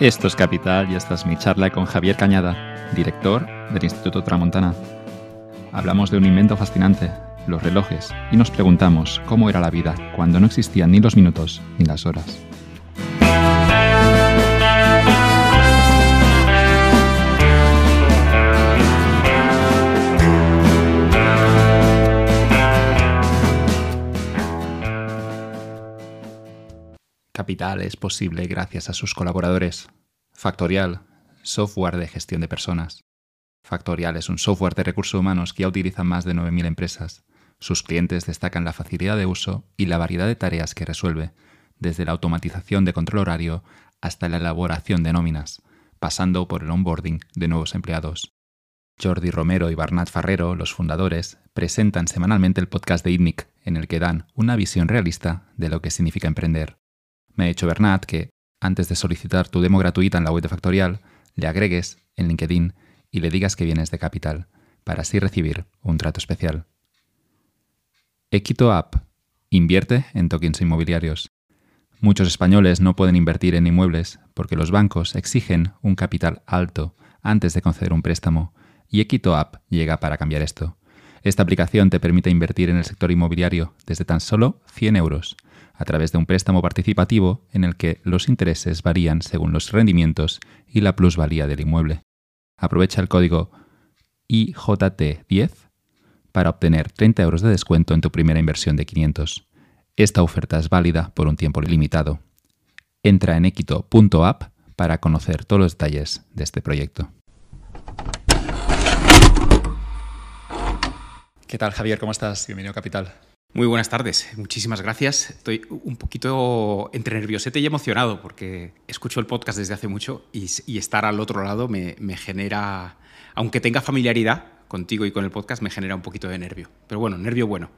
Esto es Capital y esta es mi charla con Javier Cañada, director del Instituto Tramontana. Hablamos de un invento fascinante, los relojes, y nos preguntamos cómo era la vida cuando no existían ni los minutos ni las horas. Capital es posible gracias a sus colaboradores. Factorial, software de gestión de personas. Factorial es un software de recursos humanos que ya utilizan más de 9.000 empresas. Sus clientes destacan la facilidad de uso y la variedad de tareas que resuelve, desde la automatización de control horario hasta la elaboración de nóminas, pasando por el onboarding de nuevos empleados. Jordi Romero y Barnat Farrero, los fundadores, presentan semanalmente el podcast de ITNIC, en el que dan una visión realista de lo que significa emprender. Me ha dicho Bernat que, antes de solicitar tu demo gratuita en la web de Factorial, le agregues en LinkedIn y le digas que vienes de Capital, para así recibir un trato especial. Equito App. Invierte en tokens inmobiliarios. Muchos españoles no pueden invertir en inmuebles porque los bancos exigen un capital alto antes de conceder un préstamo y Equito App llega para cambiar esto. Esta aplicación te permite invertir en el sector inmobiliario desde tan solo 100 euros a través de un préstamo participativo en el que los intereses varían según los rendimientos y la plusvalía del inmueble. Aprovecha el código IJT10 para obtener 30 euros de descuento en tu primera inversión de 500. Esta oferta es válida por un tiempo limitado. Entra en equito.app para conocer todos los detalles de este proyecto. ¿Qué tal, Javier? ¿Cómo estás? Bienvenido a Capital. Muy buenas tardes, muchísimas gracias. Estoy un poquito entre nerviosete y emocionado porque escucho el podcast desde hace mucho y, estar al otro lado me, me, genera, aunque tenga familiaridad contigo y con el podcast, me genera un poquito de nervio. Pero bueno, nervio bueno.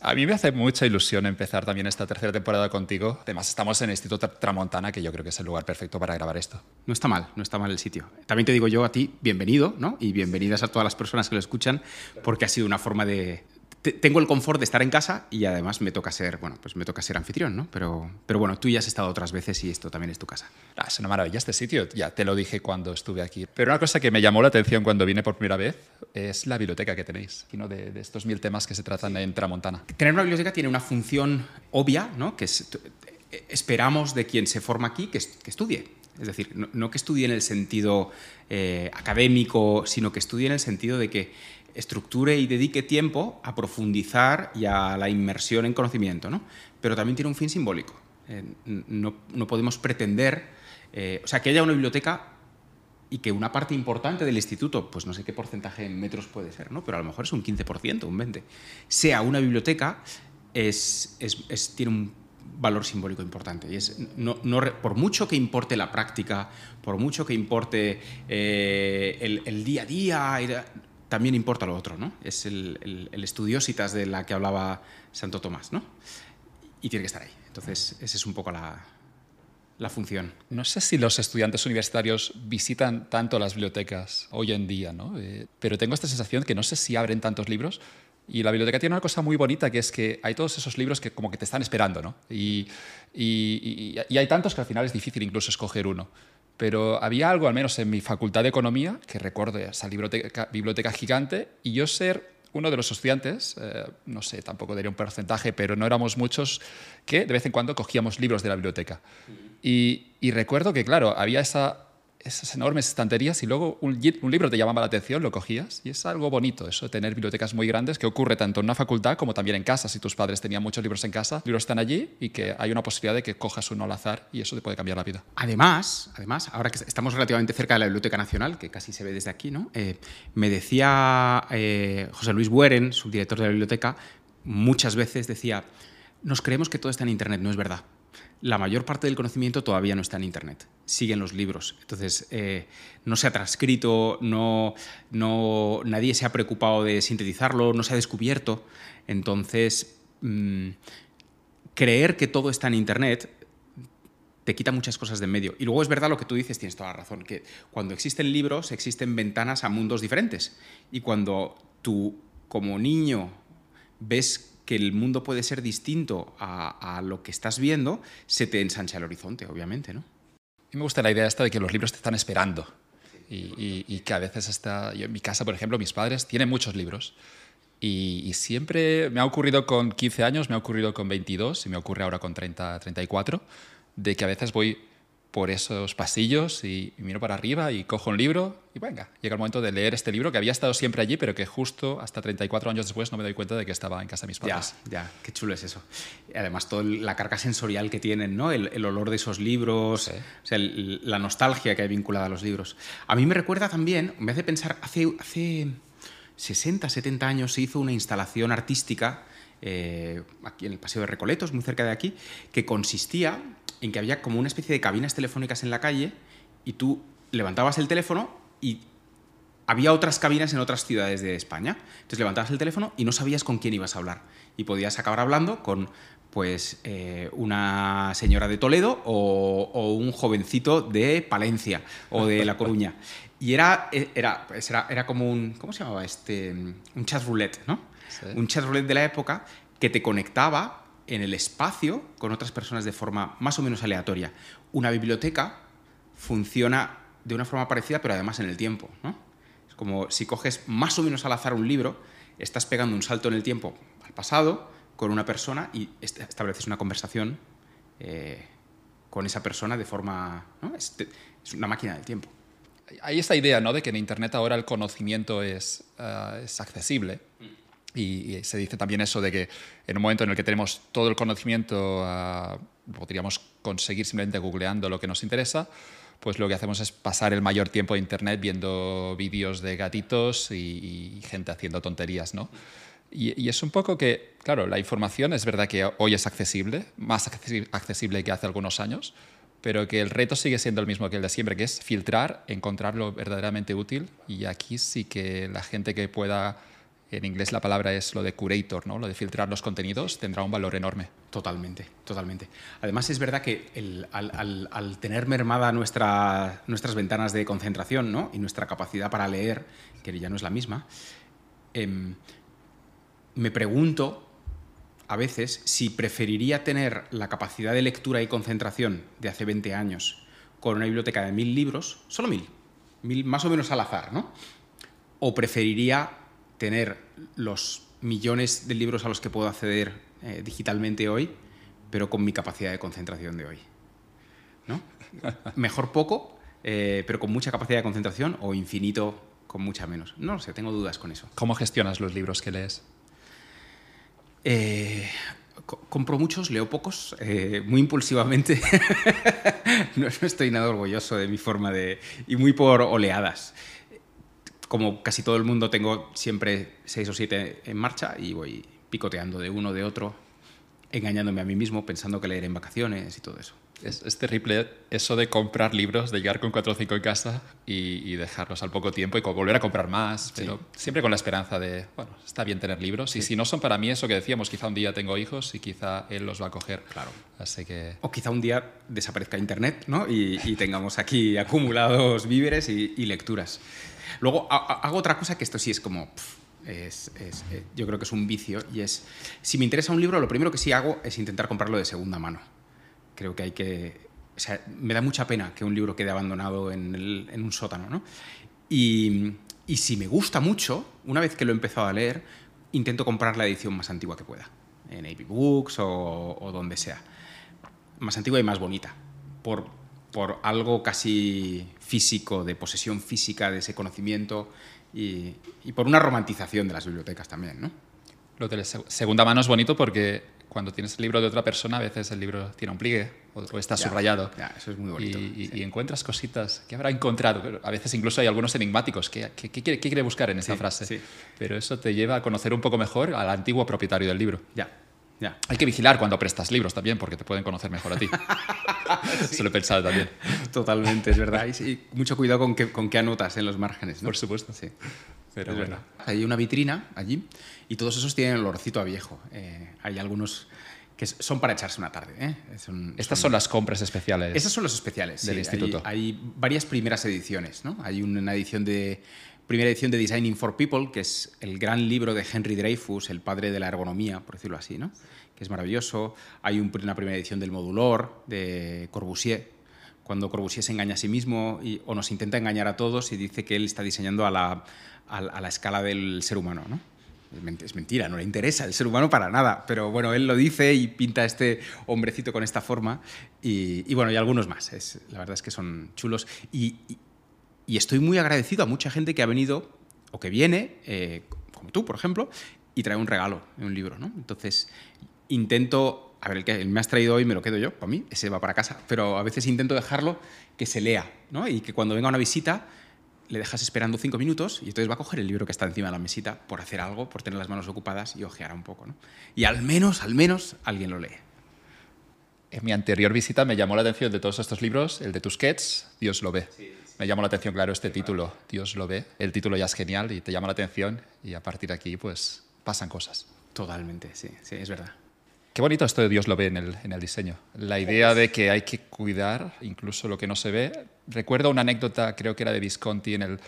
A mí me hace mucha ilusión empezar también esta tercera temporada contigo. Además, estamos en el Instituto Tramontana, que yo creo que es el lugar perfecto para grabar esto. No está mal, no está mal el sitio. También te digo yo a ti, bienvenido, ¿no? Y bienvenidas a todas las personas que lo escuchan, porque ha sido una forma de, tengo el confort de estar en casa y además me toca ser, bueno, pues me toca ser anfitrión, ¿no? Pero, pero bueno, tú ya has estado otras veces y esto también es tu casa. Ah, es una maravilla este sitio, ya te lo dije cuando estuve aquí. Pero una cosa que me llamó la atención cuando vine por primera vez es la biblioteca que tenéis, ¿no? de, de estos mil temas que se tratan en Tramontana. Tener una biblioteca tiene una función obvia, ¿no? Que esperamos de quien se forma aquí que, que estudie. Es decir, no, que estudie en el sentido eh, académico, sino que estudie en el sentido de que estructure y dedique tiempo a profundizar y a la inmersión en conocimiento, ¿no? Pero también tiene un fin simbólico. Eh, no, podemos pretender, eh, o sea, que haya una biblioteca y que una parte importante del instituto, pues no sé qué porcentaje en metros puede ser, ¿no? pero a lo mejor es un 15%, un 20%, sea una biblioteca, es, tiene un valor simbólico importante. Y es, no, por mucho que importe la práctica, por mucho que importe eh, el, día a día, también importa lo otro, ¿no? Es el, el, estudiositas de la que hablaba Santo Tomás, ¿no? Y tiene que estar ahí. Entonces, esa es un poco la, la función. No sé si los estudiantes universitarios visitan tanto las bibliotecas hoy en día, ¿no? Eh, pero tengo esta sensación que no sé si abren tantos libros. Y la biblioteca tiene una cosa muy bonita, que es que hay todos esos libros que como que te están esperando, ¿no? Y, y, y hay tantos que al final es difícil incluso escoger uno pero había algo, al menos en mi facultad de economía, que recuerdo esa biblioteca, biblioteca gigante, y yo ser uno de los estudiantes, eh, no sé, tampoco daría un porcentaje, pero no éramos muchos, que de vez en cuando cogíamos libros de la biblioteca. Y, y recuerdo que, claro, había esa esas enormes estanterías y luego un, libro te llamaba la atención, lo cogías y es algo bonito eso tener bibliotecas muy grandes que ocurre tanto en una facultad como también en casa. Si tus padres tenían muchos libros en casa, los libros están allí y que hay una posibilidad de que cojas uno al azar y eso te puede cambiar la vida. Además, además ahora que estamos relativamente cerca de la Biblioteca Nacional, que casi se ve desde aquí, ¿no? Eh, me decía eh, José Luis Bueren, subdirector de la biblioteca, muchas veces decía, nos creemos que todo está en Internet, no es verdad la mayor parte del conocimiento todavía no está en Internet, siguen los libros. Entonces, eh, no se ha transcrito, no, no, nadie se ha preocupado de sintetizarlo, no se ha descubierto. Entonces, mm, creer que todo está en Internet te quita muchas cosas de en medio. Y luego es verdad lo que tú dices, tienes toda la razón, que cuando existen libros existen ventanas a mundos diferentes. Y cuando tú, como niño, ves que el mundo puede ser distinto a, lo que estás viendo, se te ensancha el horizonte, obviamente, ¿no? me gusta la idea esta de que los libros te están esperando y, que a veces está... En mi casa, por ejemplo, mis padres tienen muchos libros y, y, siempre me ha ocurrido con 15 años, me ha ocurrido con 22 y me ocurre ahora con 30, 34, de que a veces voy por esos pasillos y, miro para arriba y cojo un libro y venga, llega el momento de leer este libro que había estado siempre allí, pero que justo hasta 34 años después no me doy cuenta de que estaba en casa de mis padres. Ya, ya, qué chulo es eso. Y además, toda la carga sensorial que tienen, ¿no? El, olor de esos libros, o sea, la nostalgia que hay vinculada a los libros. A mí me recuerda también, me hace pensar, hace, hace 60, 70 años se hizo una instalación artística eh, aquí en el Paseo de Recoletos, muy cerca de aquí, que consistía en que había como una especie de cabinas telefónicas en la calle y tú levantabas el teléfono y había otras cabinas en otras ciudades de España. Entonces levantabas el teléfono y no sabías con quién ibas a hablar. Y podías acabar hablando con pues eh, una señora de Toledo o, un jovencito de Palencia o de La Coruña. Y era, era, pues era, era como un, ¿cómo se llamaba? Este, un chat roulette, ¿no? Un chat roulette de la época que te conectaba en el espacio con otras personas de forma más o menos aleatoria. Una biblioteca funciona de una forma parecida, pero además en el tiempo. Es como si coges más o menos al azar un libro, estás pegando un salto en el tiempo al pasado con una persona y estableces una conversación eh, con esa persona de forma... Es, una máquina del tiempo. Hay esta idea ¿no? de que en Internet ahora el conocimiento es, ah, es accesible. Mm. Y, se dice también eso de que en un momento en el que tenemos todo el conocimiento, uh, podríamos conseguir simplemente googleando lo que nos interesa, pues lo que hacemos es pasar el mayor tiempo en Internet viendo vídeos de gatitos y, gente haciendo tonterías, ¿no? Y, es un poco que, claro, la información es verdad que hoy es accesible, más accesible que hace algunos años, pero que el reto sigue siendo el mismo que el de siempre, que es filtrar, encontrar lo verdaderamente útil. Y aquí sí que la gente que pueda en inglés la palabra es lo de curator, ¿no? lo de filtrar los contenidos, tendrá un valor enorme. Totalmente, totalmente. Además es verdad que al, tener mermada nuestra, nuestras ventanas de concentración ¿no? y nuestra capacidad para leer, que ya no es la misma, em, me pregunto a veces si preferiría tener la capacidad de lectura y concentración de hace 20 años con una biblioteca de mil libros, solo mil, mil más o menos al azar, ¿no? O preferiría tener los millones de libros a los que puedo acceder eh, digitalmente hoy, pero con mi capacidad de concentración de hoy. ¿No? Mejor poco, eh, pero con mucha capacidad de concentración, o infinito con mucha menos. No lo sé, tengo dudas con eso. ¿Cómo gestionas los libros que lees? Eh, compro muchos, leo pocos, muy impulsivamente. no, no, estoy nada orgulloso de mi forma de... y muy por oleadas como casi todo el mundo, tengo siempre seis o siete en marcha y voy picoteando de uno, de otro, engañándome a mí mismo, pensando que leer en vacaciones y todo eso. Es, terrible eso de comprar libros, de llegar con cuatro o cinco en casa y, dejarlos al poco tiempo y volver a comprar más, pero siempre con la esperanza de, bueno, está bien tener libros y si no son para mí eso que decíamos, quizá un día tengo hijos y quizá él los va a coger. Claro. Así que... O quizá un día desaparezca Internet ¿no? y, tengamos aquí acumulados víveres y, y lecturas. Luego hago otra cosa que esto sí es como... es, eh, yo creo que es un vicio y es, si me interesa un libro, lo primero que sí hago es intentar comprarlo de segunda mano. Creo que hay que... O sea, me da mucha pena que un libro quede abandonado en, un sótano, ¿no? Y, y, si me gusta mucho, una vez que lo he empezado a leer, intento comprar la edición más antigua que pueda, en AP Books o, o donde sea. Más antigua y más bonita, por, por algo casi físico, de posesión física de ese conocimiento y, por una romantización de las bibliotecas también. ¿no? Lo de segunda mano es bonito porque cuando tienes el libro de otra persona, a veces el libro tiene un pliegue o, está subrayado. eso es muy bonito. Y, encuentras cositas que habrá encontrado. a veces incluso hay algunos enigmáticos. ¿Qué, qué, quiere, buscar en esa frase? Pero eso te lleva a conocer un poco mejor al antiguo propietario del libro. Ya. Hay que vigilar cuando prestas libros también, porque te pueden conocer mejor a ti. Se lo he pensado también. Totalmente, es verdad. Y mucho cuidado con qué, con qué anotas en los márgenes. Por supuesto. Sí. Pero bueno. Hay una vitrina allí y todos esos tienen el olorcito a viejo. Eh, hay algunos que son para echarse una tarde. ¿eh? Estas son, las compras especiales. Esas son las especiales del instituto. Hay, hay, varias primeras ediciones. ¿no? Hay una edición de primera edición de Designing for People, que es el gran libro de Henry Dreyfus, el padre de la ergonomía, por decirlo así, ¿no? que es maravilloso. Hay una primera edición del Modulor de Corbusier, cuando Corbusier se engaña a sí mismo y, o nos intenta engañar a todos y dice que él está diseñando a la, a, la escala del ser humano. ¿no? Es mentira, no le interesa el ser humano para nada, pero bueno, él lo dice y pinta a este hombrecito con esta forma y, bueno, y algunos más. Es, la verdad es que son chulos y, y, estoy muy agradecido a mucha gente que ha venido o que viene, eh, como tú, por ejemplo, y trae un regalo, un libro. ¿no? Entonces, intento a ver, el que me has traído hoy me lo quedo yo, para mí, ese va para casa, pero a veces intento dejarlo que se lea, ¿no? Y que cuando venga una visita le dejas esperando cinco minutos y entonces va a coger el libro que está encima de la mesita por hacer algo, por tener las manos ocupadas y ojear un poco, ¿no? Y al menos, al menos, alguien lo lee. En mi anterior visita me llamó la atención de todos estos libros, el de Tusquets, Dios lo ve. Me llamó la atención, claro, este título, Dios lo ve. El título ya es genial y te llama la atención y a partir de aquí, pues, pasan cosas. Totalmente, sí, sí, es verdad. Qué bonito esto de Dios lo ve en el, en el, diseño. La idea de que hay que cuidar incluso lo que no se ve. Recuerdo una anécdota, creo que era de Visconti en, el,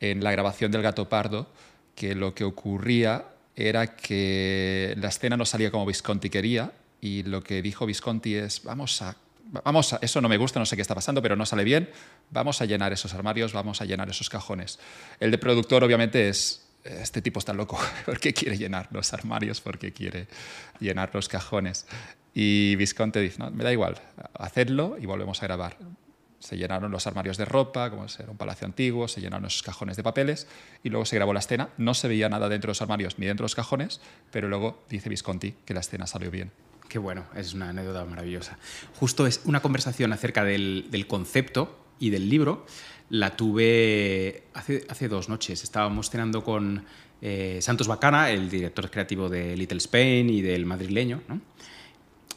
en la grabación del Gato Pardo, que lo que ocurría era que la escena no salía como Visconti quería y lo que dijo Visconti es, vamos a, vamos a, eso no me gusta, no sé qué está pasando, pero no sale bien, vamos a llenar esos armarios, vamos a llenar esos cajones. El de productor obviamente es, este tipo está loco, ¿por qué quiere llenar los armarios? ¿Por qué quiere llenar los cajones? Y Visconti dice, no, me da igual, hacedlo y volvemos a grabar. Se llenaron los armarios de ropa, como era un palacio antiguo, se llenaron esos cajones de papeles y luego se grabó la escena. No se veía nada dentro de los armarios ni dentro de los cajones, pero luego dice Visconti que la escena salió bien. Qué bueno, es una anécdota maravillosa. Justo es una conversación acerca del, concepto y del libro la tuve hace, dos noches. Estábamos cenando con eh, Santos Bacana, el director creativo de Little Spain y del madrileño.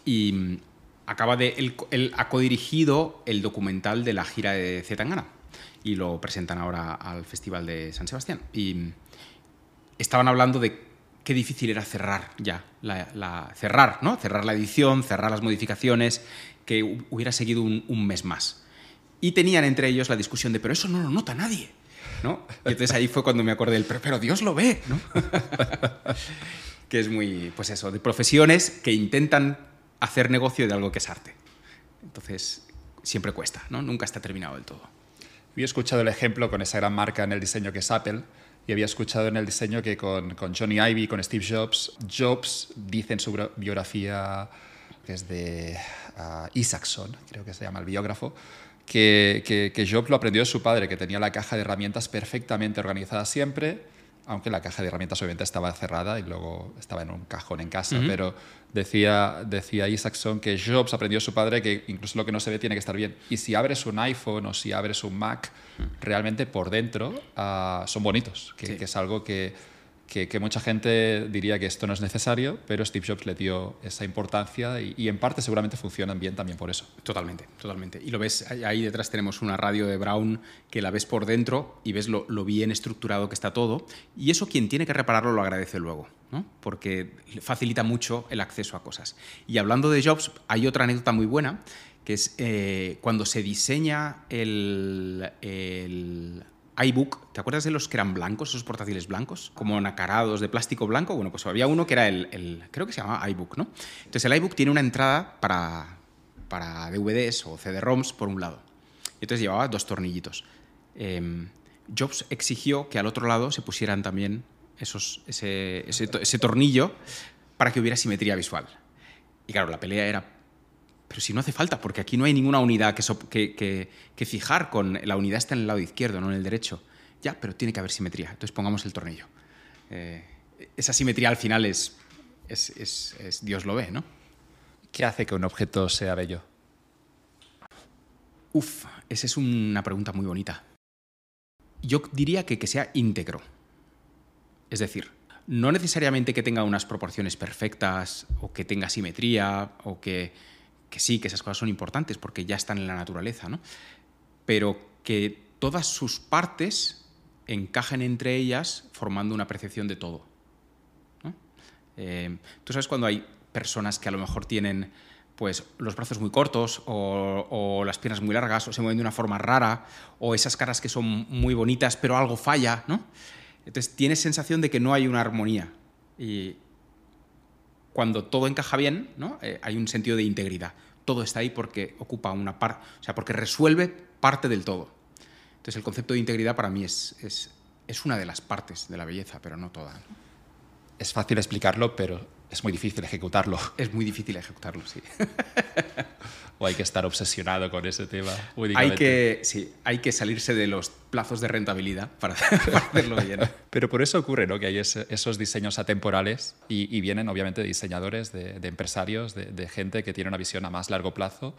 Y mm, acaba de. Él, ha codirigido el documental de la gira de Zetangana y lo presentan ahora al Festival de San Sebastián. Y mm, estaban hablando de qué difícil era cerrar ya, la, cerrar, ¿no? Cerrar la edición, cerrar las modificaciones, que hubiera seguido un mes más. Y tenían entre ellos la discusión de, pero eso no lo nota nadie. ¿no? Y entonces ahí fue cuando me acordé del, pero, pero Dios lo ve, ¿no? que es muy, pues eso, de profesiones que intentan hacer negocio de algo que es arte. Entonces, siempre cuesta, ¿no? Nunca está terminado del todo. Había escuchado el ejemplo con esa gran marca en el diseño que es Apple, y había escuchado en el diseño que con, con Johnny Ivy, con Steve Jobs, Jobs dice en su biografía, que es de uh, Isaacson, creo que se llama el biógrafo, que, que, que Jobs lo aprendió de su padre, que tenía la caja de herramientas perfectamente organizada siempre, aunque la caja de herramientas obviamente estaba cerrada y luego estaba en un cajón en casa, pero decía, decía Isaacson que Jobs aprendió de su padre que incluso lo que no se ve tiene que estar bien. Y si abres un iPhone o si abres un Mac, realmente por dentro uh, son bonitos, que, que es algo que que, mucha gente diría que esto no es necesario, pero Steve Jobs le dio esa importancia y, en parte seguramente funcionan bien también por eso. Totalmente, totalmente. Y lo ves, ahí detrás tenemos una radio de Brown que la ves por dentro y ves lo, bien estructurado que está todo. Y eso quien tiene que repararlo lo agradece luego, ¿no? porque facilita mucho el acceso a cosas. Y hablando de Jobs, hay otra anécdota muy buena, que es eh, cuando se diseña el, el iBook, ¿te acuerdas de los que eran blancos, esos portátiles blancos? Como nacarados de plástico blanco. Bueno, pues había uno que era el, creo que se llamaba iBook, ¿no? Entonces el iBook tiene una entrada para, para DVDs o CD-ROMs por un lado. Entonces llevaba dos tornillitos. Em, Jobs exigió que al otro lado se pusieran también esos, ese, ese tornillo para que hubiera simetría visual. Y claro, la pelea era pero si no hace falta, porque aquí no hay ninguna unidad que, que, fijar con... La unidad está en el lado izquierdo, no en el derecho. Ya, pero tiene que haber simetría. Entonces pongamos el tornillo. Eh, esa simetría al final es, es, es, Dios lo ve, ¿no? ¿Qué hace que un objeto sea bello? Uf, esa es una pregunta muy bonita. Yo diría que que sea íntegro. Es decir, no necesariamente que tenga unas proporciones perfectas o que tenga simetría o que que sí, que esas cosas son importantes porque ya están en la naturaleza, ¿no? Pero que todas sus partes encajen entre ellas formando una percepción de todo. Eh, Tú sabes cuando hay personas que a lo mejor tienen pues, los brazos muy cortos o, las piernas muy largas o se mueven de una forma rara o esas caras que son muy bonitas pero algo falla, ¿no? Entonces tienes sensación de que no hay una armonía. Cuando todo encaja bien, ¿no? Eh, hay un sentido de integridad. todo está ahí porque ocupa una parte, o sea, porque resuelve parte del todo. Entonces el concepto de integridad para mí es, es, es una de las partes de la belleza, pero no toda. Es fácil explicarlo, pero es muy difícil ejecutarlo. Es muy difícil ejecutarlo, sí. o hay que estar obsesionado con ese tema. Hay que, sí, hay que salirse de los plazos de rentabilidad para, hacerlo bien. Pero por eso ocurre ¿no? que hay esos diseños atemporales y, vienen obviamente de diseñadores, de, empresarios, de, de, gente que tiene una visión a más largo plazo.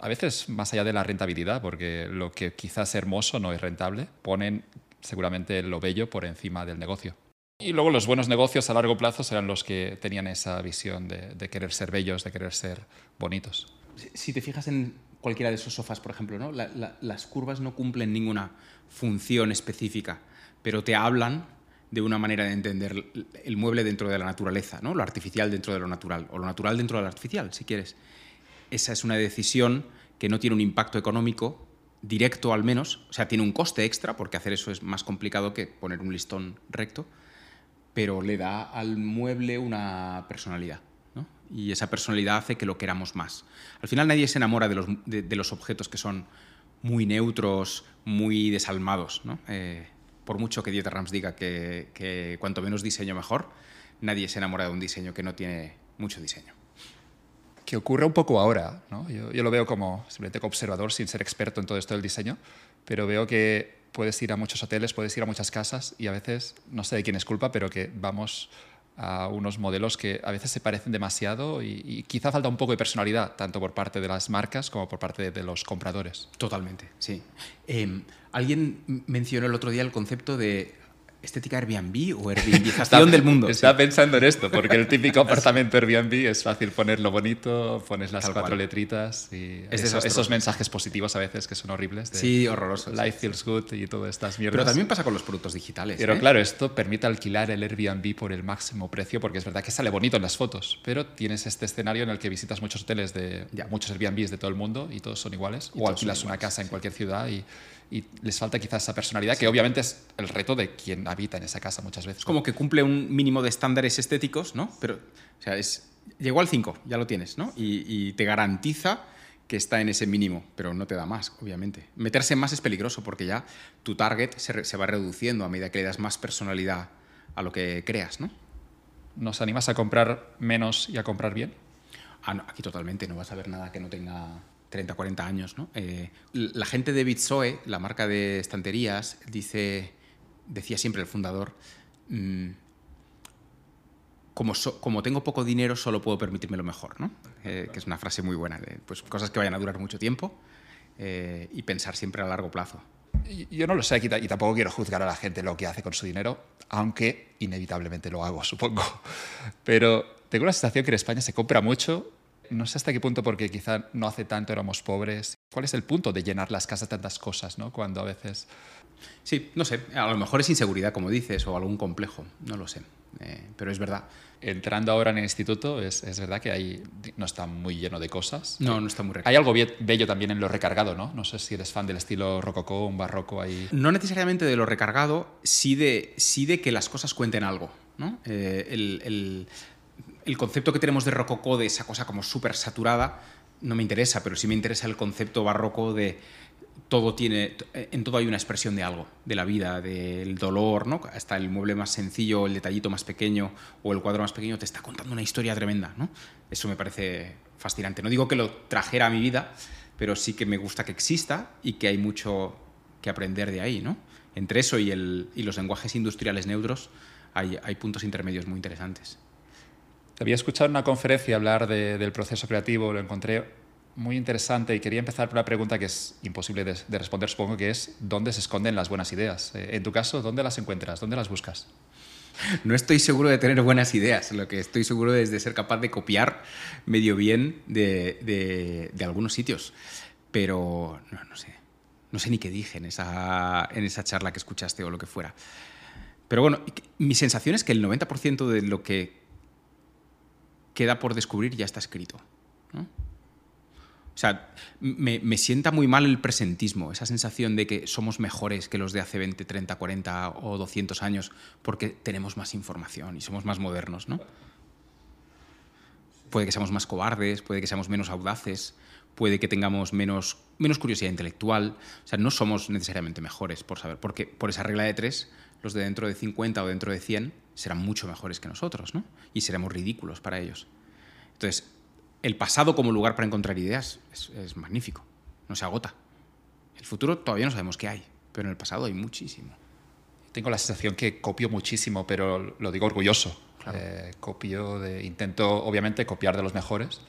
A veces más allá de la rentabilidad, porque lo que quizás es hermoso no es rentable, ponen seguramente lo bello por encima del negocio. Y luego los buenos negocios a largo plazo serán los que tenían esa visión de, querer ser bellos, de querer ser bonitos. Si te fijas en cualquiera de esos sofás, por ejemplo, ¿no? las curvas no cumplen ninguna función específica, pero te hablan de una manera de entender el mueble dentro de la naturaleza, ¿no? lo artificial dentro de lo natural, o lo natural dentro de lo artificial, si quieres. Esa es una decisión que no tiene un impacto económico directo al menos, o sea, tiene un coste extra, porque hacer eso es más complicado que poner un listón recto, pero le da al mueble una personalidad. Y esa personalidad hace que lo queramos más. Al final nadie se enamora de los, de, los objetos que son muy neutros, muy desalmados. Eh, por mucho que Dieter Rams diga que, cuanto menos diseño mejor, nadie se enamora de un diseño que no tiene mucho diseño. Que ocurre un poco ahora. Yo, yo, lo veo como simplemente como observador, sin ser experto en todo esto del diseño, pero veo que puedes ir a muchos hoteles, puedes ir a muchas casas y a veces, no sé de quién es culpa, pero que vamos a unos modelos que a veces se parecen demasiado y, quizá falta un poco de personalidad, tanto por parte de las marcas como por parte de, los compradores. Totalmente, sí. Em, alguien mencionó el otro día el concepto de estética Airbnb o Airbnbización del mundo. Estaba pensando en esto, porque el típico apartamento Airbnb es fácil ponerlo bonito, pones las cuatro letritas y esos mensajes positivos a veces que son horribles. sí, horrorosos. Life feels good y todas estas mierdas. Pero también pasa con los productos digitales. Pero ¿eh? claro, esto permite alquilar el Airbnb por el máximo precio, porque es verdad que sale bonito en las fotos, pero tienes este escenario en el que visitas muchos hoteles de muchos Airbnbs de todo el mundo y todos son iguales, o alquilas una casa en cualquier ciudad y y les falta quizás esa personalidad, que obviamente es el reto de quien habita en esa casa muchas veces. Es como que cumple un mínimo de estándares estéticos, ¿no? Pero, o sea, es, llegó al 5, ya lo tienes, ¿no? Y, te garantiza que está en ese mínimo, pero no te da más, obviamente. Meterse más es peligroso porque ya tu target se, se va reduciendo a medida que le das más personalidad a lo que creas, ¿no? ¿Nos animas a comprar menos y a comprar bien? Ah, no, aquí totalmente, no vas a ver nada que no tenga 30, 40 años. ¿no? Eh, la gente de Bitsoe, la marca de estanterías, dice, decía siempre el fundador, mm, como, como, tengo poco dinero, solo puedo permitirme lo mejor, ¿no? Eh, que es una frase muy buena, de, pues cosas que vayan a durar mucho tiempo eh, y pensar siempre a largo plazo. Yo no lo sé y tampoco quiero juzgar a la gente lo que hace con su dinero, aunque inevitablemente lo hago, supongo. Pero tengo la sensación que en España se compra mucho no sé hasta qué punto, porque quizá no hace tanto éramos pobres. ¿Cuál es el punto de llenar las casas de tantas cosas, ¿no? Cuando a veces... Sí, no sé. A lo mejor es inseguridad, como dices, o algún complejo. No lo sé. Eh, pero es verdad. Entrando ahora en el instituto, es, es, verdad que ahí no está muy lleno de cosas. No, no está muy recargado. Hay algo bello también en lo recargado, ¿no? No sé si eres fan del estilo rococó, un barroco ahí. No necesariamente de lo recargado, sí de, sí de que las cosas cuenten algo, ¿no? Eh, el, el el concepto que tenemos de rococó, de esa cosa como súper saturada, no me interesa, pero sí me interesa el concepto barroco de todo tiene, en todo hay una expresión de algo, de la vida, del dolor, ¿no? Hasta el mueble más sencillo, el detallito más pequeño o el cuadro más pequeño te está contando una historia tremenda, ¿no? Eso me parece fascinante. No digo que lo trajera a mi vida, pero sí que me gusta que exista y que hay mucho que aprender de ahí, ¿no? Entre eso y, el, y los lenguajes industriales neutros hay, hay puntos intermedios muy interesantes. Te había escuchado en una conferencia hablar del proceso creativo, lo encontré muy interesante y quería empezar por una pregunta que es imposible de, responder, supongo, que es ¿dónde se esconden las buenas ideas? Eh, en tu caso, ¿dónde las encuentras? ¿Dónde las buscas? No estoy seguro de tener buenas ideas, lo que estoy seguro es de ser capaz de copiar medio bien de, algunos sitios, pero no, sé, no sé ni qué dije en esa, en esa charla que escuchaste o lo que fuera. Pero bueno, mi sensación es que el 90% de lo que queda por descubrir ya está escrito. O sea, me, sienta muy mal el presentismo, esa sensación de que somos mejores que los de hace 20, 30, 40 o 200 años porque tenemos más información y somos más modernos, ¿no? puede que seamos más cobardes, puede que seamos menos audaces, puede que tengamos menos, menos curiosidad intelectual. O sea, no somos necesariamente mejores por saber, porque por esa regla de tres, los de dentro de 50 o dentro de 100 serán mucho mejores que nosotros, ¿no? Y seremos ridículos para ellos. Entonces, el pasado como lugar para encontrar ideas es, es magnífico, no se agota. El futuro todavía no sabemos qué hay, pero en el pasado hay muchísimo. Tengo la sensación que copio muchísimo, pero lo digo orgulloso. Claro. Eh, copio de, intento, obviamente, copiar de los mejores,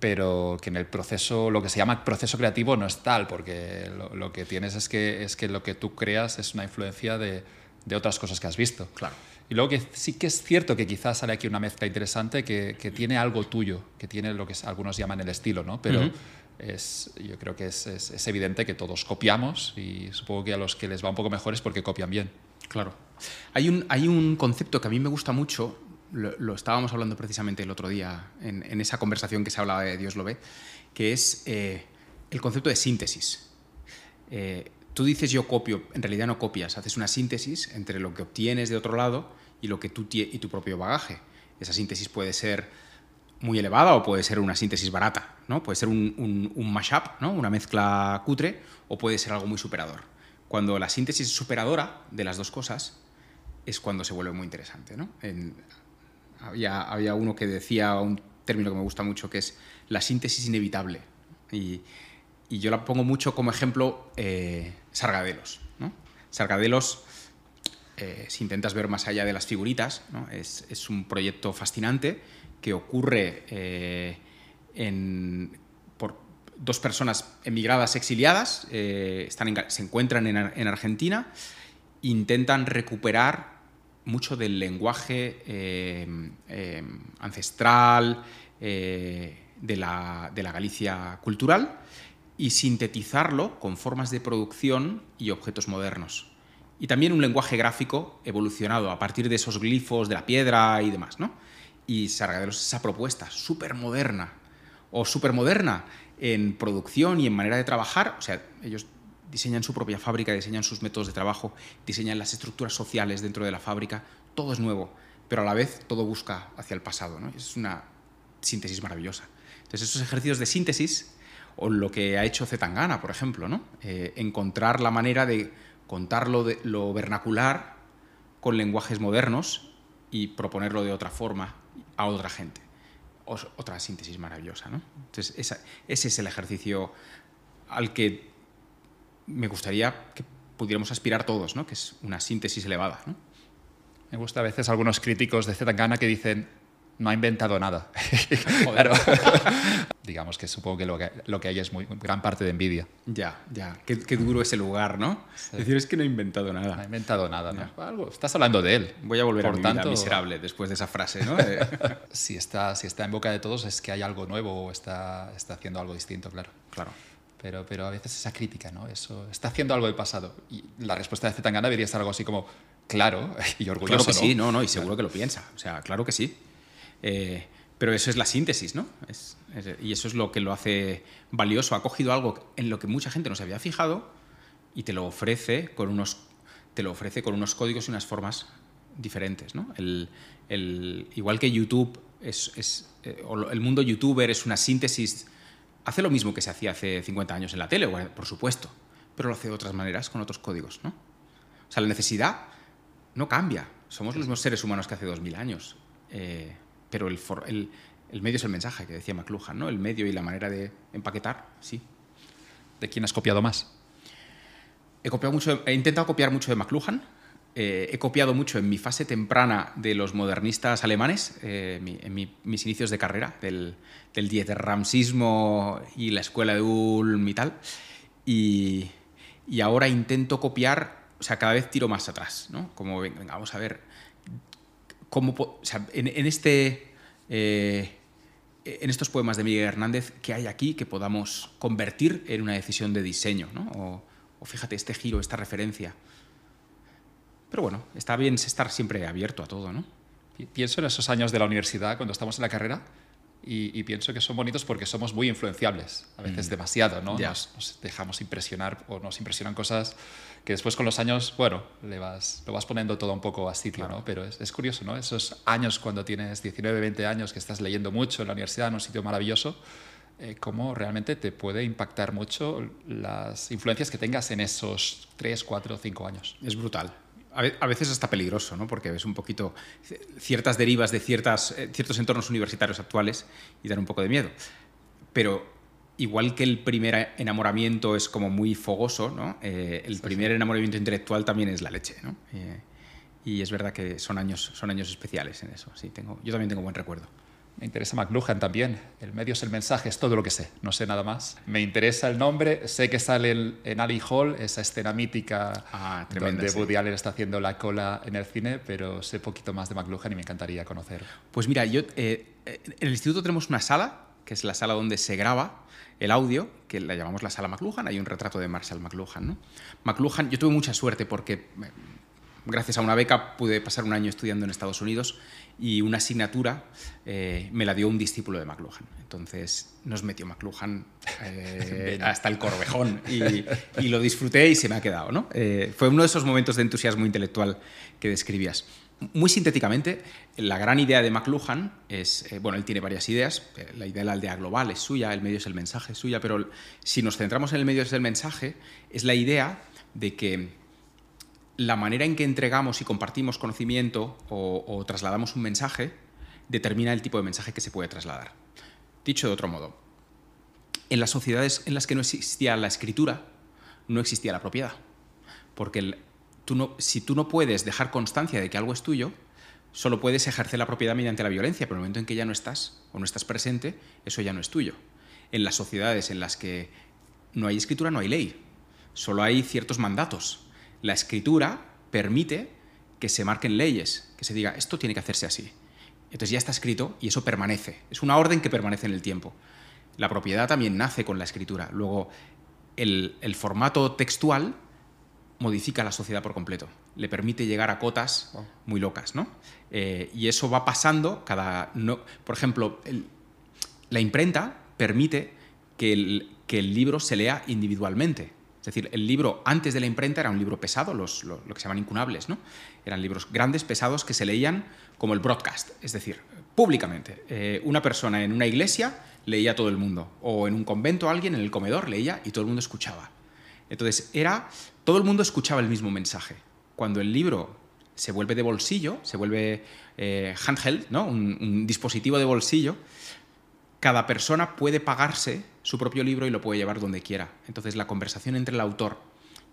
pero que en el proceso, lo que se llama proceso creativo no es tal, porque lo, lo que tienes es que, es que lo que tú creas es una influencia de, de otras cosas que has visto. Claro. Y luego que sí que es cierto que quizás sale aquí una mezcla interesante que, que tiene algo tuyo, que tiene lo que algunos llaman el estilo, ¿no? Pero es, yo creo que es, es, es evidente que todos copiamos y supongo que a los que les va un poco mejor es porque copian bien. Claro. Hay un, hay un concepto que a mí me gusta mucho, lo, lo estábamos hablando precisamente el otro día en, en esa conversación que se hablaba de Dios lo ve, que es eh, el concepto de síntesis. Eh, tú dices yo copio, en realidad no copias, haces una síntesis entre lo que obtienes de otro lado y, lo que tú y tu propio bagaje. Esa síntesis puede ser muy elevada o puede ser una síntesis barata, ¿no? Puede ser un, mashup, ¿no? Una mezcla cutre o puede ser algo muy superador. Cuando la síntesis es superadora de las dos cosas es cuando se vuelve muy interesante, ¿no? Había, había uno que decía un término que me gusta mucho que es la síntesis inevitable y, y yo la pongo mucho como ejemplo eh, Sargadelos. Sargadelos eh, si intentas ver más allá de las figuritas, es, un proyecto fascinante que ocurre eh, por dos personas emigradas, exiliadas, están se encuentran en, en Argentina, intentan recuperar mucho del lenguaje ancestral de, la, de la Galicia cultural y sintetizarlo con formas de producción y objetos modernos. Y también un lenguaje gráfico evolucionado a partir de esos glifos de la piedra y demás, ¿no? Y Sargadelos esa propuesta súper moderna o súper moderna en producción y en manera de trabajar, o sea, ellos diseñan su propia fábrica, diseñan sus métodos de trabajo, diseñan las estructuras sociales dentro de la fábrica, todo es nuevo, pero a la vez todo busca hacia el pasado, ¿no? Es una síntesis maravillosa. Entonces, esos ejercicios de síntesis, o lo que ha hecho Zetangana, por ejemplo, ¿no? Eh, encontrar la manera de contar lo, vernacular con lenguajes modernos y proponerlo de otra forma a otra gente. Otra síntesis maravillosa, ¿no? Entonces, ese es el ejercicio al que me gustaría que pudiéramos aspirar todos, ¿no? Que es una síntesis elevada. Me gusta a veces algunos críticos de Zetangana que dicen no ha inventado nada. Claro. Digamos que supongo que lo, que lo que hay es muy gran parte de envidia. Ya, ya. Qué, qué duro ese lugar, ¿no? Decir, es que no he inventado No ha nada. inventado nada. ¿no? Algo, estás hablando de él. Voy a volver Por a mi tanto, vida miserable después de esa frase, ¿no? Si está, si está en boca de todos es que hay algo nuevo o está, está haciendo algo distinto, claro. claro. Pero, pero a veces esa crítica, ¿no? Eso está haciendo algo del pasado. Y la respuesta de Zetangana debería estar algo así como claro y orgulloso. Claro que sí, ¿no? no, no, y seguro que lo piensa. O sea, claro que sí. Eh, pero eso es la síntesis, ¿no? Es- es- y eso es lo que lo hace valioso. Ha cogido algo en lo que mucha gente no se había fijado y te lo ofrece con unos, te lo ofrece con unos códigos y unas formas diferentes, ¿no? El, el- igual que YouTube es, es, eh, el mundo youtuber es una síntesis, hace lo mismo que se hacía hace 50 años en la tele, por supuesto, pero lo hace de otras maneras, con otros códigos, ¿no? O sea, la necesidad no cambia. Somos los mismos seres humanos que hace 2000 años. Eh, pero el, for- el- el medio es el mensaje que decía McLuhan, ¿no? El medio y la manera de empaquetar, sí. ¿De quién has copiado más? He, copiado mucho, he intentado copiar mucho de McLuhan. eh, he copiado mucho en mi fase temprana de los modernistas alemanes, eh, mi- en mi- mis inicios de carrera, del, del dieterramsismo y la escuela de Ulm y tal. Y, y ahora intento copiar, o sea, cada vez tiro más atrás, ¿no? Como, venga, vamos a ver, cómo, o sea, en, en este... eh, en estos poemas de Miguel Hernández, ¿qué hay aquí que podamos convertir en una decisión de diseño? ¿no? O, o fíjate, este giro, esta referencia. Pero bueno, está bien estar siempre abierto a todo, ¿no? Pi- Pienso en esos años de la universidad, cuando estamos en la carrera, y, pienso que son bonitos porque somos muy influenciables, a veces mm. demasiado, ¿no? Nos, dejamos impresionar o nos impresionan cosas que después con los años, bueno, le vas, lo vas poniendo todo un poco a sitio, ¿no? Pero es, curioso, ¿no? Esos años cuando tienes 19, 20 años que estás leyendo mucho en la universidad, en un sitio maravilloso, eh, cómo realmente te puede impactar mucho las influencias que tengas en esos 3, 4, 5 años. Es brutal a veces hasta peligroso, ¿no? porque ves un poquito ciertas derivas de ciertas, eh, ciertos entornos universitarios actuales y dan un poco de miedo. Pero igual que el primer enamoramiento es como muy fogoso, ¿no? Eh, el primer enamoramiento intelectual también es la leche. ¿no? Eh, y es verdad que son años, son años especiales en eso. Sí, tengo, yo también tengo buen recuerdo. Me interesa McLuhan también. El medio es el mensaje, es todo lo que sé, no sé nada más. Me interesa el nombre, sé que sale en Ali Hall, esa escena mítica ah, donde Woody Allen está haciendo la cola en el cine, pero sé poquito más de McLuhan y me encantaría conocer. Pues mira, yo, eh, en el instituto tenemos una sala, que es la sala donde se graba el audio, que la llamamos la sala McLuhan, hay un retrato de Marshall McLuhan. ¿no? McLuhan, yo tuve mucha suerte porque eh, gracias a una beca pude pasar un año estudiando en Estados Unidos y una asignatura eh, me la dio un discípulo de McLuhan. Entonces nos metió McLuhan eh, hasta el corvejón y, lo disfruté y se me ha quedado. ¿no? Eh, fue uno de esos momentos de entusiasmo intelectual que describías. Muy sintéticamente, la gran idea de McLuhan es, bueno, él tiene varias ideas, la idea de la aldea global es suya, el medio es el mensaje es suya, pero si nos centramos en el medio es el mensaje, es la idea de que la manera en que entregamos y compartimos conocimiento o, trasladamos un mensaje determina el tipo de mensaje que se puede trasladar. Dicho de otro modo, en las sociedades en las que no existía la escritura, no existía la propiedad. Porque si tú no puedes dejar constancia de que algo es tuyo, solo puedes ejercer la propiedad mediante la violencia, pero en el momento en que ya no estás o no estás presente, eso ya no es tuyo. En las sociedades en las que no hay escritura, no hay ley. Solo hay ciertos mandatos la escritura permite que se marquen leyes, que se diga, esto tiene que hacerse así. Entonces ya está escrito y eso permanece. Es una orden que permanece en el tiempo. La propiedad también nace con la escritura. Luego, el, formato textual modifica la sociedad por completo. Le permite llegar a cotas muy locas, ¿no? Eh, y eso va pasando cada... No, por ejemplo, la imprenta permite que el libro se lea individualmente. Es decir, el libro antes de la imprenta era un libro pesado, los, lo, que se llaman incunables, ¿no? Eran libros grandes, pesados, que se leían como el broadcast, es decir, públicamente. Eh, una persona en una iglesia leía a todo el mundo, o en un convento alguien en el comedor leía y todo el mundo escuchaba. Entonces, era, todo el mundo escuchaba el mismo mensaje. Cuando el libro se vuelve de bolsillo, se vuelve eh, handheld, ¿no? un dispositivo de bolsillo, cada persona puede pagarse su propio libro y lo puede llevar donde quiera. Entonces la conversación entre el autor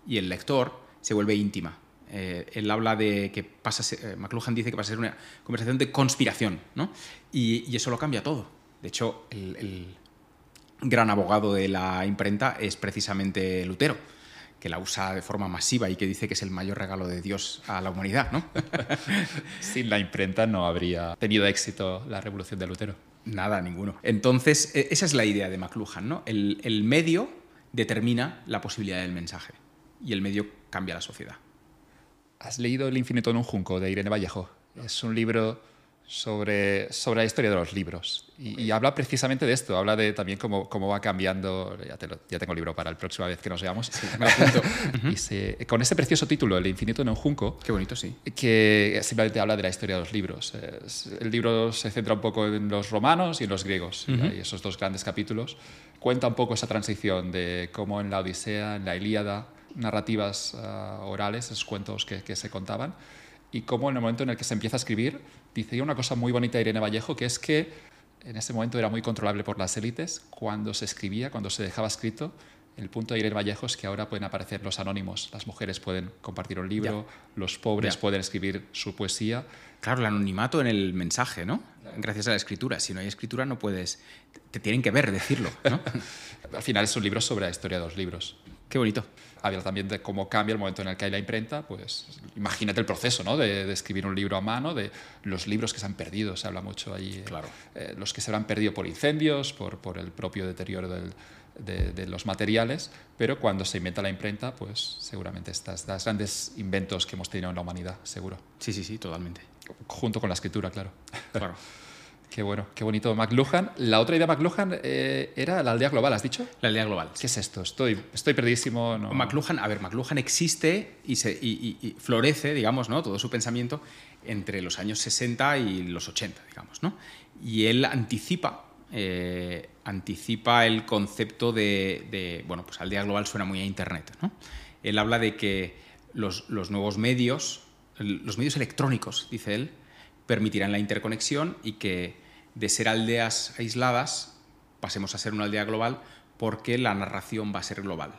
y el lector se vuelve íntima. Eh, él habla de que pasa, eh, McLuhan dice que pasa a ser una conversación de conspiración, ¿no? Y, eso lo cambia todo. De hecho, el, gran abogado de la imprenta es precisamente Lutero, que la usa de forma masiva y que dice que es el mayor regalo de Dios a la humanidad, ¿no? Sin la imprenta no habría tenido éxito la revolución de Lutero. Nada, ninguno. Entonces, e, esa es la idea de McLuhan, ¿no? El, medio determina la posibilidad del mensaje y el medio cambia la sociedad. ¿Has leído El infinito en un junco de Irene Vallejo? Es un libro sobre, sobre la historia de los libros. Y, habla precisamente de esto, habla de también cómo, cómo va cambiando, ya, ya tengo el libro para la próxima vez que nos veamos, y con ese precioso título, El infinito en un junco, Qué bonito, sí. que simplemente habla de la historia de los libros. el libro se centra un poco en los romanos y en los griegos, y esos dos grandes capítulos. Cuenta un poco esa transición de cómo en la Odisea, en la Ilíada, narrativas ah, orales, esos cuentos que, que se contaban, y cómo en el momento en el que se empieza a escribir, dice una cosa muy bonita Irene Vallejo, que es que en ese momento era muy controlable por las élites, cuando se escribía, cuando se dejaba escrito, el punto de Irene Vallejo es que ahora pueden aparecer los anónimos, las mujeres pueden compartir un libro, los pobres pueden escribir su poesía. Claro, el anonimato en el mensaje, ¿no? Gracias a la escritura. Si no hay escritura no puedes, te tienen que ver decirlo, ¿no? Al final es un libro sobre la historia de los libros. Qué bonito. Habla también de cómo cambia el momento en el que hay la imprenta, pues imagínate el proceso ¿no? de, escribir un libro a mano, de los libros que se han perdido, se habla mucho ahí, eh, claro. Eh, los que se han perdido por incendios, por, por el propio deterioro de, de, los materiales, pero cuando se inventa la imprenta, pues seguramente estas los grandes inventos que hemos tenido en la humanidad, seguro. Sí, sí, sí, totalmente. Junto con la escritura, claro. Claro. Qué bueno, qué bonito. McLuhan. La otra idea de McLuhan eh, era la aldea global, ¿has dicho? La aldea global. ¿Qué es esto? Estoy, estoy perdidísimo. No... McLuhan, a ver, McLuhan existe y, se, y, florece, digamos, ¿no? Todo su pensamiento entre los años 60 y los 80, digamos, ¿no? Y él anticipa, eh, anticipa el concepto de, de, bueno, pues aldea global suena muy a Internet, ¿no? Él habla de que los, los nuevos medios, los medios electrónicos, dice él, permitirán la interconexión y que de ser aldeas aisladas pasemos a ser una aldea global porque la narración va a ser global.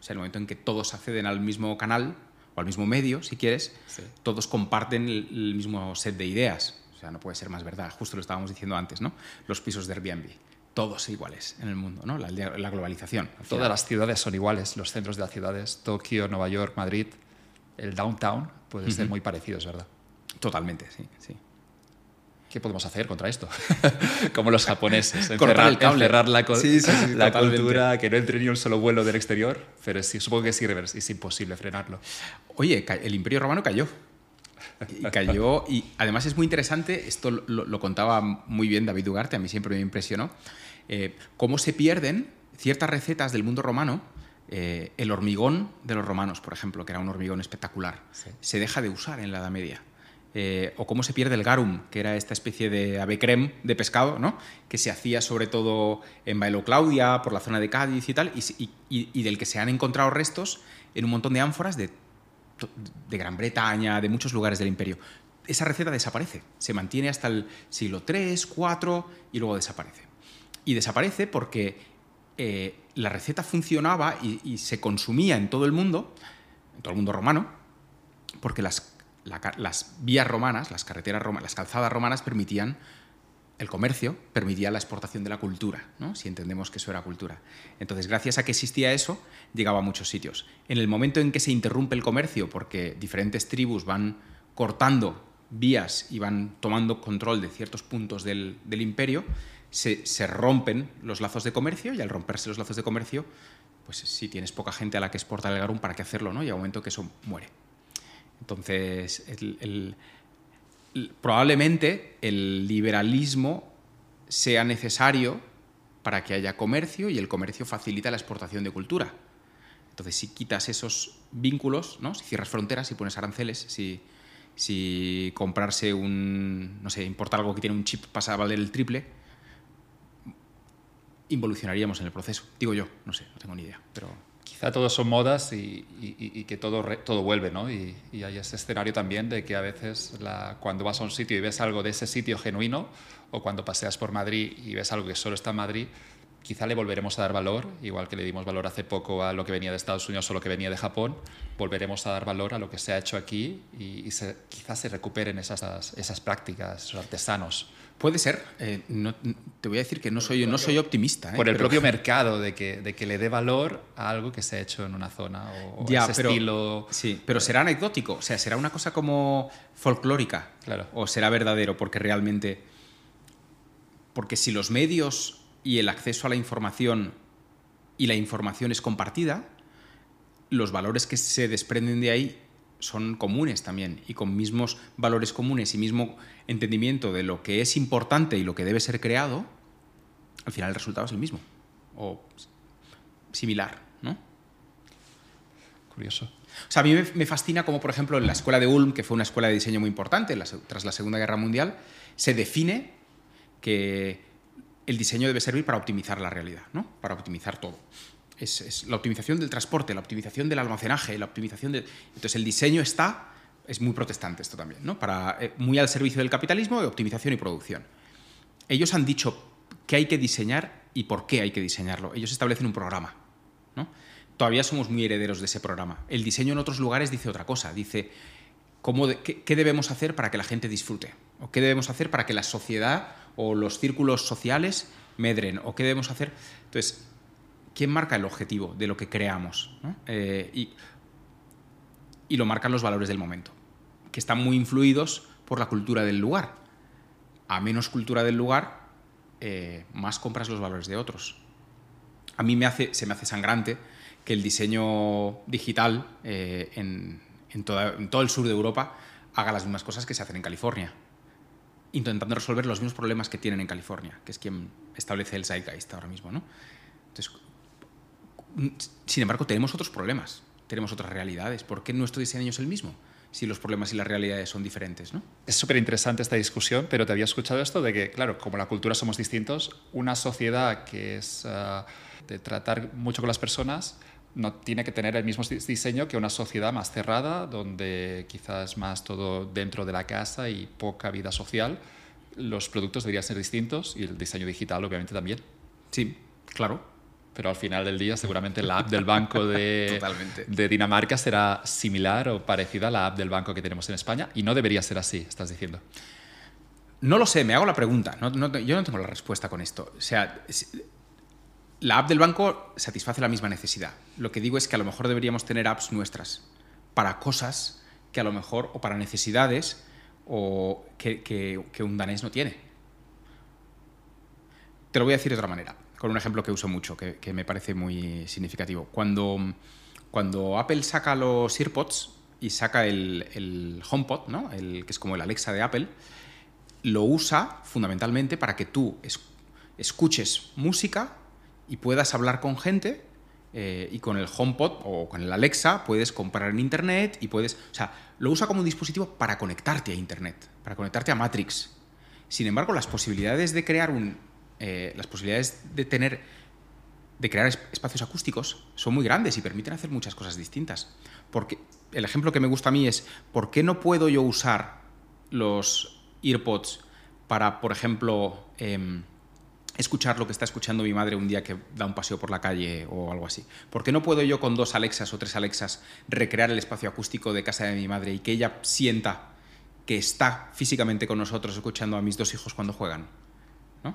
O sea, el momento en que todos acceden al mismo canal o al mismo medio, si quieres, todos comparten el, mismo set de ideas. O sea, no puede ser más verdad. Justo lo estábamos diciendo antes, ¿no? Los pisos de Airbnb. Todos iguales en el mundo, ¿no? La, la globalización. Todas las ciudades son iguales, los centros de las ciudades, Tokio, Nueva York, Madrid, el downtown, pueden ser muy parecidos, ¿verdad? Totalmente, sí, sí. ¿Qué podemos hacer contra esto? Como los japoneses, encerrar, el cable. la, la cultura, que no entre ni un solo vuelo del exterior, pero sí, supongo que es, es imposible frenarlo. Oye, el Imperio Romano cayó. Y cayó, y además es muy interesante, esto lo, contaba muy bien David Ugarte, a mí siempre me impresionó, eh, cómo se pierden ciertas recetas del mundo romano eh, el hormigón de los romanos, por ejemplo, que era un hormigón espectacular, se deja de usar en la Edad Media. Eh, o cómo se pierde el garum, que era esta especie de ave creme de pescado, ¿no? que se hacía sobre todo en Bailo Claudia, por la zona de Cádiz y tal, y, del que se han encontrado restos en un montón de ánforas de, de Gran Bretaña, de muchos lugares del imperio. Esa receta desaparece, se mantiene hasta el siglo III, IV y luego desaparece. Y desaparece porque eh, la receta funcionaba y se consumía en todo el mundo, en todo el mundo romano, porque las las vías romanas, las carreteras romanas, las calzadas romanas permitían el comercio, permitía la exportación de la cultura, ¿no? si entendemos que eso era cultura. Entonces, gracias a que existía eso, llegaba a muchos sitios. En el momento en que se interrumpe el comercio, porque diferentes tribus van cortando vías y van tomando control de ciertos puntos del, imperio, se, rompen los lazos de comercio y al romperse los lazos de comercio, pues si tienes poca gente a la que exportar el garum, ¿para qué hacerlo? ¿no? Llega un momento que eso muere. Entonces, probablemente el liberalismo sea necesario para que haya comercio y el comercio facilita la exportación de cultura. Entonces, si quitas esos vínculos, ¿no? si cierras fronteras, si pones aranceles, si, si comprarse un, no sé, importar algo que tiene un chip pasa a valer el triple, involucionaríamos en el proceso. Digo yo, no sé, no tengo ni idea, pero quizá todos son modas y, que todo, todo vuelve, ¿no? Y, hay ese escenario también de que a veces cuando vas a un sitio y ves algo de ese sitio genuino, o cuando paseas por Madrid y ves algo que solo está en Madrid, quizá le volveremos a dar valor, igual que le dimos valor hace poco a lo que venía de Estados Unidos o lo que venía de Japón, volveremos a dar valor a lo que se ha hecho aquí y, quizás se recuperen esas, esas prácticas, esos artesanos. Puede ser. Eh, te voy a decir que no soy, no soy optimista. ¿eh? Por el propio mercado, de que, de que le dé valor a algo que se ha hecho en una zona o, ya, ese estilo. Sí, pero será anecdótico. O sea, será una cosa como folclórica. Claro. O será verdadero, porque realmente. Porque si los medios y el acceso a la información y la información es compartida, los valores que se desprenden de ahí son comunes también y con mismos valores comunes y mismo entendimiento de lo que es importante y lo que debe ser creado, al final el resultado es el mismo o similar, ¿no? Curioso. O sea, a mí me fascina como, por ejemplo, en la escuela de Ulm, que fue una escuela de diseño muy importante tras la Segunda Guerra Mundial, se define que el diseño debe servir para optimizar la realidad, ¿no? Para optimizar todo es, la optimización del transporte, la optimización del almacenaje, la optimización de... Entonces el diseño está, es muy protestante esto también, ¿no? Para, eh, muy al servicio del capitalismo de optimización y producción. Ellos han dicho qué hay que diseñar y por qué hay que diseñarlo. Ellos establecen un programa, ¿no? Todavía somos muy herederos de ese programa. El diseño en otros lugares dice otra cosa, dice cómo qué, qué debemos hacer para que la gente disfrute, o qué debemos hacer para que la sociedad o los círculos sociales medren, o qué debemos hacer. Entonces, ¿quién marca el objetivo de lo que creamos? Eh, y, lo marcan los valores del momento, que están muy influidos por la cultura del lugar. A menos cultura del lugar, eh, más compras los valores de otros. A mí me hace, se me hace sangrante que el diseño digital eh, en, todo el sur de Europa haga las mismas cosas que se hacen en California. intentando resolver los mismos problemas que tienen en California, que es quien establece el Zeitgeist ahora mismo. ¿no? Entonces, sin embargo, tenemos otros problemas, tenemos otras realidades. ¿Por qué nuestro diseño es el mismo? si los problemas y las realidades son diferentes. ¿no? Es súper interesante esta discusión, pero te había escuchado esto de que, claro, como la cultura somos distintos, una sociedad que es ah, de tratar mucho con las personas no tiene que tener el mismo diseño que una sociedad más cerrada, donde quizás más todo dentro de la casa y poca vida social. Los productos deberían ser distintos y el diseño digital obviamente también. Sí, claro pero al final del día seguramente la app del banco de, de, Dinamarca será similar o parecida a la app del banco que tenemos en España y no debería ser así, estás diciendo. No lo sé, me hago la pregunta. yo no tengo la respuesta con esto. O sea, la app del banco satisface la misma necesidad. Lo que digo es que a lo mejor deberíamos tener apps nuestras para cosas que a lo mejor, o para necesidades, o que, que un danés no tiene. Te lo voy a decir de otra manera con un ejemplo que uso mucho, que, me parece muy significativo. Cuando, cuando Apple saca los AirPods y saca el, HomePod, ¿no? el, que es como el Alexa de Apple, lo usa fundamentalmente para que tú escuches música y puedas hablar con gente eh, y con el HomePod o con el Alexa puedes comprar en Internet y puedes... O sea, lo usa como un dispositivo para conectarte a Internet, para conectarte a Matrix. Sin embargo, las posibilidades de crear un eh, las posibilidades de tener de crear espacios acústicos son muy grandes y permiten hacer muchas cosas distintas. Porque el ejemplo que me gusta a mí es ¿por qué no puedo yo usar los earpods para, por ejemplo, em, escuchar lo que está escuchando mi madre un día que da un paseo por la calle o algo así? ¿Por qué no puedo yo con dos Alexas o tres Alexas recrear el espacio acústico de casa de mi madre y que ella sienta que está físicamente con nosotros escuchando a mis dos hijos cuando juegan? ¿no?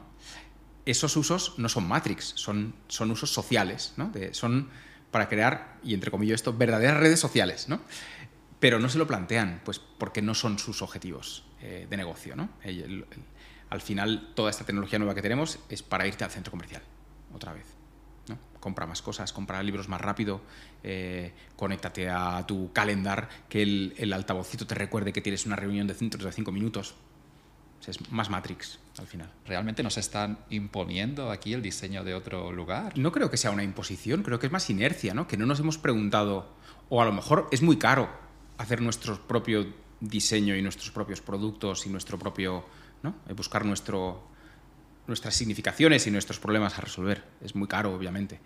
Esos usos no son Matrix, son, son usos sociales, ¿no? son para crear, y entre comillas esto, verdaderas redes sociales, ¿no? Pero no se lo plantean, pues porque no son sus objetivos eh, de negocio, ¿no? al final, toda esta tecnología nueva que tenemos es para irte al centro comercial, otra vez. ¿no? Compra más cosas, compra libros más rápido, eh, conéctate a tu calendar, que el, el altavocito te recuerde que tienes una reunión de centros de cinco minutos, es más Matrix al final. ¿Realmente nos están imponiendo aquí el diseño de otro lugar? No creo que sea una imposición, creo que es más inercia, ¿no? Que no nos hemos preguntado, o a lo mejor es muy caro hacer nuestro propio diseño y nuestros propios productos y nuestro propio, ¿no? Eh, buscar nuestro, nuestras significaciones y nuestros problemas a resolver. Es muy caro, obviamente.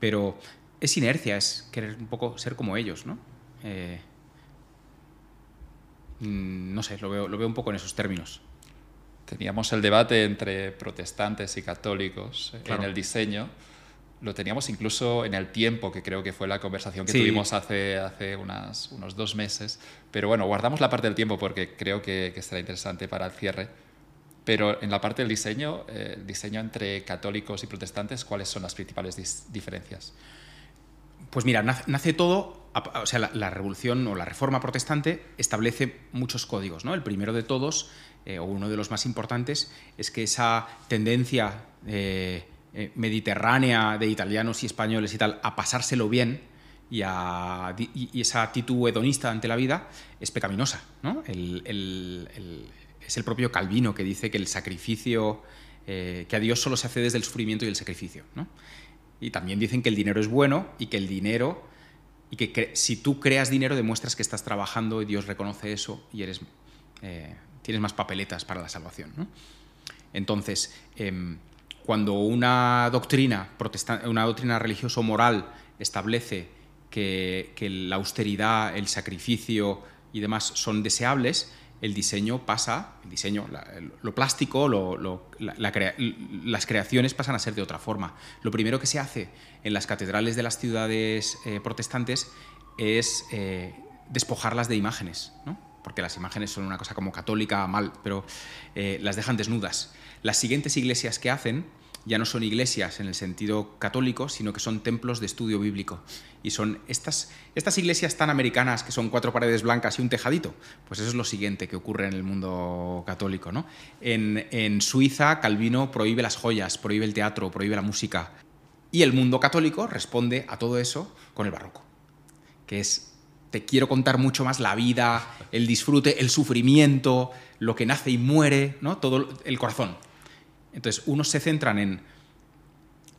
Pero es inercia, es querer un poco ser como ellos, ¿no? Eh, mm, no sé, lo veo, lo veo un poco en esos términos teníamos el debate entre protestantes y católicos en el diseño. Lo teníamos incluso en el tiempo, que creo que fue la conversación que tuvimos hace, hace unas, unos dos meses. Pero bueno, guardamos la parte del tiempo porque creo que, que será interesante para el cierre. Pero en la parte del diseño, eh, el diseño entre católicos y protestantes, ¿cuáles son las principales diferencias? Pues mira, nace, todo, o sea, la, revolución o la reforma protestante establece muchos códigos, ¿no? El primero de todos, eh, o uno de los más importantes, es que esa tendencia eh, eh, mediterránea de italianos y españoles y tal a pasárselo bien y, a, esa actitud hedonista ante la vida es pecaminosa, ¿no? es el propio Calvino que dice que el sacrificio, que a Dios solo se hace desde el sufrimiento y el sacrificio, ¿no? Y también dicen que el dinero es bueno y que el dinero, y que si tú creas dinero demuestras que estás trabajando y Dios reconoce eso y eres, tienes más papeletas para la salvación. Entonces, em, cuando una doctrina, una doctrina religioso-moral establece que, la austeridad, el sacrificio y demás son deseables, el diseño pasa, el diseño, lo plástico, las creaciones pasan a ser de otra forma. Lo primero que se hace en las catedrales de las ciudades eh, protestantes es eh, despojarlas de imágenes, porque las imágenes son una cosa como católica, mal, pero eh, las dejan desnudas. Las siguientes iglesias que hacen ya no son iglesias en el sentido católico, sino que son templos de estudio bíblico. Y son estas, estas iglesias tan americanas que son cuatro paredes blancas y un tejadito. Pues eso es lo siguiente que ocurre en el mundo católico. ¿no? En, en Suiza, Calvino prohíbe las joyas, prohíbe el teatro, prohíbe la música. Y el mundo católico responde a todo eso con el barroco, que es Te quiero contar mucho más la vida, el disfrute, el sufrimiento, lo que nace y muere, ¿no? Todo el corazón. Entonces, unos se centran en,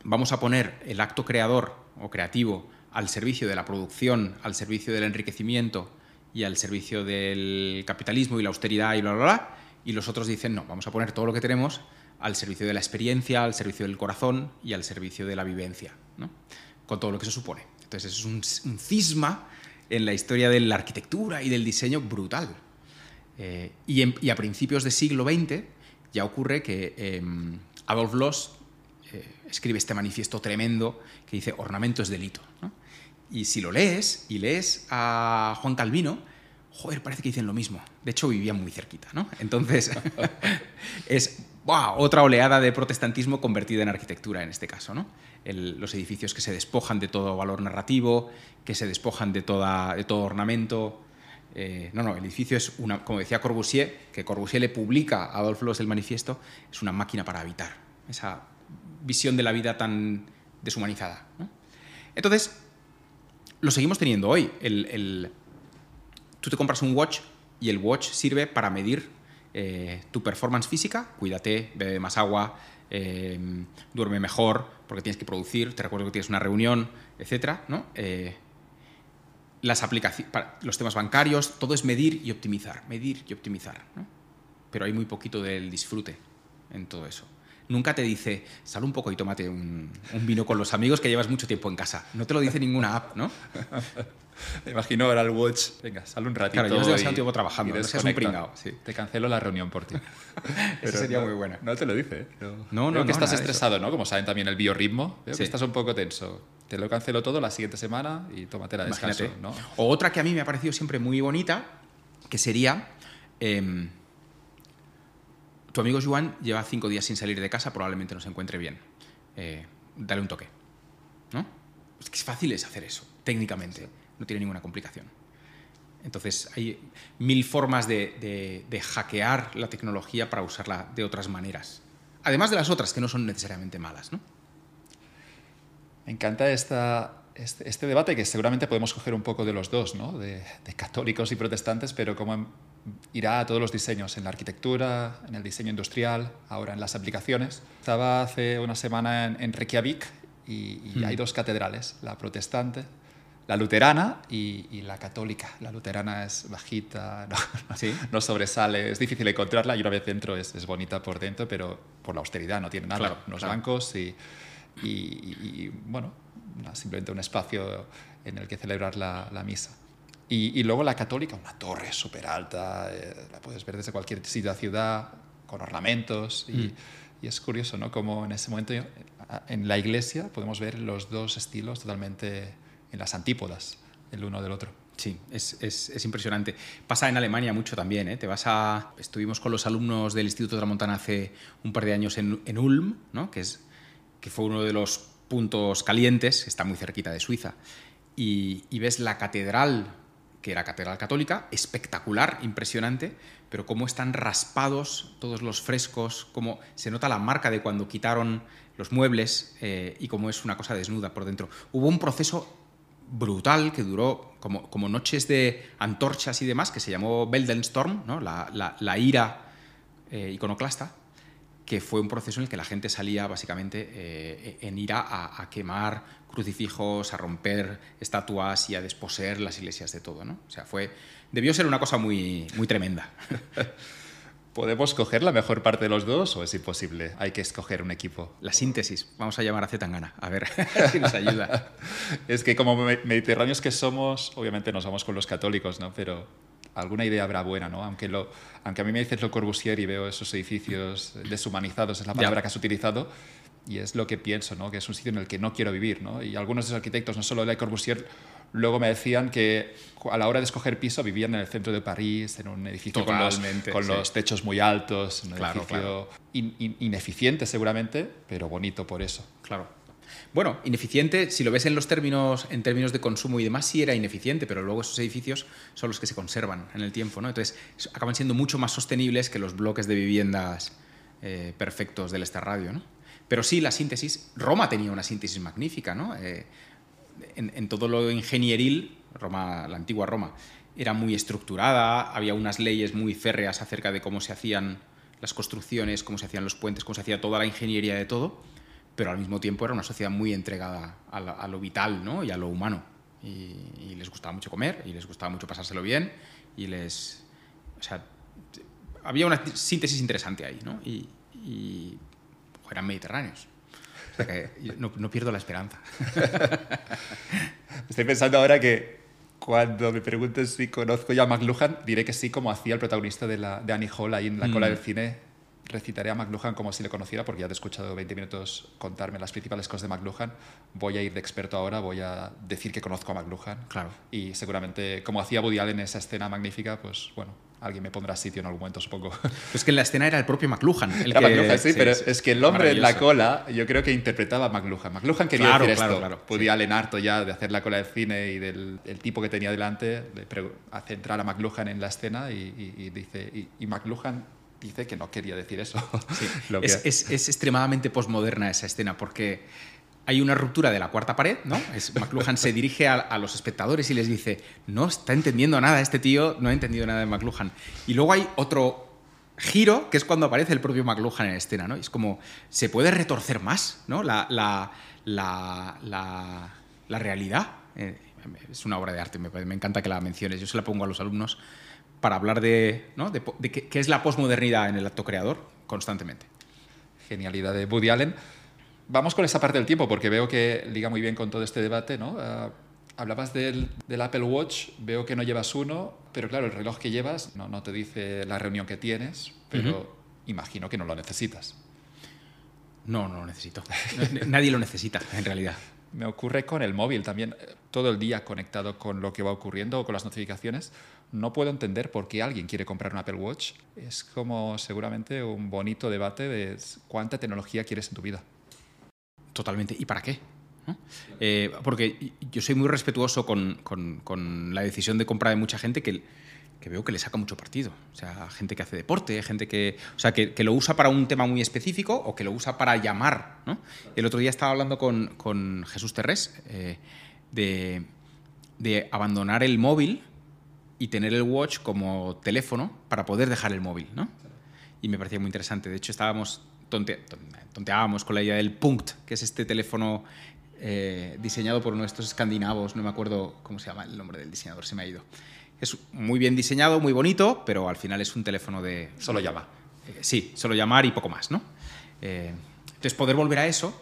vamos a poner el acto creador o creativo al servicio de la producción, al servicio del enriquecimiento y al servicio del capitalismo y la austeridad y bla, bla, bla. Y los otros dicen, no, vamos a poner todo lo que tenemos al servicio de la experiencia, al servicio del corazón y al servicio de la vivencia, ¿no? con todo lo que se supone. Entonces, es un, un cisma en la historia de la arquitectura y del diseño brutal. Eh, y, a principios del siglo XX ya ocurre que em, Adolf Loos eh, escribe este manifiesto tremendo que dice ornamento es delito. Y si lo lees y lees a Juan Calvino, joder, parece que dicen lo mismo. De hecho, vivían muy cerquita. ¿no? Entonces, es otra oleada de protestantismo convertida en arquitectura en este caso. ¿no? Los edificios que se despojan de todo valor narrativo, que se despojan de, toda, de todo ornamento. Eh, no, no, el edificio es una, como decía Corbusier, que Corbusier le publica a Adolf Loos el manifiesto, es una máquina para habitar. Esa visión de la vida tan deshumanizada. Entonces, lo seguimos teniendo hoy. El, tú te compras un watch y el watch sirve para medir eh, tu performance física, cuídate, bebe más agua, Em, duerme mejor porque tienes que producir, te recuerdo que tienes una reunión, etcétera, ¿no? Eh, las aplicaciones, los temas bancarios, todo es medir y optimizar, medir y optimizar, pero hay muy poquito del disfrute en todo eso. Nunca te dice, sal un poco y tómate un vino con los amigos que llevas mucho tiempo en casa. No te lo dice ninguna app, ¿no? Me imagino ahora el watch, venga, sal un ratito. Claro, yo demasiado tiempo trabajando, no seas un pringao. Sí. Te cancelo la reunión por ti. Eso sería muy buena. No te lo dice. ¿eh? No, no, que estás estresado, ¿no? Como saben también el biorritmo. Veo que estás un poco tenso. Te lo cancelo todo la siguiente semana y tómate la descanso. ¿no? O otra que a mí me ha parecido siempre muy bonita, que sería... Em, tu amigo Juan lleva cinco días sin salir de casa, probablemente no se encuentre bien. Eh, dale un toque. ¿No? Es que es fácil es hacer eso, técnicamente no tiene ninguna complicación. Entonces hay mil formas de, hackear la tecnología para usarla de otras maneras. Además de las otras que no son necesariamente malas. ¿no? Me encanta esta, este, este, debate que seguramente podemos coger un poco de los dos, ¿no? de, católicos y protestantes, pero cómo irá a todos los diseños, en la arquitectura, en el diseño industrial, ahora en las aplicaciones. Estaba hace una semana en, Reykjavik y, y hay mm. dos catedrales, la protestante la luterana y, la católica. La luterana es bajita, no, sobresale, es difícil encontrarla y una vez dentro es, es, bonita por dentro, pero por la austeridad no tiene nada, claro, unos bancos y, y, bueno, simplemente un espacio en el que celebrar la, la misa. Y, luego la católica, una torre súper alta, eh, la puedes ver desde cualquier sitio de la ciudad, con ornamentos. Y, mm. y, es curioso, ¿no? Como en ese momento en la iglesia podemos ver los dos estilos totalmente en las antípodas el uno del otro. Sí, es, es, impresionante. Pasa en Alemania mucho también. ¿eh? Te vas a, estuvimos con los alumnos del Instituto de la Montana hace un par de años en, en Ulm, ¿no? que, es, que fue uno de los puntos calientes, está muy cerquita de Suiza, y, y ves la catedral, que era catedral católica, espectacular, impresionante, pero cómo están raspados todos los frescos, cómo se nota la marca de cuando quitaron los muebles eh, y cómo es una cosa desnuda por dentro. Hubo un proceso brutal que duró como, como noches de antorchas y demás, que se llamó Beldenstorm, ¿no? la, la, ira eh, iconoclasta, que fue un proceso en el que la gente salía básicamente eh, en ira a, quemar crucifijos, a romper estatuas y a desposeer las iglesias de todo. ¿no? O sea, fue, debió ser una cosa muy, muy tremenda. ¿Podemos coger la mejor parte de los dos o es imposible? Hay que escoger un equipo. La síntesis. Vamos a llamar a Zetangana, a ver si nos ayuda. es que como mediterráneos que somos, obviamente nos vamos con los católicos, ¿no? Pero alguna idea habrá buena, ¿no? Aunque, lo, aunque a mí me dices lo Corbusier y veo esos edificios deshumanizados, es la palabra que has utilizado, y es lo que pienso, ¿no? Que es un sitio en el que no quiero vivir, ¿no? Y algunos de esos arquitectos, no solo Le Corbusier, Luego me decían que a la hora de escoger piso vivían en el centro de París, en un edificio con, los, techos muy altos, un edificio ineficiente seguramente, pero bonito por eso. Claro. Bueno, ineficiente, si lo ves en los términos, en términos de consumo y demás, sí era ineficiente, pero luego esos edificios son los que se conservan en el tiempo, ¿no? Entonces acaban siendo mucho más sostenibles que los bloques de viviendas eh, perfectos del Radio, ¿no? Pero sí, la síntesis, Roma tenía una síntesis magnífica, ¿no? Eh, en, todo lo ingenieril Roma, la antigua Roma, era muy estructurada, había unas leyes muy férreas acerca de cómo se hacían las construcciones, cómo se hacían los puentes, cómo se hacía toda la ingeniería de todo, pero al mismo tiempo era una sociedad muy entregada a, lo vital ¿no? y a lo humano. Y, les gustaba mucho comer, y les gustaba mucho pasárselo bien, y les... O sea, había una síntesis interesante ahí, ¿no? Y, eran mediterráneos. O sea que no, no pierdo la esperanza. Estoy pensando ahora que cuando me pregunten si conozco ya a McLuhan, diré que sí, como hacía el protagonista de, la, de Annie Hall ahí en la cola mm. del cine. Recitaré a McLuhan como si le conociera, porque ya te he escuchado 20 minutos contarme las principales cosas de McLuhan. Voy a ir de experto ahora, voy a decir que conozco a McLuhan. Claro. Y seguramente, como hacía Woody Allen en esa escena magnífica, pues bueno, alguien me pondrá sitio en algún momento, supongo. Es que en la escena era el propio McLuhan. El era McLuhan, sí, pero es que el hombre en la cola, yo creo que interpretaba a McLuhan. McLuhan quería decir esto. Claro, Podía sí. harto ya de hacer la cola del cine y del tipo que tenía delante, de entrar a McLuhan en la escena y, dice, y, McLuhan dice que no quería decir eso. es, es, es, extremadamente posmoderna esa escena porque hay una ruptura de la cuarta pared, ¿no? McLuhan se dirige a, los espectadores y les dice, no está entendiendo nada, este tío no ha entendido nada de McLuhan. Y luego hay otro giro, que es cuando aparece el propio McLuhan en escena, ¿no? es como, se puede retorcer más, ¿no? La, la, la, la realidad. Eh, es una obra de arte, me, encanta que la menciones. Yo se la pongo a los alumnos para hablar de, ¿no? de, qué, es la posmodernidad en el acto creador constantemente. Genialidad de Woody Allen vamos con esa parte del tiempo, porque veo que liga muy bien con todo este debate, ¿no? Ah, hablabas del, Apple Watch, veo que no llevas uno, pero claro, el reloj que llevas no, no te dice la reunión que tienes, pero imagino que no lo necesitas. No, no lo necesito. Nadie lo necesita, en realidad. Me ocurre con el móvil también, todo el día conectado con lo que va ocurriendo o con las notificaciones. No puedo entender por qué alguien quiere comprar un Apple Watch. Es como seguramente un bonito debate de cuánta tecnología quieres en tu vida. Totalmente. ¿Y para qué? Eh, porque yo soy muy respetuoso con, la decisión de compra de mucha gente que, veo que le saca mucho partido. O sea, gente que hace deporte, gente que, o sea, que, lo usa para un tema muy específico o que lo usa para llamar. El otro día estaba hablando con, con Jesús Terrés eh, de, de abandonar el móvil y tener el watch como teléfono para poder dejar el móvil. ¿no? Y me parecía muy interesante. De hecho, estábamos tonteábamos con la idea del Punkt, que es este teléfono eh, diseñado por nuestros escandinavos, no me acuerdo cómo se llama el nombre del diseñador, se me ha ido. Es muy bien diseñado, muy bonito, pero al final es un teléfono de... Solo llama. Eh, sí, solo llamar y poco más, ¿no? Eh, entonces poder volver a eso,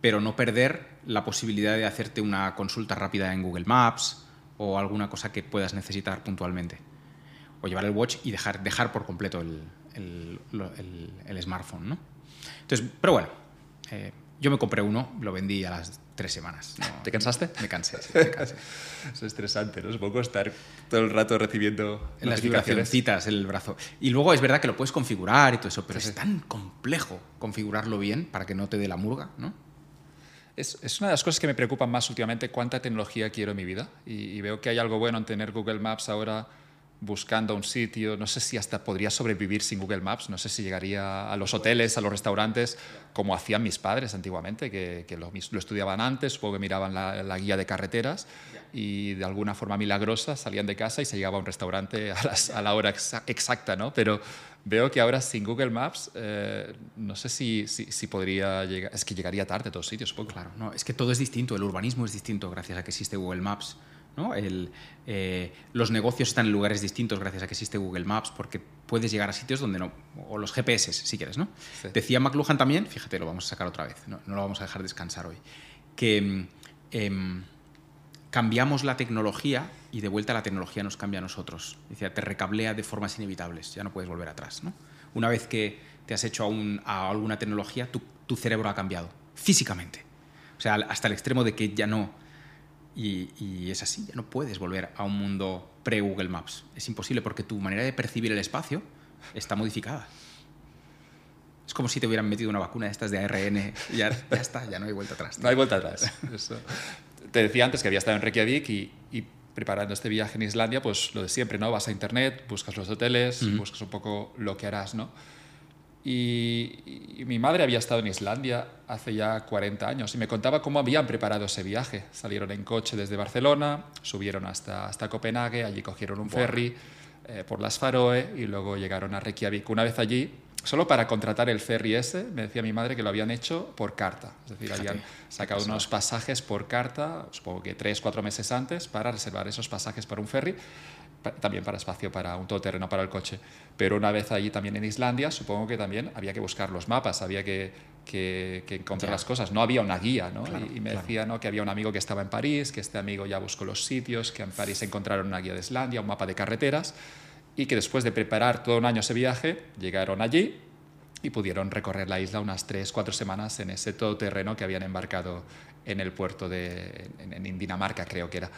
pero no perder la posibilidad de hacerte una consulta rápida en Google Maps o alguna cosa que puedas necesitar puntualmente. O llevar el watch y dejar, dejar por completo el, el, el smartphone, ¿no? Entonces, pero bueno, eh, yo me compré uno, lo vendí a las tres semanas. ¿Te cansaste? Me cansé, sí, me cansé. es estresante, ¿no? Es poco estar todo el rato recibiendo en las vibracioncitas en el brazo. Y luego es verdad que lo puedes configurar y todo eso, pero es tan complejo configurarlo bien para que no te dé la murga, ¿no? Es, es, una de las cosas que me preocupan más últimamente, cuánta tecnología quiero en mi vida. Y, y veo que hay algo bueno en tener Google Maps ahora buscando un sitio, no sé si hasta podría sobrevivir sin Google Maps, no sé si llegaría a los hoteles, a los restaurantes, como hacían mis padres antiguamente, que, lo, estudiaban antes, supongo que miraban la, guía de carreteras y de alguna forma milagrosa salían de casa y se llegaba a un restaurante a, la hora exacta, ¿no? Pero veo que ahora sin Google Maps, eh, no sé si, si, podría llegar, es que llegaría tarde a todos sitios, supongo. Claro, no, es que todo es distinto, el urbanismo es distinto gracias a que existe Google Maps. Eh, los negocios están en lugares distintos gracias a que existe Google Maps, porque puedes llegar a sitios donde no, o los GPS, si quieres. ¿no? Decía McLuhan también, fíjate, lo vamos a sacar otra vez, no, lo vamos a dejar descansar hoy, que mm, em, cambiamos la tecnología y de vuelta la tecnología nos cambia a nosotros. Decía, te recablea de formas inevitables, ya no puedes volver atrás. ¿no? Una vez que te has hecho a, alguna tecnología, tu, tu cerebro ha cambiado, físicamente. O sea, hasta el extremo de que ya no y, es así, ya no puedes volver a un mundo pre-Google Maps. Es imposible porque tu manera de percibir el espacio está modificada. Es como si te hubieran metido una vacuna de estas de ARN y ya, está, ya no hay vuelta atrás. No hay vuelta atrás. Te decía antes que había estado en Reykjavik y, preparando este viaje en Islandia, pues lo de siempre, ¿no? Vas a internet, buscas los hoteles, buscas un poco lo que harás, ¿no? Y, mi madre había estado en Islandia hace ya 40 años y me contaba cómo habían preparado ese viaje. Salieron en coche desde Barcelona, subieron hasta, hasta Copenhague, allí cogieron un ferry eh, por las Faroe y luego llegaron a Reykjavik. Una vez allí, solo para contratar el ferry ese, me decía mi madre que lo habían hecho por carta. Es decir, habían sacado unos pasajes por carta, supongo que tres, cuatro meses antes, para reservar esos pasajes para un ferry también para espacio para un todoterreno para el coche. Pero una vez allí también en Islandia, supongo que también había que buscar los mapas, había que, que, encontrar las cosas. No había una guía, ¿no? y, me decía ¿no? que había un amigo que estaba en París, que este amigo ya buscó los sitios, que en París encontraron una guía de Islandia, un mapa de carreteras, y que después de preparar todo un año ese viaje, llegaron allí y pudieron recorrer la isla unas tres, cuatro semanas en ese todoterreno que habían embarcado en el puerto de en, en Dinamarca, creo que era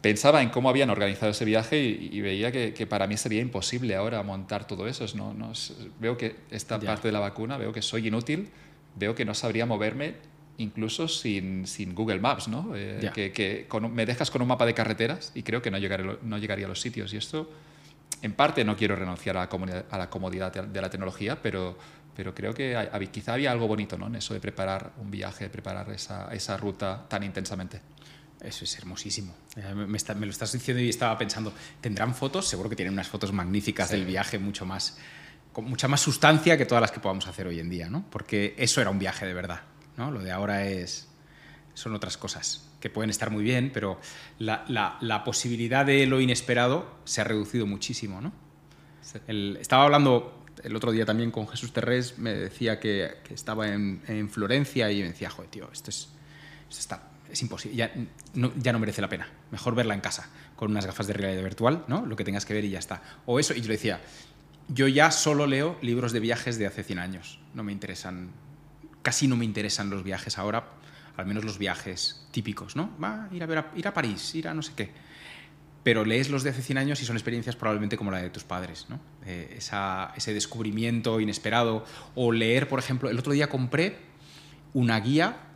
pensaba en cómo habían organizado ese viaje y, veía que, para mí sería imposible ahora montar todo eso. No, no, veo que esta parte de la vacuna, veo que soy inútil, veo que no sabría moverme incluso sin, sin Google Maps, ¿no? Eh, que, me dejas con un mapa de carreteras y creo que no, llegaré, no llegaría a los sitios. Y esto, en parte, no quiero renunciar a la, a la comodidad de la tecnología, pero, pero creo que quizá había algo bonito ¿no? en eso de preparar un viaje, de preparar esa, esa ruta tan intensamente. Eso es hermosísimo. Eh, me, lo estás diciendo y estaba pensando, ¿tendrán fotos? Seguro que tienen unas fotos magníficas del viaje, mucho más, con mucha más sustancia que todas las que podamos hacer hoy en día, ¿no? Porque eso era un viaje de verdad, ¿no? Lo de ahora es, son otras cosas que pueden estar muy bien, pero la, la, posibilidad de lo inesperado se ha reducido muchísimo, ¿no? estaba hablando el otro día también con Jesús Terrés, me decía que, que estaba en, en, Florencia y me decía, joder, tío, esto, es, esto está es imposible, ya no, merece la pena. Mejor verla en casa, con unas gafas de realidad virtual, ¿no? Lo que tengas que ver y ya está. O eso, y yo le decía, yo ya solo leo libros de viajes de hace 100 años. No me interesan, casi no me interesan los viajes ahora, al menos los viajes típicos, ¿no? Va, ir a, ver a, ir a París, ir a no sé qué. Pero lees los de hace 100 años y son experiencias probablemente como la de tus padres, ¿no? Eh, esa, ese descubrimiento inesperado. O leer, por ejemplo, el otro día compré una guía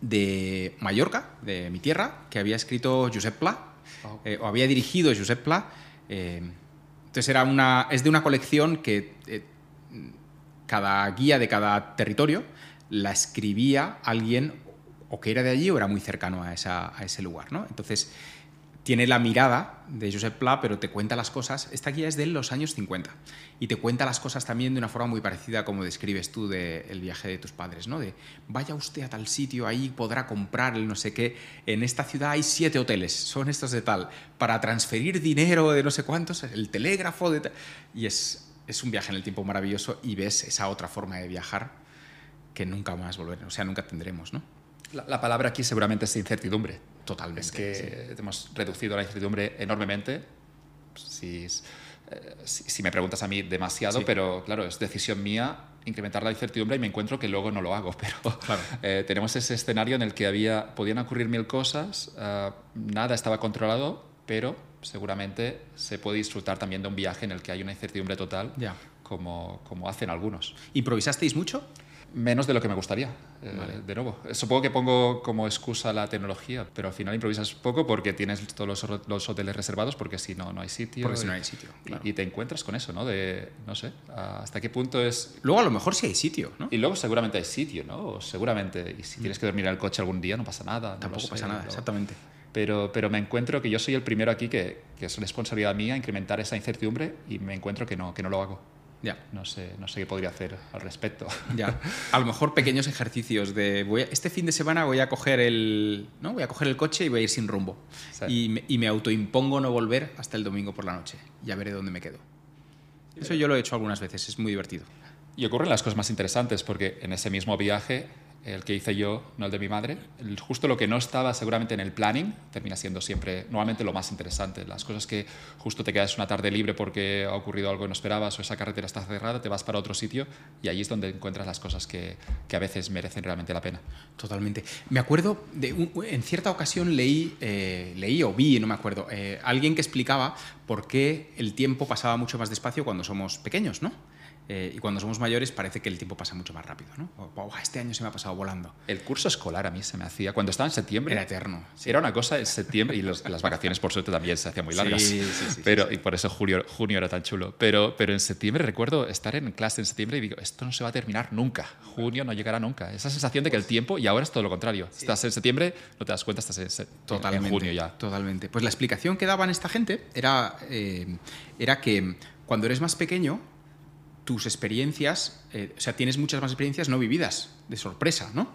de Mallorca, de mi tierra, que había escrito Josep Pla, oh. eh, o había dirigido Josep Pla. Eh, entonces era una, es de una colección que eh, cada guía de cada territorio la escribía alguien o que era de allí o era muy cercano a, esa, a ese lugar. ¿no? Entonces tiene la mirada de Josep Pla, pero te cuenta las cosas. Esta guía es de los años 50 y te cuenta las cosas también de una forma muy parecida como describes tú del viaje de tus padres, ¿no? De vaya usted a tal sitio, ahí podrá comprar el no sé qué. En esta ciudad hay siete hoteles, son estos de tal, para transferir dinero de no sé cuántos, el telégrafo de tal. Y es, es un viaje en el tiempo maravilloso y ves esa otra forma de viajar que nunca más volver, o sea, nunca tendremos, ¿no? La, palabra aquí seguramente es incertidumbre. Totalmente. Es que hemos reducido la incertidumbre enormemente. Si, eh, si, me preguntas a mí demasiado, pero claro, es decisión mía incrementar la incertidumbre y me encuentro que luego no lo hago. Pero eh, tenemos ese escenario en el que había, podían ocurrir mil cosas, eh, nada estaba controlado, pero seguramente se puede disfrutar también de un viaje en el que hay una incertidumbre total, como, como hacen algunos. ¿Improvisasteis mucho? Menos de lo que me gustaría. Eh, de nuevo, supongo que pongo como excusa la tecnología, pero al final improvisas poco porque tienes todos los, hoteles reservados porque si no, no hay sitio. Porque si no hay sitio. Y, te encuentras con eso, ¿no? De, no sé, hasta qué punto es... Luego a lo mejor sí hay sitio, ¿no? Y luego seguramente hay sitio, ¿no? seguramente, y si tienes que dormir en el coche algún día no pasa nada. Tampoco pasa nada, exactamente. Pero, pero me encuentro que yo soy el primero aquí que, que es responsabilidad mía incrementar esa incertidumbre y me encuentro que no, que no lo hago. Ya. No sé, no sé qué podría hacer al respecto. Ya. A lo mejor pequeños ejercicios de voy este fin de semana voy a coger el no voy a coger el coche y voy a ir sin rumbo y, me, y, me, autoimpongo no volver hasta el domingo por la noche. Ya veré dónde me quedo. Eso yo lo he hecho algunas veces, es muy divertido. Y ocurren las cosas más interesantes porque en ese mismo viaje el que hice yo, no el de mi madre. justo lo que no estaba seguramente en el planning termina siendo siempre, normalmente lo más interesante. Las cosas que justo te quedas una tarde libre porque ha ocurrido algo que no esperabas o esa carretera está cerrada, te vas para otro sitio y allí es donde encuentras las cosas que, que a veces merecen realmente la pena. Totalmente. Me acuerdo, de en cierta ocasión leí, eh, leí o vi, no me acuerdo, eh, alguien que explicaba por qué el tiempo pasaba mucho más despacio cuando somos pequeños, ¿no? Eh, y cuando somos mayores parece que el tiempo pasa mucho más rápido, ¿no? O, este año se me ha pasado volando. El curso escolar a mí se me hacía, cuando estaba en septiembre... Era eterno. Era una cosa en septiembre, y las vacaciones por suerte también se hacían muy largas. Sí, sí, sí, pero, Y por eso junio, junio era tan chulo. Pero, pero en septiembre recuerdo estar en clase en septiembre y digo, esto no se va a terminar nunca. Junio no llegará nunca. Esa sensación de que el tiempo, y ahora es todo lo contrario. Estás en septiembre, no te das cuenta, estás en, totalmente, en junio ya. Totalmente. Pues la explicación que daban esta gente era, eh, era que cuando eres más pequeño, tus experiencias, eh, o sea, tienes muchas más experiencias no vividas, de sorpresa, ¿no?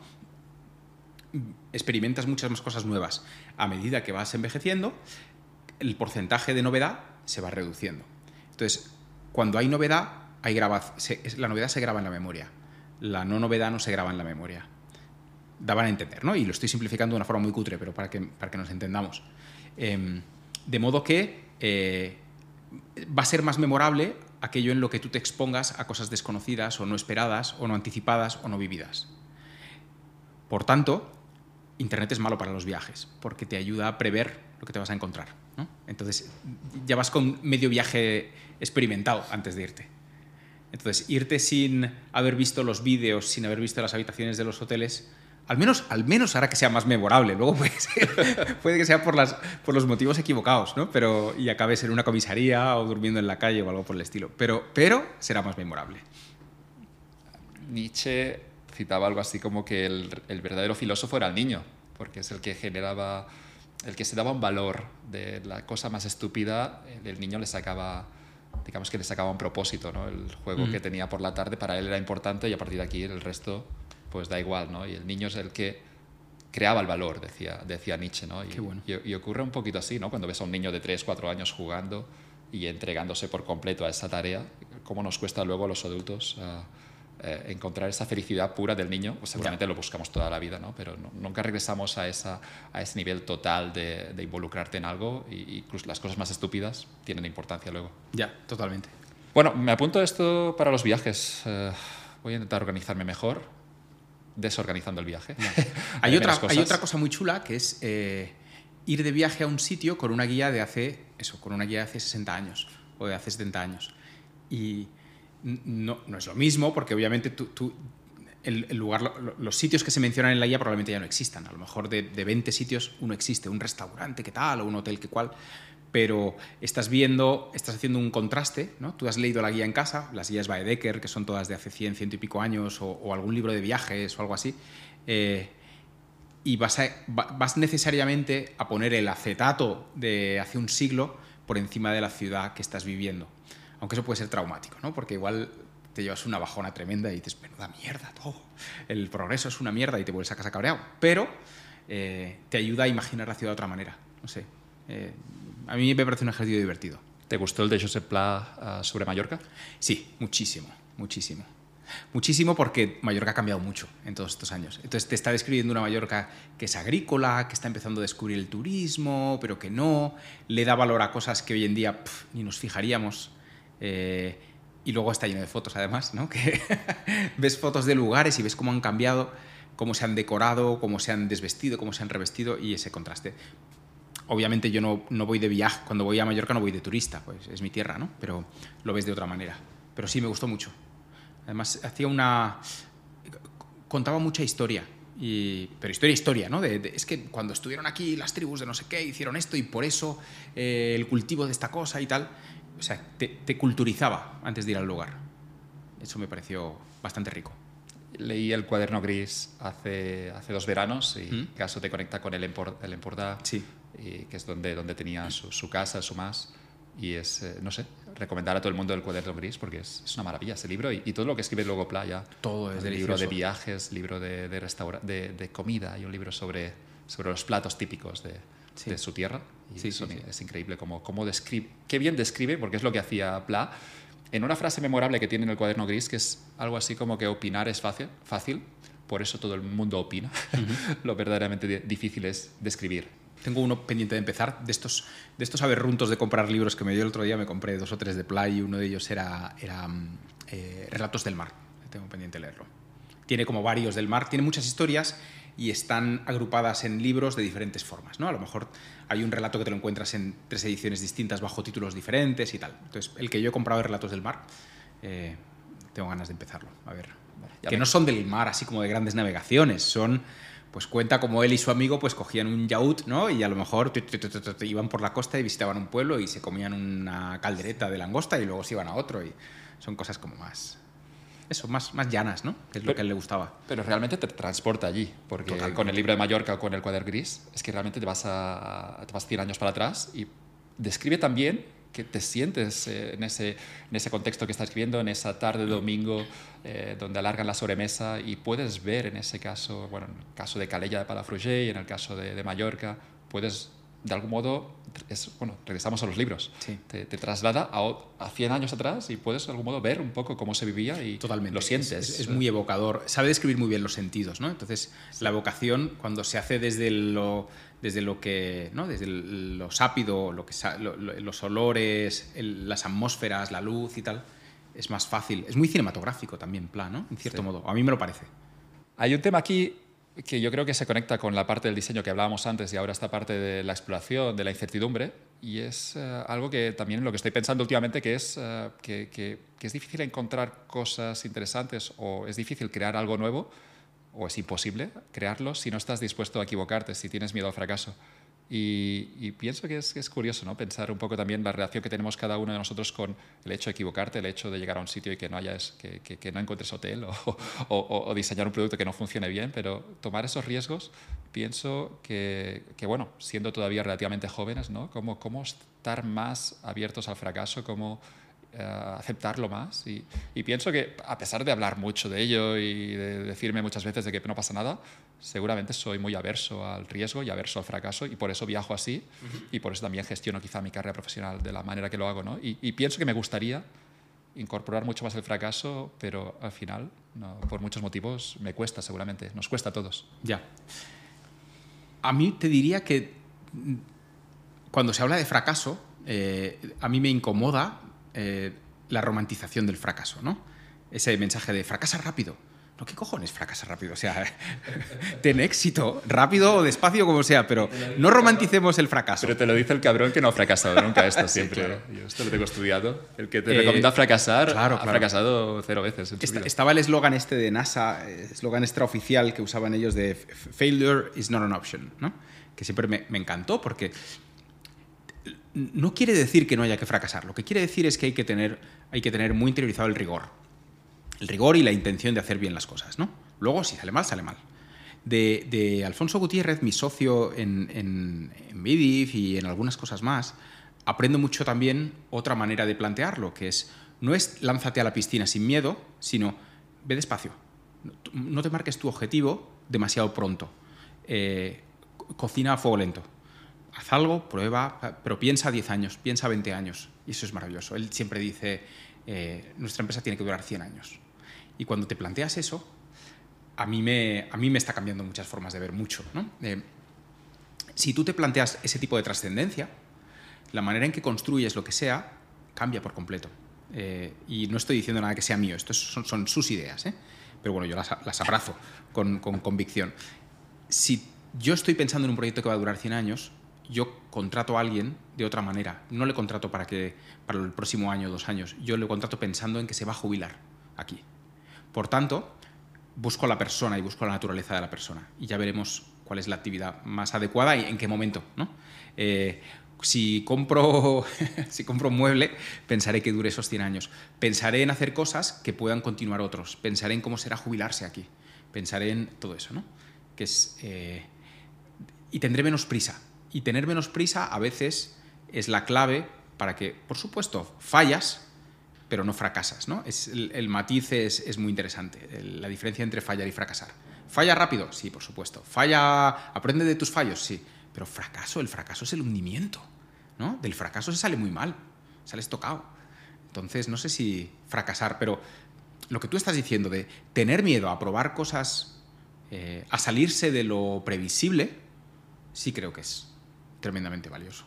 Experimentas muchas más cosas nuevas. A medida que vas envejeciendo, el porcentaje de novedad se va reduciendo. Entonces, cuando hay novedad, hay la novedad se graba en la memoria. La no novedad no se graba en la memoria. Daban a entender, ¿no? Y lo estoy simplificando de una forma muy cutre, pero para que, para que nos entendamos. Em, de modo que eh, va a ser más memorable aquello en lo que tú te expongas a cosas desconocidas o no esperadas o no anticipadas o no vividas. Por tanto, Internet es malo para los viajes porque te ayuda a prever lo que te vas a encontrar. Entonces, ya vas con medio viaje experimentado antes de irte. Entonces, irte sin haber visto los vídeos, sin haber visto las habitaciones de los hoteles, al menos, al menos hará que sea más memorable. Luego puede, que sea por, las, por los motivos equivocados, ¿no? Pero, y acabes en una comisaría o durmiendo en la calle o algo por el estilo. Pero, pero será más memorable. Nietzsche citaba algo así como que el, el, verdadero filósofo era el niño, porque es el que generaba, el que se daba un valor de la cosa más estúpida, el, niño le sacaba, digamos que le sacaba un propósito, ¿no? El juego que tenía por la tarde para él era importante y a partir de aquí el resto pues da igual, ¿no? Y el niño es el que creaba el valor, decía, decía Nietzsche, ¿no? Y, ocurre un poquito así, ¿no? Cuando ves a un niño de 3, 4 años jugando y entregándose por completo a esa tarea, cómo nos cuesta luego a los adultos ah, eh, encontrar esa felicidad pura del niño, pues seguramente lo buscamos toda la vida, ¿no? Pero nunca regresamos a, esa, a ese nivel total de, involucrarte en algo y, incluso las cosas más estúpidas tienen importancia luego. Ya, totalmente. Bueno, me apunto esto para los viajes. Eh, voy a intentar organizarme mejor desorganizando el viaje. hay, otra, hay otra cosa muy chula que es eh, ir de viaje a un sitio con una guía de hace, eso, con una guía de hace 60 años o de hace 70 años. Y no, no es lo mismo porque obviamente tú, el, lugar, los sitios que se mencionan en la guía probablemente ya no existan. A lo mejor de, de 20 sitios uno existe, un restaurante que tal o un hotel que cual pero estás viendo, estás haciendo un contraste, ¿no? Tú has leído la guía en casa, las guías Baedeker, que son todas de hace 100, ciento y pico años, o, algún libro de viajes o algo así, eh, y vas, vas necesariamente a poner el acetato de hace un siglo por encima de la ciudad que estás viviendo. Aunque eso puede ser traumático, ¿no? Porque igual te llevas una bajona tremenda y dices, menuda mierda todo. El progreso es una mierda y te vuelves a casa cabreado. Pero eh, te ayuda a imaginar la ciudad de otra manera. No sé. Eh, a mí me parece un ejercicio divertido. ¿Te gustó el de Josep Pla ah, sobre Mallorca? Sí, muchísimo, muchísimo. Muchísimo porque Mallorca ha cambiado mucho en todos estos años. Entonces te está describiendo una Mallorca que es agrícola, que está empezando a descubrir el turismo, pero que no, le da valor a cosas que hoy en día ni nos fijaríamos. Eh, y luego está lleno de fotos además, ¿no? Que ves fotos de lugares y ves cómo han cambiado, cómo se han decorado, cómo se han desvestido, cómo se han revestido y ese contraste obviamente yo no, no, voy de viaje, cuando voy a Mallorca no voy de turista, pues es mi tierra, ¿no? Pero lo ves de otra manera. Pero sí, me gustó mucho. Además, hacía una... contaba mucha historia. Y, pero historia, historia, ¿no? es que cuando estuvieron aquí las tribus de no sé qué hicieron esto y por eso eh, el cultivo de esta cosa y tal. O sea, te, culturizaba antes de ir al lugar. Eso me pareció bastante rico leí el cuaderno gris hace, hace dos veranos y ¿Mm? caso te conecta con el, el Empordà. Sí que es donde, donde tenía su, casa, su más. Y es, eh, no sé, recomendar a todo el mundo el cuaderno gris porque es, es una maravilla ese libro y, todo lo que escribe luego Playa. Todo es delicioso. Libro de viajes, libro de, de, de, de, comida y un libro sobre, sobre los platos típicos de, de su tierra. Y sí, sí, es increíble cómo, cómo describe, qué bien describe, porque es lo que hacía Pla, en una frase memorable que tiene en el cuaderno gris, que es algo así como que opinar es fácil, fácil por eso todo el mundo opina. lo verdaderamente difícil es describir tengo uno pendiente de empezar, de estos, de estos aberruntos de comprar libros que me dio el otro día, me compré dos o tres de Play y uno de ellos era, era mm, eh, Relatos del Mar, tengo pendiente de leerlo. Tiene como varios del mar, tiene muchas historias y están agrupadas en libros de diferentes formas. ¿no? A lo mejor hay un relato que te lo encuentras en tres ediciones distintas bajo títulos diferentes y tal. Entonces, el que yo he comprado es Relatos del Mar. Eh, tengo ganas de empezarlo. A ver. que no son del mar, así como de grandes navegaciones, son pues cuenta como él y su amigo pues cogían un yacht, ¿no? Y a lo mejor iban por la costa y visitaban un pueblo y se comían una caldereta de langosta y luego se iban a otro y son cosas como más eso, más, más llanas, ¿no? Que es lo que a él le gustaba. Pero realmente te transporta allí, porque con el libro de Mallorca o con el cuaderno gris, es que realmente te vas, a, te vas 100 años para atrás y describe también que te sientes eh, en, ese, en ese contexto que estás escribiendo, en esa tarde de domingo eh, donde alargan la sobremesa y puedes ver en ese caso, bueno, en el caso de Calella de Palafrugell y en el caso de Mallorca, puedes de algún modo, es, bueno, regresamos a los libros. Te, traslada a, a, 100 años atrás y puedes de algún modo ver un poco cómo se vivía y Totalmente. lo sientes. Es, muy evocador. Sabe describir muy bien los sentidos, ¿no? Entonces, la evocación, cuando se hace desde lo, desde lo que, ¿no? Desde lo sápido, lo que, los olores, las atmósferas, la luz y tal, es más fácil. Es muy cinematográfico también, plan, ¿no? En cierto modo. A mí me lo parece. Hay un tema aquí que yo creo que se conecta con la parte del diseño que hablábamos antes y ahora esta parte de la exploración, de la incertidumbre, y es eh, algo que también lo que estoy pensando últimamente, que es eh, que, que, es difícil encontrar cosas interesantes o es difícil crear algo nuevo, o es imposible crearlo si no estás dispuesto a equivocarte, si tienes miedo al fracaso. Y, pienso que es, es, curioso ¿no? pensar un poco también la relación que tenemos cada uno de nosotros con el hecho de equivocarte, el hecho de llegar a un sitio y que no, hayas, que, que, no encuentres hotel o, o, diseñar un producto que no funcione bien, pero tomar esos riesgos, pienso que, que bueno, siendo todavía relativamente jóvenes, ¿no? cómo, cómo estar más abiertos al fracaso, cómo eh, aceptarlo más. Y, y, pienso que a pesar de hablar mucho de ello y de decirme muchas veces de que no pasa nada, seguramente soy muy averso al riesgo y averso al fracaso y por eso viajo así y por eso también gestiono quizá mi carrera profesional de la manera que lo hago. ¿no? Y, pienso que me gustaría incorporar mucho más el fracaso, pero al final, por muchos motivos, me cuesta seguramente, nos cuesta a todos. Ya. A mí te diría que cuando se habla de fracaso, eh, a mí me incomoda eh, la romantización del fracaso, ¿no? Ese mensaje de fracasa rápido ¿No, ¿Qué cojones fracasa rápido? O sea, ten éxito, rápido o despacio, como sea, pero no romanticemos el fracaso. Pero te lo dice el cabrón que no ha fracasado nunca esto siempre. Yo esto lo tengo estudiado. El que te recomienda fracasar ha fracasado cero veces. estaba el eslogan este de NASA, eslogan extraoficial que usaban ellos de Failure is not an option, ¿no? que siempre me, me encantó porque no quiere decir que no haya que fracasar. Lo que quiere decir es que hay que tener, hay que tener muy interiorizado el rigor el rigor y la intención de hacer bien las cosas, ¿no? Luego, si sale mal, sale mal. De, Alfonso Gutiérrez, mi socio en, en, y en algunas cosas más, aprendo mucho también otra manera de plantearlo, que es, no es lánzate a la piscina sin miedo, sino ve despacio. No te marques tu objetivo demasiado pronto. Eh, cocina a fuego lento. Haz algo, prueba, pero piensa 10 años, piensa 20 años. Y eso es maravilloso. Él siempre dice, eh, nuestra empresa tiene que durar 100 años. Y cuando te planteas eso, a mí me, a mí me está cambiando muchas formas de ver mucho. ¿no? Eh, si tú te planteas ese tipo de trascendencia, la manera en que construyes lo que sea cambia por completo. Eh, y no estoy diciendo nada que sea mío, estas son, son, sus ideas, ¿eh? pero bueno, yo las, las abrazo con, con, convicción. Si yo estoy pensando en un proyecto que va a durar 100 años, yo contrato a alguien de otra manera. No le contrato para, que, para el próximo año o dos años, yo le contrato pensando en que se va a jubilar aquí. Por tanto, busco la persona y busco la naturaleza de la persona y ya veremos cuál es la actividad más adecuada y en qué momento. ¿no? Eh, si compro, si compro un mueble, pensaré que dure esos 100 años. Pensaré en hacer cosas que puedan continuar otros. Pensaré en cómo será jubilarse aquí. Pensaré en todo eso. ¿no? Que es, eh, y tendré menos prisa. Y tener menos prisa a veces es la clave para que, por supuesto, fallas, pero no fracasas. ¿no? Es, el, matiz es, muy interesante, la diferencia entre fallar y fracasar. ¿Falla rápido? Sí, por supuesto. ¿Falla, aprende de tus fallos? Sí. Pero fracaso, el fracaso es el hundimiento. ¿no? Del fracaso se sale muy mal, sales tocado. Entonces, no sé si fracasar, pero lo que tú estás diciendo de tener miedo a probar cosas, eh, a salirse de lo previsible, sí creo que es tremendamente valioso.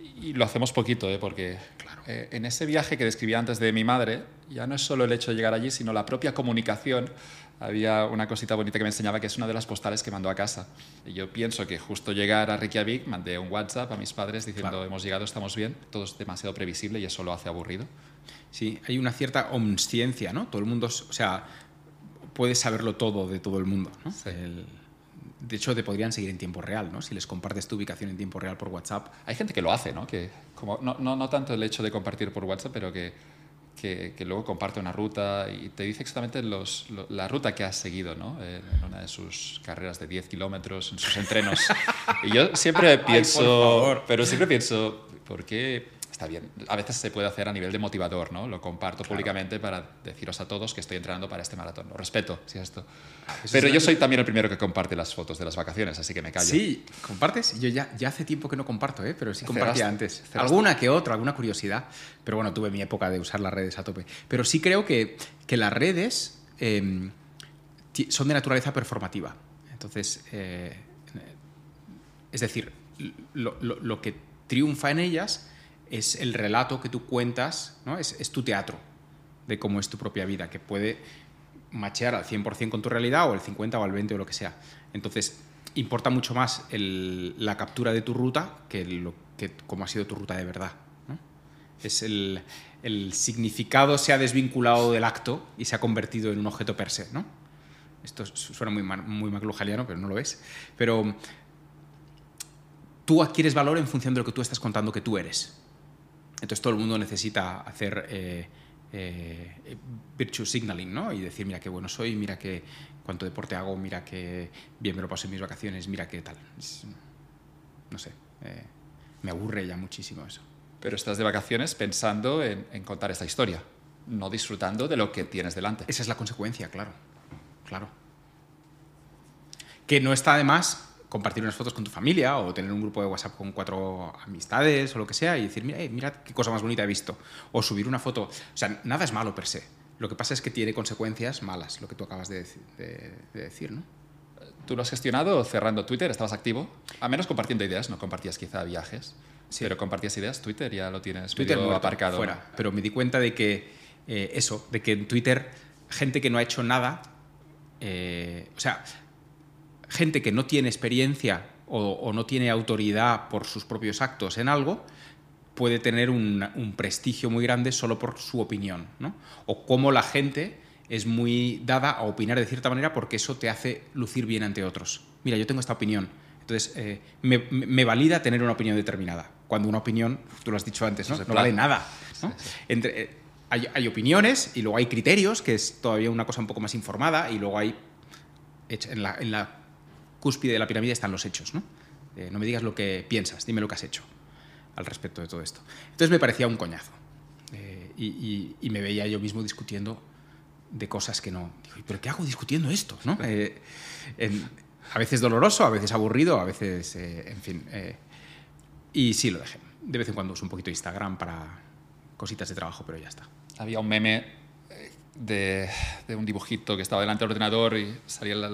Y lo hacemos poquito, ¿eh? porque eh, en ese viaje que describí antes de mi madre, ya no es solo el hecho de llegar allí, sino la propia comunicación. Había una cosita bonita que me enseñaba que es una de las postales que mandó a casa. Y yo pienso que justo llegar a Reykjavik, mandé un WhatsApp a mis padres diciendo hemos llegado, estamos bien, todo es demasiado previsible y eso lo hace aburrido. Sí, hay una cierta omnisciencia, ¿no? Todo el mundo, o sea, puede saberlo todo de todo el mundo, ¿no? De hecho, te podrían seguir en tiempo real, ¿no? Si les compartes tu ubicación en tiempo real por WhatsApp. Hay gente que lo hace, ¿no? Que como, no, no, no tanto el hecho de compartir por WhatsApp, pero que, que, luego comparte una ruta y te dice exactamente los, la ruta que has seguido, ¿no? En una de sus carreras de 10 kilómetros, en sus entrenos. y yo siempre pienso, pero siempre pienso, ¿por qué está bien. A veces se puede hacer a nivel de motivador, ¿no? Lo comparto públicamente para deciros a todos que estoy entrenando para este maratón. Lo respeto, si esto. Ah, Pero yo soy también el primero que comparte las fotos de las vacaciones, así que me callo. Sí, ¿compartes? Yo ya, ya hace tiempo que no comparto, ¿eh? Pero sí compartía antes. Alguna que otra, alguna curiosidad. Pero bueno, tuve mi época de usar las redes a tope. Pero sí creo que, que las redes em, son de naturaleza performativa. Entonces, eh, es decir, lo, lo, lo que triunfa en ellas es el relato que tú cuentas, ¿no? es, tu teatro de cómo es tu propia vida, que puede machear al 100% con tu realidad o el 50 o el 20 o lo que sea. Entonces, importa mucho más la captura de tu ruta que, lo, que cómo ha sido tu ruta de verdad. Es el, significado se ha desvinculado del acto y se ha convertido en un objeto per se. ¿no? Esto suena muy, muy maclujaliano, pero no lo es. Pero tú adquieres valor en función de lo que tú estás contando que tú eres. Entonces todo el mundo necesita hacer eh, eh, virtue signaling, ¿no? Y decir, mira qué bueno soy, mira qué cuánto deporte hago, mira qué bien me lo paso en mis vacaciones, mira qué tal. no sé, eh, me aburre ya muchísimo eso. Pero estás de vacaciones pensando en, contar esta historia, no disfrutando de lo que tienes delante. Esa es la consecuencia, claro, claro. Que no está además compartir unas fotos con tu familia o tener un grupo de WhatsApp con cuatro amistades o lo que sea y decir, mira, eh, mira qué cosa más bonita he visto. O subir una foto. O sea, nada es malo per se. Lo que pasa es que tiene consecuencias malas, lo que tú acabas de, decir, ¿no? ¿Tú lo has gestionado cerrando Twitter? ¿Estabas activo? A menos compartiendo ideas, no compartías quizá viajes, sí. pero compartías ideas. Twitter ya lo tienes Twitter aparcado. Fuera. Pero me di cuenta de que eh, eso, de que en Twitter gente que no ha hecho nada, eh, o sea, gente que no tiene experiencia o, no tiene autoridad por sus propios actos en algo, puede tener un, prestigio muy grande solo por su opinión. ¿no? O cómo la gente es muy dada a opinar de cierta manera porque eso te hace lucir bien ante otros. Mira, yo tengo esta opinión. Entonces, eh, me, valida tener una opinión determinada. Cuando una opinión, tú lo has dicho antes, no, no vale nada. Entre, eh, hay, opiniones y luego hay criterios, que es todavía una cosa un poco más informada, y luego hay, en la, en la cúspide de la pirámide están los hechos. ¿no? Eh, no me digas lo que piensas, dime lo que has hecho al respecto de todo esto. Entonces me parecía un coñazo. Eh, y, me veía yo mismo discutiendo de cosas que no. Digo, ¿pero qué hago discutiendo esto? ¿no? Eh, a veces doloroso, a veces aburrido, a veces. en fin. y sí, lo dejé. De vez en cuando uso un poquito Instagram para cositas de trabajo, pero ya está. Había un meme de, un dibujito que estaba delante del ordenador y salía la,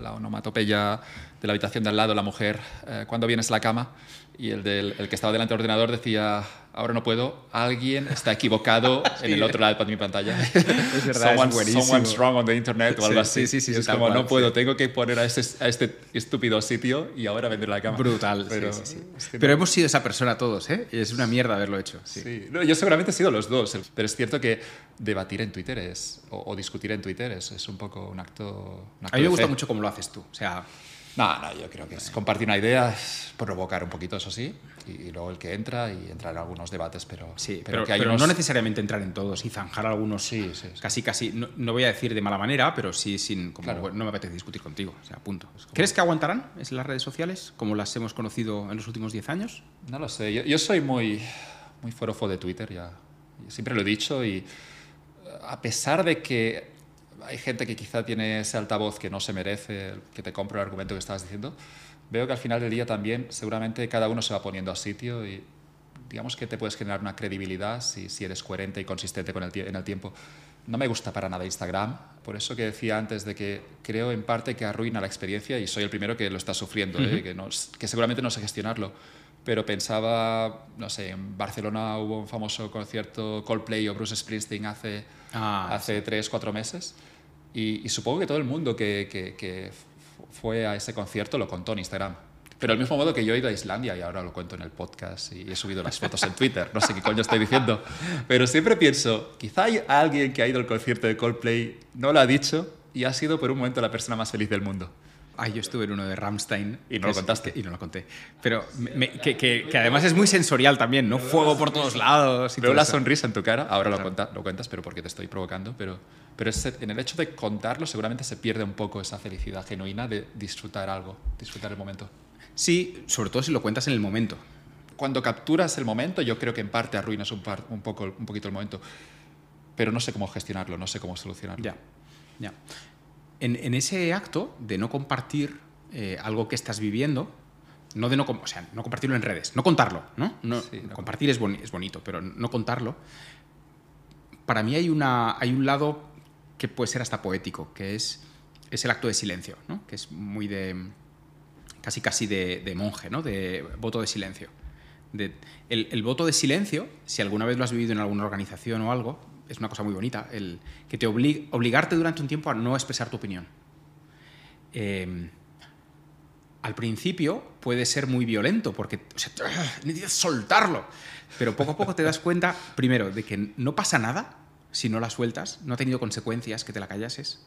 la, onomatopeya de la habitación de al lado, la mujer, eh, cuando vienes a la cama? Y el, del, el que estaba delante del ordenador decía, ahora no puedo, alguien está equivocado en el otro lado de mi pantalla. Es verdad, someone's wrong on the internet o algo así. Sí, sí, sí, es como, no puedo, tengo que poner a este, a este, estúpido sitio y ahora vender la cama. Brutal, pero, pero hemos sido esa persona todos, ¿eh? Y es una mierda haberlo hecho. Sí. yo seguramente he sido los dos, pero es cierto que debatir en Twitter es, o, discutir en Twitter es, es, un poco un acto... a mí me gusta mucho cómo lo haces tú, o sea... No, no, yo creo que es compartir una idea, provocar un poquito, eso sí, y, luego el que entra y entrar en algunos debates, pero, sí, pero, que hay no necesariamente entrar en todos y zanjar algunos, sí, sí, casi, casi, no, voy a decir de mala manera, pero sí sin, como, no me apetece discutir contigo, o sea, punto. ¿Crees que aguantarán en las redes sociales como las hemos conocido en los últimos 10 años? No lo sé, yo, soy muy, muy forofo de Twitter, ya, siempre lo he dicho y a pesar de que hay gente que quizá tiene ese altavoz que no se merece, que te compre el argumento que estabas diciendo, veo que al final del día también seguramente cada uno se va poniendo a sitio y digamos que te puedes generar una credibilidad si, si eres coherente y consistente con el en el tiempo. No me gusta para nada Instagram, por eso que decía antes de que creo en parte que arruina la experiencia y soy el primero que lo está sufriendo, ¿eh? que, no, que seguramente no sé gestionarlo, pero pensaba, no sé, en Barcelona hubo un famoso concierto Coldplay o Bruce Springsteen hace, Ah, hace tres, cuatro meses. Y, y supongo que todo el mundo que, que- que fue a ese concierto lo contó en Instagram. Pero del mismo modo que yo he ido a Islandia y ahora lo cuento en el podcast y he subido las fotos en Twitter, no sé qué coño estoy diciendo. Pero siempre pienso, quizá hay alguien que ha ido al concierto de Coldplay, no lo ha dicho y ha sido por un momento la persona más feliz del mundo. Ay, yo estuve en uno de Rammstein. Y no lo contaste. que- y no lo conté. Pero me- me- que, que- que además es muy sensorial también, ¿no? Fuego por todos lados. y Veo todo la eso. sonrisa en tu cara, ahora lo, cuenta- lo cuentas, pero porque te estoy provocando, pero, pero ese- en el hecho de contarlo seguramente se pierde un poco esa felicidad genuina de disfrutar algo, disfrutar el momento. Sí, sobre todo si lo cuentas en el momento. Cuando capturas el momento, yo creo que en parte arruinas un, par- un, poco, un poquito el momento, pero no sé cómo gestionarlo, no sé cómo solucionarlo. Ya, ya. En, en ese acto de no compartir eh, algo que estás viviendo, no de no, o sea, no compartirlo en redes, no contarlo, ¿no? no Sí, no compartir es, boni- es bonito, pero no contarlo. Para mí hay, una, hay un lado que puede ser hasta poético, que es, es el acto de silencio, ¿no? Que es muy de casi casi de, monje, ¿no? De voto de silencio. De- el, voto de silencio, si alguna vez lo has vivido en alguna organización o algo, es una cosa muy bonita, el que te obli- obligarte durante un tiempo a no expresar tu opinión. Eh, al principio puede ser muy violento porque o sea, necesitas soltarlo, pero poco a poco te das cuenta, primero, de que no pasa nada si no la sueltas, no ha tenido consecuencias que te la callases,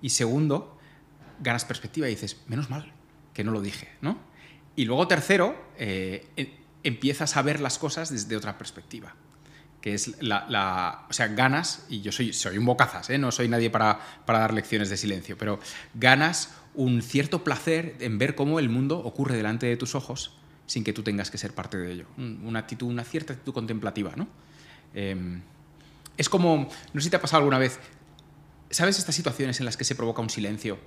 y segundo, ganas perspectiva y dices, menos mal que no lo dije, ¿no? Y luego tercero, eh, em- empiezas a ver las cosas desde otra perspectiva, que es la, la- o sea, ganas, y yo soy, soy un bocazas, ¿eh? no soy nadie para, para dar lecciones de silencio, pero ganas un cierto placer en ver cómo el mundo ocurre delante de tus ojos sin que tú tengas que ser parte de ello. Un- Una, actitud, una cierta actitud contemplativa, ¿no? Em, es como, no sé si te ha pasado alguna vez, ¿sabes estas situaciones en las que se provoca un silencio?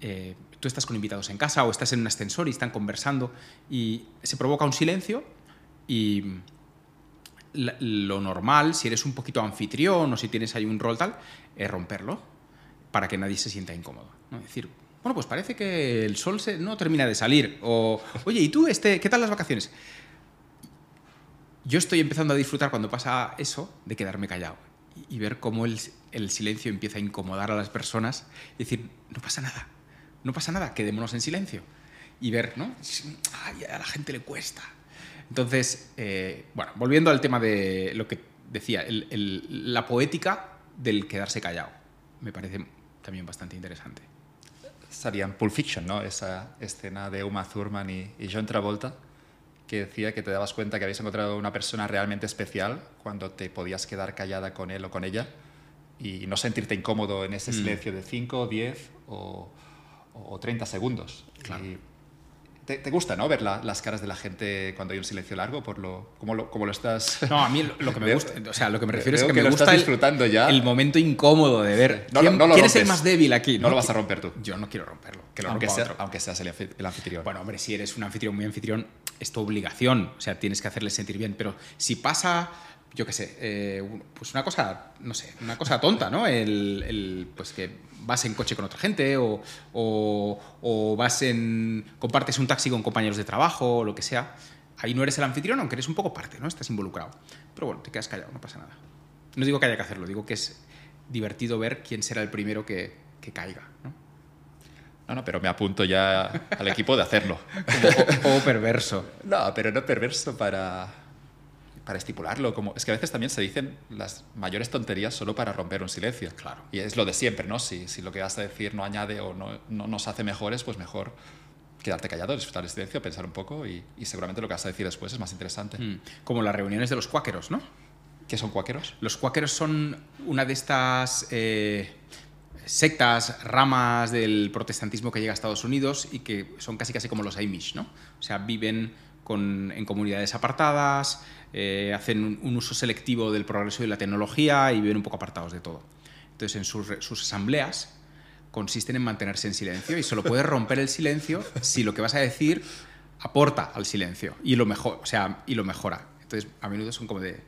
Eh, tú estás con invitados en casa o estás en un ascensor y están conversando y se provoca un silencio y lo normal, si eres un poquito anfitrión o si tienes ahí un rol tal, es romperlo para que nadie se sienta incómodo. ¿no? Es decir, bueno, pues parece que el sol se- no termina de salir. O, oye, ¿y tú este, qué tal las vacaciones? Yo estoy empezando a disfrutar cuando pasa eso de quedarme callado y, ver cómo el, silencio empieza a incomodar a las personas y decir, no pasa nada, no pasa nada, quedémonos en silencio. Y ver, ¿no? A la gente le cuesta. Entonces, eh, bueno, volviendo al tema de lo que decía, la poética del quedarse callado, me parece también bastante interesante. Salía en Pulp Fiction, ¿no? Esa escena de Uma Thurman y John Travolta, que decía que te dabas cuenta que habías encontrado una persona realmente especial cuando te podías quedar callada con él o con ella y no sentirte incómodo en ese Mm. silencio de 5, 10 o, o 30 segundos. Claro. Y te, te gusta, ¿no? Ver la- las caras de la gente cuando hay un silencio largo, por lo, como, lo, lo estás... No, a mí lo, lo que me gusta, o sea, lo que me refiero es que, que me lo gusta estás el, disfrutando ya. el momento incómodo de ver No quién, no lo quién es el más débil aquí. No lo vas a romper tú. Yo no quiero romperlo, que lo aunque, sea- aunque seas el, el anfitrión. Bueno, hombre, si eres un anfitrión muy anfitrión, es tu obligación, o sea, tienes que hacerle sentir bien, pero si pasa, yo qué sé, eh, pues una cosa, no sé, una cosa tonta, ¿no? El, el, pues que vas en coche con otra gente o, o, o vas en, compartes un taxi con compañeros de trabajo o lo que sea, ahí no eres el anfitrión, aunque eres un poco parte, ¿no? Estás involucrado. Pero bueno, te quedas callado, no pasa nada. No digo que haya que hacerlo, digo que es divertido ver quién será el primero que, que caiga, ¿no? No, no, pero me apunto ya al equipo de hacerlo. O, o perverso. No, pero no perverso para, para estipularlo. Como, es que a veces también se dicen las mayores tonterías solo para romper un silencio. Claro. Y es lo de siempre, ¿no? Si, si lo que vas a decir no añade o no, no nos hace mejores, pues mejor quedarte callado, disfrutar el silencio, pensar un poco y, y seguramente lo que vas a decir después es más interesante. Mm, Como las reuniones de los cuáqueros, ¿no? ¿Qué son cuáqueros? Los cuáqueros son una de estas eh, sectas, ramas del protestantismo que llega a Estados Unidos y que son casi casi como los Amish, ¿no? O sea, viven con- en comunidades apartadas, eh, hacen un, uso selectivo del progreso y la tecnología y viven un poco apartados de todo. Entonces, en sus, sus asambleas consisten en mantenerse en silencio y solo puedes romper el silencio si lo que vas a decir aporta al silencio y lo mejor, o sea, y lo mejora. Entonces, a menudo son como de,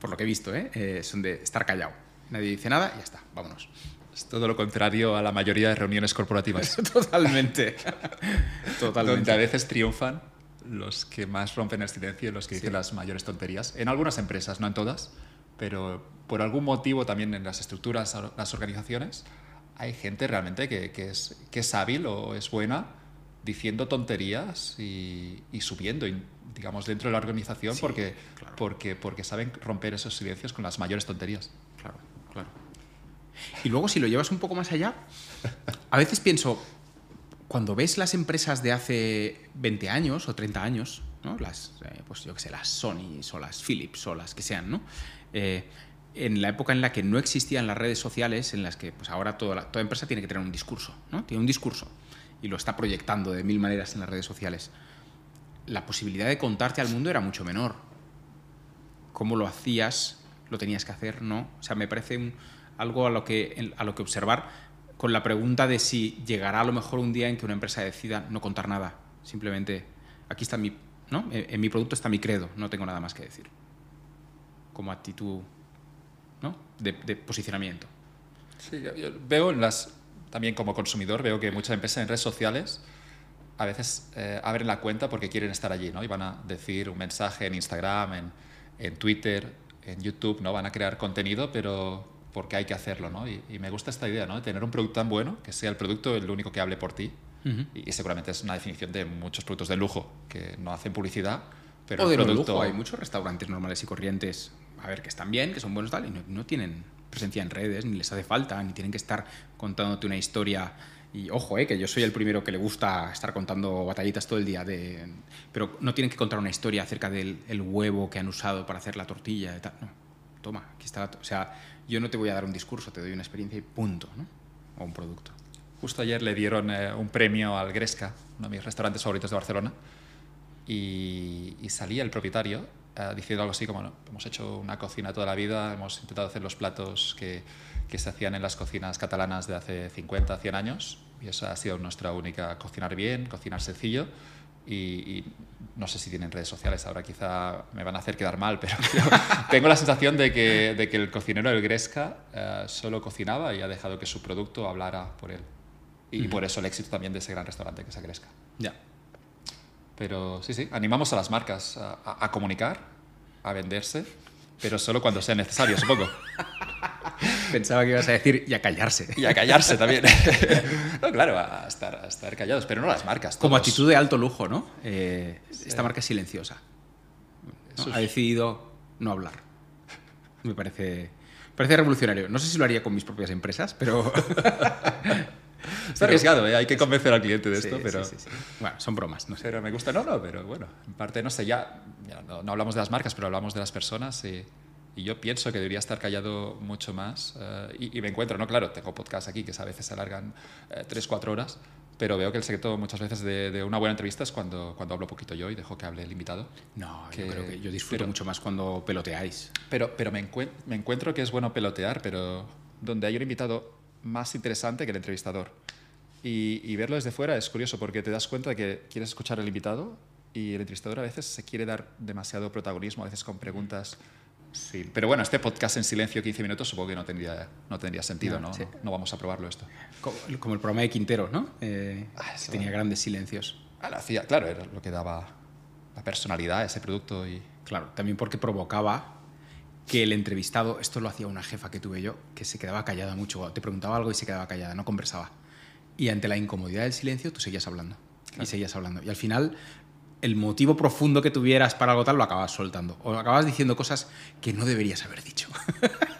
por lo que he visto, ¿eh? Eh, son de estar callado. Nadie dice nada y ya está, vámonos. Es todo lo contrario a la mayoría de reuniones corporativas, Totalmente. donde a Totalmente. veces triunfan los que más rompen el silencio, los que dicen las mayores tonterías. En algunas empresas, no en todas, pero por algún motivo también en las estructuras, las organizaciones, hay gente realmente que, que, es, que es hábil o es buena diciendo tonterías y, y subiendo, digamos, dentro de la organización porque, porque, porque saben romper esos silencios con las mayores tonterías. Claro, claro. Y luego si lo llevas un poco más allá, a veces pienso, cuando ves las empresas de hace 20 años o 30 años, ¿no? las, eh, pues yo que sé, las Sony o las Philips o las que sean, ¿no? Eh, en la época en la que no existían las redes sociales, en las que pues ahora toda, toda empresa tiene que tener un discurso, ¿no? Tiene un discurso y lo está proyectando de mil maneras en las redes sociales. La posibilidad de contarte al mundo era mucho menor. ¿Cómo lo hacías? ¿Lo tenías que hacer? ¿No? O sea, me parece algo a lo, que, a lo que observar con la pregunta de si llegará a lo mejor un día en que una empresa decida no contar nada. Simplemente, aquí está mi, ¿no? En, mi producto está mi credo, no tengo nada más que decir. Como actitud ¿no? de, posicionamiento. Sí, yo veo las, también como consumidor, veo que muchas empresas en redes sociales a veces eh, abren la cuenta porque quieren estar allí, ¿no? Y van a decir un mensaje en Instagram, en, en Twitter, en YouTube, ¿no? Van a crear contenido, pero porque hay que hacerlo, ¿no? Y, me gusta esta idea, ¿no? De tener un producto tan bueno que sea el producto el único que hable por ti. y, seguramente es una definición de muchos productos de lujo que no hacen publicidad, pero o de producto... lujo. Hay muchos restaurantes normales y corrientes, a ver, que están bien, que son buenos tal, y no, tienen presencia en redes, ni les hace falta, ni tienen que estar contándote una historia. Y ojo, eh, que yo soy el primero que le gusta estar contando batallitas todo el día, de, pero no tienen que contar una historia acerca del huevo que han usado para hacer la tortilla y tal. No, toma, aquí está. o sea, yo no te voy a dar un discurso, te doy una experiencia y punto, ¿no? O un producto. Justo ayer le dieron eh, un premio al Gresca, uno de mis restaurantes favoritos de Barcelona, y, salía el propietario eh, diciendo algo así como, no, hemos hecho una cocina toda la vida, hemos intentado hacer los platos que, que se hacían en las cocinas catalanas de hace 50, 100 años, y esa ha sido nuestra única, cocinar bien, cocinar sencillo, y, no sé si tienen redes sociales, ahora quizá me van a hacer quedar mal, pero tengo la sensación de que, de que el cocinero del Gresca eh, solo cocinaba y ha dejado que su producto hablara por él. Y por eso el éxito también de ese gran restaurante que es el Gresca. Ya. Pero sí, sí, animamos a las marcas a, a comunicar, a venderse, pero solo cuando sea necesario, supongo. Pensaba que ibas a decir y a callarse. Y a callarse también. no, claro, a estar, a estar callados, pero no las marcas. Como actitud de alto lujo, ¿no? Eh, esta marca es silenciosa. Ha decidido no hablar. Me parece, parece revolucionario. No sé si lo haría con mis propias empresas, pero... Está arriesgado, ¿eh? hay que convencer al cliente de esto, pero... bueno, son bromas, no sé. Pero me gusta, no, no, pero bueno, en parte, no sé, ya, no, no, hablamos de las marcas, pero hablamos de las personas y y yo pienso que debería estar callado mucho más. Eh, y, me encuentro, ¿no? Claro, tengo podcasts aquí que a veces se alargan eh, tres, 3-4 horas, pero veo que el secreto muchas veces de, una buena entrevista es cuando, cuando hablo poquito yo y dejo que hable el invitado. No, yo creo que yo disfruto mucho más cuando peloteáis. Pero, pero me, me encuentro que es bueno pelotear, pero donde hay un invitado más interesante que el entrevistador. Y, y, verlo desde fuera es curioso porque te das cuenta de que quieres escuchar al invitado y el entrevistador a veces se quiere dar demasiado protagonismo, a veces con preguntas Sí, pero bueno, este podcast en silencio 15 minutos supongo que no tendría, no tendría sentido, ¿no? ¿no? vamos a probarlo esto. Como, el programa de Quintero, ¿no? Eh, ah, tenía grandes silencios. Ah, lo hacía, claro, era lo que daba la personalidad a ese producto y... Claro, también porque provocaba que el entrevistado, esto lo hacía una jefa que tuve yo, que se quedaba callada mucho, te preguntaba algo y se quedaba callada, no conversaba. Y ante la incomodidad del silencio, tú seguías hablando. Y seguías hablando. Y al final el motivo profundo que tuvieras para algo tal lo acabas soltando. O acabas diciendo cosas que no deberías haber dicho.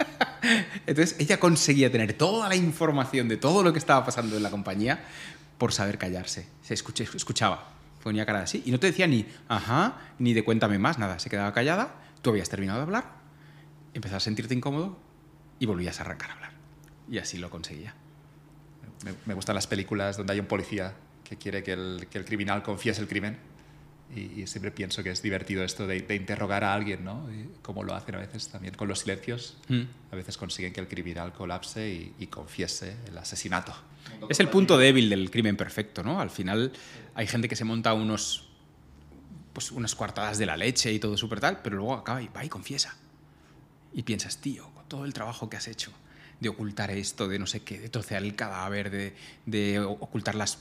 Entonces ella conseguía tener toda la información de todo lo que estaba pasando en la compañía por saber callarse. Se escuchaba, ponía cara así y no te decía ni ajá, ni de cuéntame más, nada. Se quedaba callada, tú habías terminado de hablar, empezabas a sentirte incómodo y volvías a arrancar a hablar. Y así lo conseguía. Me, gustan las películas donde hay un policía que quiere que el, que el criminal confiese el crimen y, siempre pienso que es divertido esto de, interrogar a alguien, ¿no? como lo hacen a veces también con los silencios. Mm. A veces consiguen que el criminal colapse y, confiese el asesinato. Es el punto débil del crimen perfecto, ¿no? Al final hay gente que se monta unos, pues unas cuartadas de la leche y todo súper tal, pero luego acaba y va y confiesa. Y piensas, tío, con todo el trabajo que has hecho de ocultar esto, de no sé qué, de trocear el cadáver, de, de ocultar las,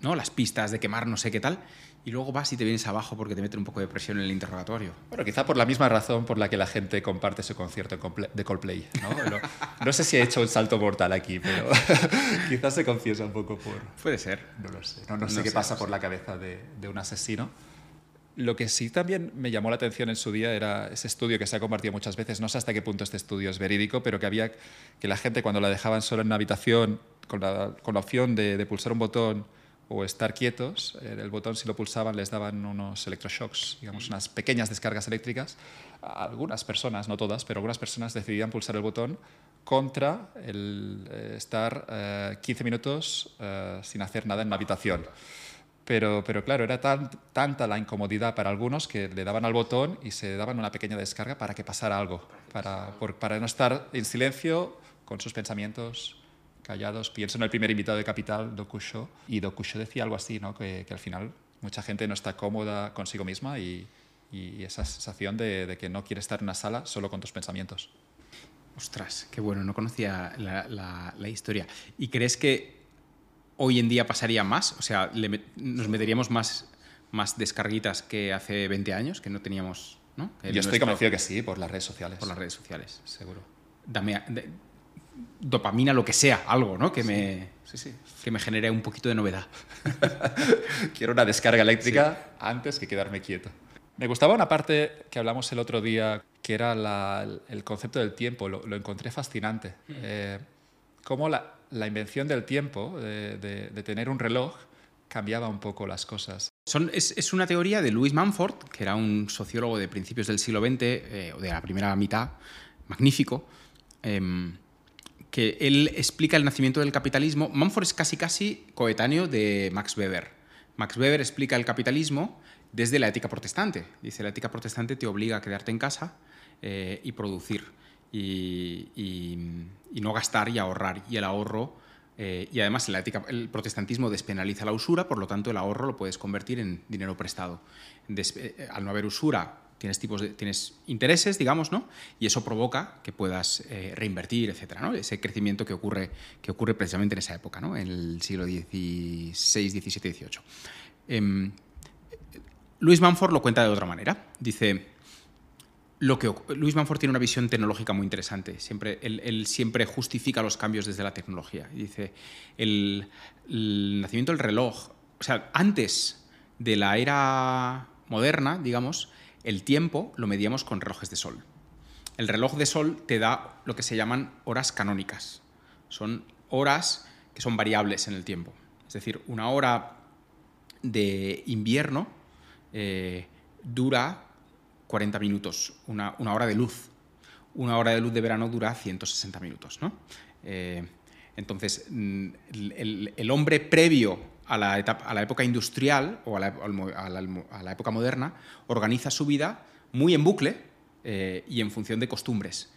¿no? las pistas, de quemar no sé qué tal, y luego vas y te vienes abajo porque te meten un poco de presión en el interrogatorio. Bueno, quizá por la misma razón por la que la gente comparte su concierto de Coldplay. No, no, sé si he hecho un salto mortal aquí, pero quizás se confiesa un poco por... Puede ser. No lo sé. No, sé qué pasa por la cabeza de, de un asesino. Lo que sí también me llamó la atención en su día era ese estudio que se ha compartido muchas veces, no sé hasta qué punto este estudio es verídico, pero que había que la gente cuando la dejaban sola en una habitación con la, con la opción de, de, pulsar un botón o estar quietos, eh, el botón si lo pulsaban les daban unos electroshocks, digamos unas pequeñas descargas eléctricas. Algunas personas, no todas, pero algunas personas decidían pulsar el botón contra el eh, estar 15 eh, minutos sin hacer nada en la habitación. Pero, pero claro, era tan, tanta la incomodidad para algunos que le daban al botón y se daban una pequeña descarga para que pasara algo, para, para no estar en silencio con sus pensamientos callados. Pienso en el primer invitado de Capital, Dokusho, y Dokusho decía algo así, ¿no? que, que al final mucha gente no está cómoda consigo misma y, y esa sensación de, de, que no quiere estar en una sala solo con tus pensamientos. Ostras, qué bueno, no conocía la, la, la historia. ¿Y crees que hoy en día pasaría más? O sea, nos meteríamos más, más descarguitas que hace 20 años, que no teníamos... ¿no? Yo estoy convencido que sí, por las redes sociales. Por las redes sociales. Seguro. Dame, dopamina, lo que sea, algo, ¿no? Que, Me, que me genere un poquito de novedad. Quiero una descarga eléctrica antes que quedarme quieto. Me gustaba una parte que hablamos el otro día, que era el concepto del tiempo. Lo, encontré fascinante. Mm. Eh, cómo la, la invención del tiempo, de, tener un reloj, cambiaba un poco las cosas. Son, es, una teoría de Louis Manford, que era un sociólogo de principios del siglo XX, eh, o de la primera mitad, magnífico, em, que él explica el nacimiento del capitalismo. Manford es casi casi coetáneo de Max Weber. Max Weber explica el capitalismo desde la ética protestante. Dice, la ética protestante te obliga a quedarte en casa eh, y producir y, no gastar y ahorrar. Y el ahorro, eh, y además la ética, el protestantismo despenaliza la usura, por lo tanto el ahorro lo puedes convertir en dinero prestado. Eh, al no haber usura, tienes, tipos de, tienes intereses, digamos, ¿no? Y eso provoca que puedas eh, reinvertir, etcétera, ¿no? Ese crecimiento que ocurre, que ocurre precisamente en esa época, ¿no? En el siglo XVI, XVII, XVIII. Luis Manford lo cuenta de otra manera. Dice, lo que Luis Manford tiene una visión tecnológica muy interesante. Siempre, él, siempre justifica los cambios desde la tecnología. Dice, el, nacimiento del reloj, o sea, antes de la era moderna, digamos, el tiempo lo medíamos con relojes de sol. El reloj de sol te da lo que se llaman horas canónicas. Son horas que son variables en el tiempo. Es decir, una hora de invierno eh, dura 40 minutos, una, hora de luz. Una hora de luz de verano dura 160 minutos. ¿no? Eh, entonces, mm, el, hombre previo a la, etapa, a la, época industrial o a la, época moderna organiza su vida muy en bucle eh, y en función de costumbres.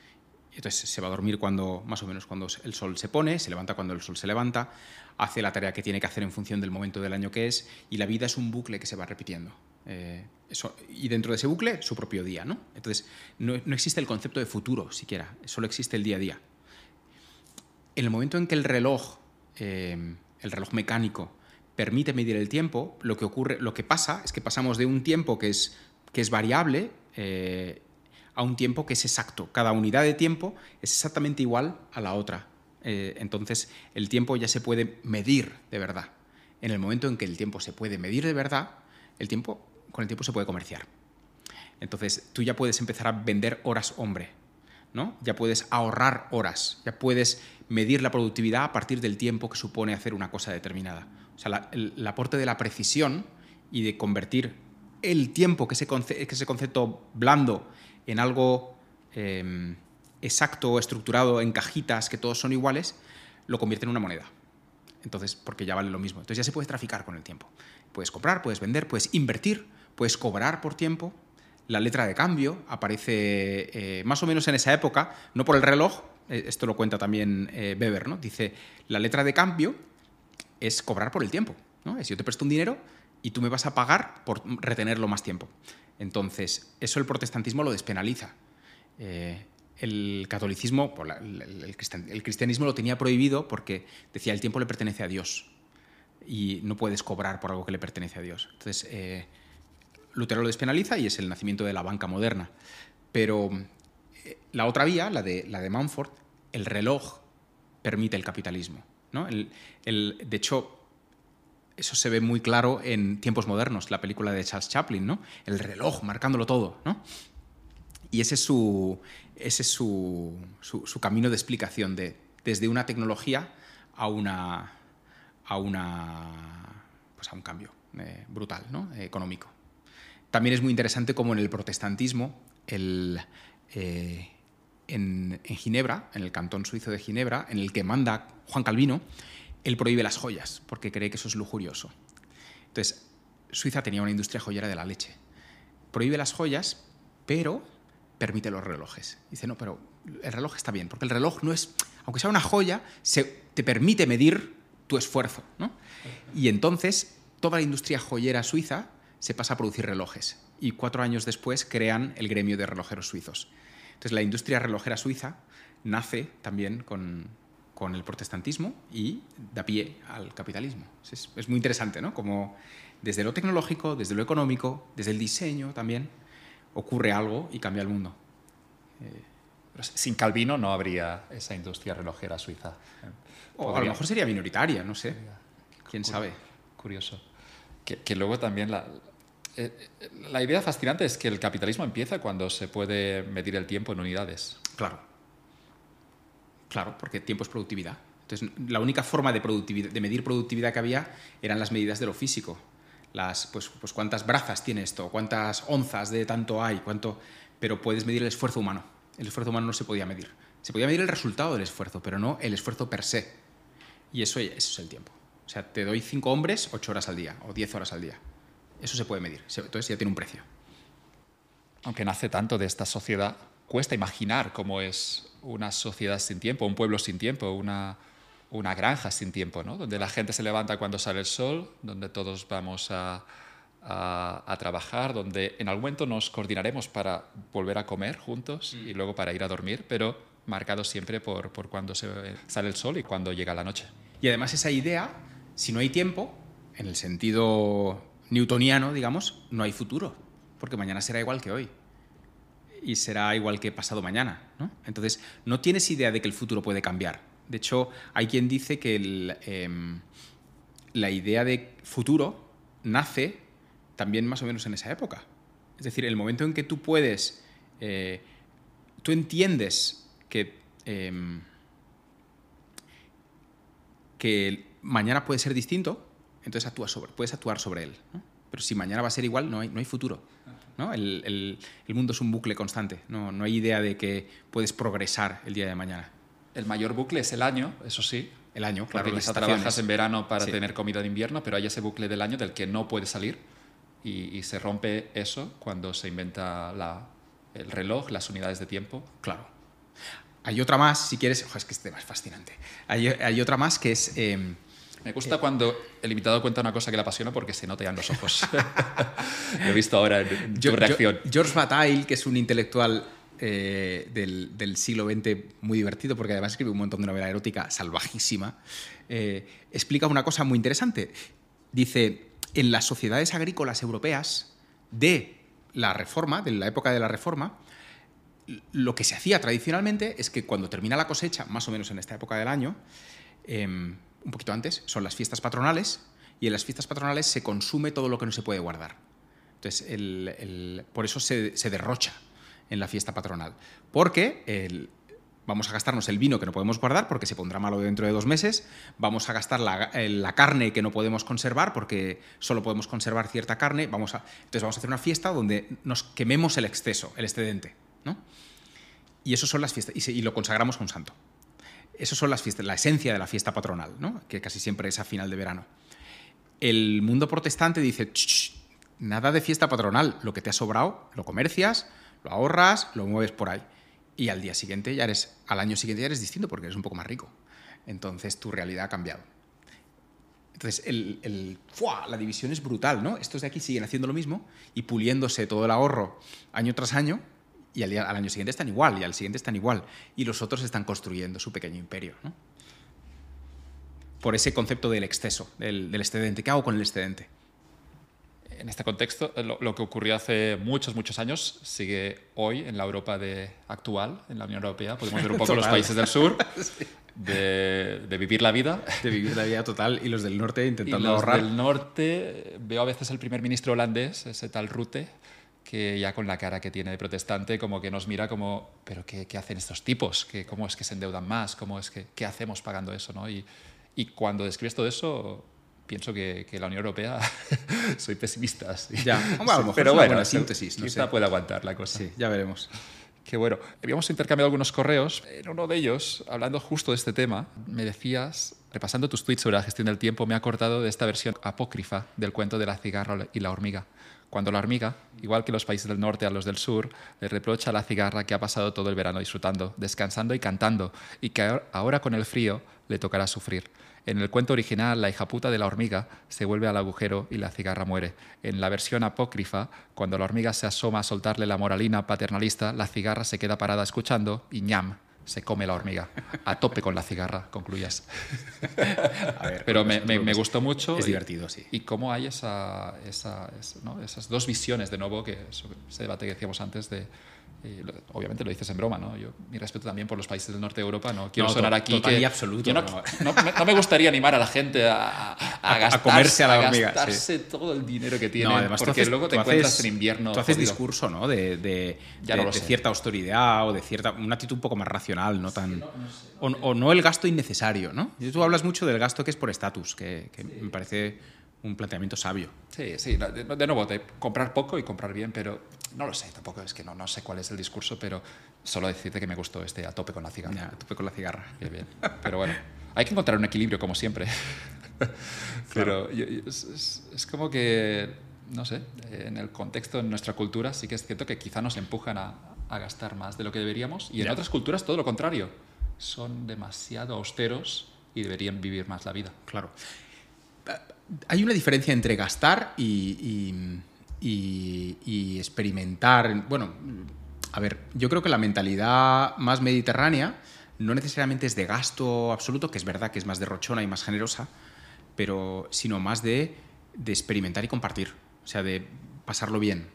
Entonces se va a dormir cuando, más o menos cuando el sol se pone, se levanta cuando el sol se levanta, hace la tarea que tiene que hacer en función del momento del año que es, y la vida es un bucle que se va repitiendo. Eh, eso, y dentro de ese bucle, su propio día. ¿no? Entonces, no, existe el concepto de futuro siquiera, solo existe el día a día. En el momento en que el reloj, eh, el reloj mecánico, permite medir el tiempo, lo que, ocurre, lo que pasa es que pasamos de un tiempo que es, que es variable eh, a un tiempo que es exacto. Cada unidad de tiempo es exactamente igual a la otra. entonces, el tiempo ya se puede medir de verdad. En el momento en que el tiempo se puede medir de verdad, el tiempo con el tiempo se puede comerciar. Entonces, tú ya puedes empezar a vender horas hombre, ¿no? Ya puedes ahorrar horas, ya puedes medir la productividad a partir del tiempo que supone hacer una cosa determinada. O sea, el, aporte de la precisión y de convertir el tiempo, que ese, ese concepto blando, en algo eh, exacto, estructurado, en cajitas, que todos son iguales, lo convierte en una moneda. Entonces, porque ya vale lo mismo. Entonces ya se puede traficar con el tiempo. Puedes comprar, puedes vender, puedes invertir, puedes cobrar por tiempo. La letra de cambio aparece eh, más o menos en esa época, no por el reloj, eh, esto lo cuenta también eh, Weber, ¿no? Dice, la letra de cambio es cobrar por el tiempo. ¿no? Es yo te presto un dinero y tú me vas a pagar por retenerlo más tiempo. Entonces, eso el protestantismo lo despenaliza. el catolicismo, el, cristianismo lo tenía prohibido porque decía el tiempo le pertenece a Dios. y no puedes cobrar por algo que le pertenece a Dios. Entonces, eh, Lutero lo despenaliza y es el nacimiento de la banca moderna. Pero eh, la otra vía, la de, la de Manford, el reloj permite el capitalismo. ¿No? El, de hecho, eso se ve muy claro en Tiempos Modernos, la película de Charles Chaplin, ¿no? El reloj marcándolo todo, ¿no? Y ese es su, ese es su, su, camino de explicación de, desde una tecnología a una, a una pues a un cambio eh, brutal, ¿no? Eh, económico. También es muy interesante como en el protestantismo, eh, en, Ginebra, en el cantón suizo de Ginebra, en el que manda Juan Calvino, él prohíbe las joyas porque cree que eso es lujurioso. Entonces, Suiza tenía una industria joyera de la leche. Prohíbe las joyas, pero permite los relojes. Dice, no, pero el reloj está bien, porque el reloj no es, aunque sea una joya, se, te permite medir tu esfuerzo. ¿no? Y entonces, toda la industria joyera suiza se pasa a producir relojes. Y cuatro años después crean el gremio de relojeros suizos. Entonces, la industria relojera suiza nace también con, con el protestantismo y da pie al capitalismo. Es, es, muy interesante, ¿no? Como desde lo tecnológico, desde lo económico, desde el diseño también, ocurre algo y cambia el mundo. Eh, sin Calvino no habría esa industria relojera suiza. O a lo mejor sería minoritaria, no sé. ¿Quién sabe? Curioso. Que, que luego también la, eh, la idea fascinante es que el capitalismo empieza cuando se puede medir el tiempo en unidades. Claro. Claro, porque tiempo es productividad. Entonces, la única forma de, medir productividad que había eran las medidas de lo físico. Las, pues, pues cuántas brazas tiene esto, cuántas onzas de tanto hay, cuánto... Pero puedes medir el esfuerzo humano. El esfuerzo humano no se podía medir. Se podía medir el resultado del esfuerzo, pero no el esfuerzo per se. Y eso, eso es el tiempo. O sea, te doy cinco hombres, ocho horas al día o diez horas al día. Eso se puede medir. Entonces ya tiene un precio. Aunque nace tanto de esta sociedad, cuesta imaginar cómo es una sociedad sin tiempo, un pueblo sin tiempo, una, una granja sin tiempo, ¿no? donde la gente se levanta cuando sale el sol, donde todos vamos a, a, a, trabajar, donde en algún momento nos coordinaremos para volver a comer juntos y luego para ir a dormir, pero marcado siempre por, por cuando se sale el sol y cuando llega la noche. Y además esa idea, si no hay tiempo, en el sentido newtoniano, digamos, no hay futuro, porque mañana será igual que hoy y será igual que pasado mañana. ¿no? Entonces, no tienes idea de que el futuro puede cambiar. De hecho, hay quien dice que eh, la idea de futuro nace también más o menos en esa época. Es decir, el momento en que tú puedes, eh, tú entiendes que, que mañana puede ser distinto, entonces actúas sobre, puedes actuar sobre él. Pero si mañana va a ser igual, no hay, no hay futuro. ¿No? El, el, el, mundo es un bucle constante, no, no hay idea de que puedes progresar el día de mañana. El mayor bucle es el año, eso sí. El año, claro. Porque quizá trabajas en verano para sí. tener comida de invierno, pero hay ese bucle del año del que no puedes salir y, y se rompe eso cuando se inventa la, el reloj, las unidades de tiempo. Claro. Hay otra más, si quieres, ojo, es que este tema es fascinante. Hay, hay otra más que es... Eh, me gusta cuando el invitado cuenta una cosa que le apasiona porque se nota ya en los ojos. Lo he visto ahora en tu yo, reacción. Yo, George Bataille, que es un intelectual eh, del, del, siglo XX muy divertido, porque además escribe un montón de novela erótica salvajísima, eh, explica una cosa muy interesante. Dice, en las sociedades agrícolas europeas de la Reforma, de la época de la Reforma, lo que se hacía tradicionalmente es que cuando termina la cosecha, más o menos en esta época del año, eh, un poquito antes, son las fiestas patronales, y en las fiestas patronales se consume todo lo que no se puede guardar. Entonces, el, por eso se, se, derrocha en la fiesta patronal. Porque el, vamos a gastarnos el vino que no podemos guardar porque se pondrá malo dentro de dos meses, vamos a gastar la, la, carne que no podemos conservar porque solo podemos conservar cierta carne, vamos a, entonces vamos a hacer una fiesta donde nos quememos el exceso, el excedente. ¿no? Y eso son las fiestas, y, lo consagramos un santo. Esas son las fiestas, la esencia de la fiesta patronal, ¿no? que casi siempre es a final de verano. El mundo protestante dice, nada de fiesta patronal, lo que te ha sobrado lo comercias, lo ahorras, lo mueves por ahí. Y al día siguiente ya eres, al año siguiente ya eres distinto porque eres un poco más rico. Entonces tu realidad ha cambiado. Entonces el, el ¡fua! la división es brutal, ¿no? Estos de aquí siguen haciendo lo mismo y puliéndose todo el ahorro año tras año y al, al, año siguiente están igual, y al siguiente están igual, y los otros están construyendo su pequeño imperio. ¿no? por ese concepto del exceso, del, del excedente. ¿Qué hago con el excedente? en este contexto, lo, lo, que ocurrió hace muchos, muchos años sigue hoy en la Europa de, actual, en la Unión Europea. Podemos ver un poco los países del sur, sí. de, de, vivir la vida. De vivir la vida total. Y los del norte intentando y los ahorrar. del norte, veo a veces el primer ministro holandés, ese tal Rutte, que ya con la cara que tiene de protestante, como que nos mira como, pero ¿qué, qué hacen estos tipos? ¿Qué, ¿Cómo es que se endeudan más? ¿Cómo es que, ¿Qué hacemos pagando eso? ¿no? Y, y cuando describes todo eso, pienso que, que, la Unión Europea soy pesimista. Sí. Ya, Hombre, a lo mejor pero es bueno, una síntesis. No quizá sé. puede aguantar la cosa. Sí, ya veremos. Que bueno, habíamos intercambiado algunos correos. En uno de ellos, hablando justo de este tema, me decías, repasando tus tweets sobre la gestión del tiempo, me he acordado de esta versión apócrifa del cuento de la cigarra y la hormiga. Cuando la hormiga, igual que los países del norte a los del sur, le reprocha a la cigarra que ha pasado todo el verano disfrutando, descansando y cantando, y que ahora con el frío le tocará sufrir. En el cuento original, la hija puta de la hormiga se vuelve al agujero y la cigarra muere. En la versión apócrifa, cuando la hormiga se asoma a soltarle la moralina paternalista, la cigarra se queda parada escuchando y ñam, se come la hormiga. A tope con la cigarra, concluyas. Ver, Pero me, me, me, gustó mucho. Es y, divertido, sí. Y cómo hay esa, esa, esa ¿no? esas dos visiones, de nuevo, que ese debate que decíamos antes de lo, obviamente lo dices en broma, ¿no? Yo, mi respeto también por los países del norte de Europa, no quiero no, sonar aquí total que... Y absoluto, que no, no. No, no, me gustaría animar a la gente a, a, a, gastarse, a comerse a la hormiga, gastarse sí. todo el dinero que tiene, además, porque haces, luego te encuentras haces, en invierno Tú haces jodido. discurso, ¿no? De, de, ya de, no de cierta austeridad o de cierta... Una actitud un poco más racional, no tan... Sí, sé, o, o, no el gasto innecesario, ¿no? Tú hablas mucho del gasto que es por estatus, que, que sí. me parece un planteamiento sabio. Sí, sí, de, nuevo, de comprar poco y comprar bien, pero no lo sé, tampoco es que no, no sé cuál es el discurso, pero solo decirte que me gustó este a tope con la cigarra. Ya, a tope con la cigarra. Bien, bien. Pero bueno, hay que encontrar un equilibrio como siempre. pero claro. yo, yo, es, es, es, como que, no sé, en el contexto, en nuestra cultura, sí que es cierto que quizá nos empujan a, a gastar más de lo que deberíamos y en ya. otras culturas todo lo contrario. Son demasiado austeros y deberían vivir más la vida. Claro hay una diferencia entre gastar y, experimentar. Bueno, a ver, yo creo que la mentalidad más mediterránea no necesariamente es de gasto absoluto, que es verdad que es más derrochona y más generosa, pero sino más de, experimentar y compartir, o sea, de pasarlo bien.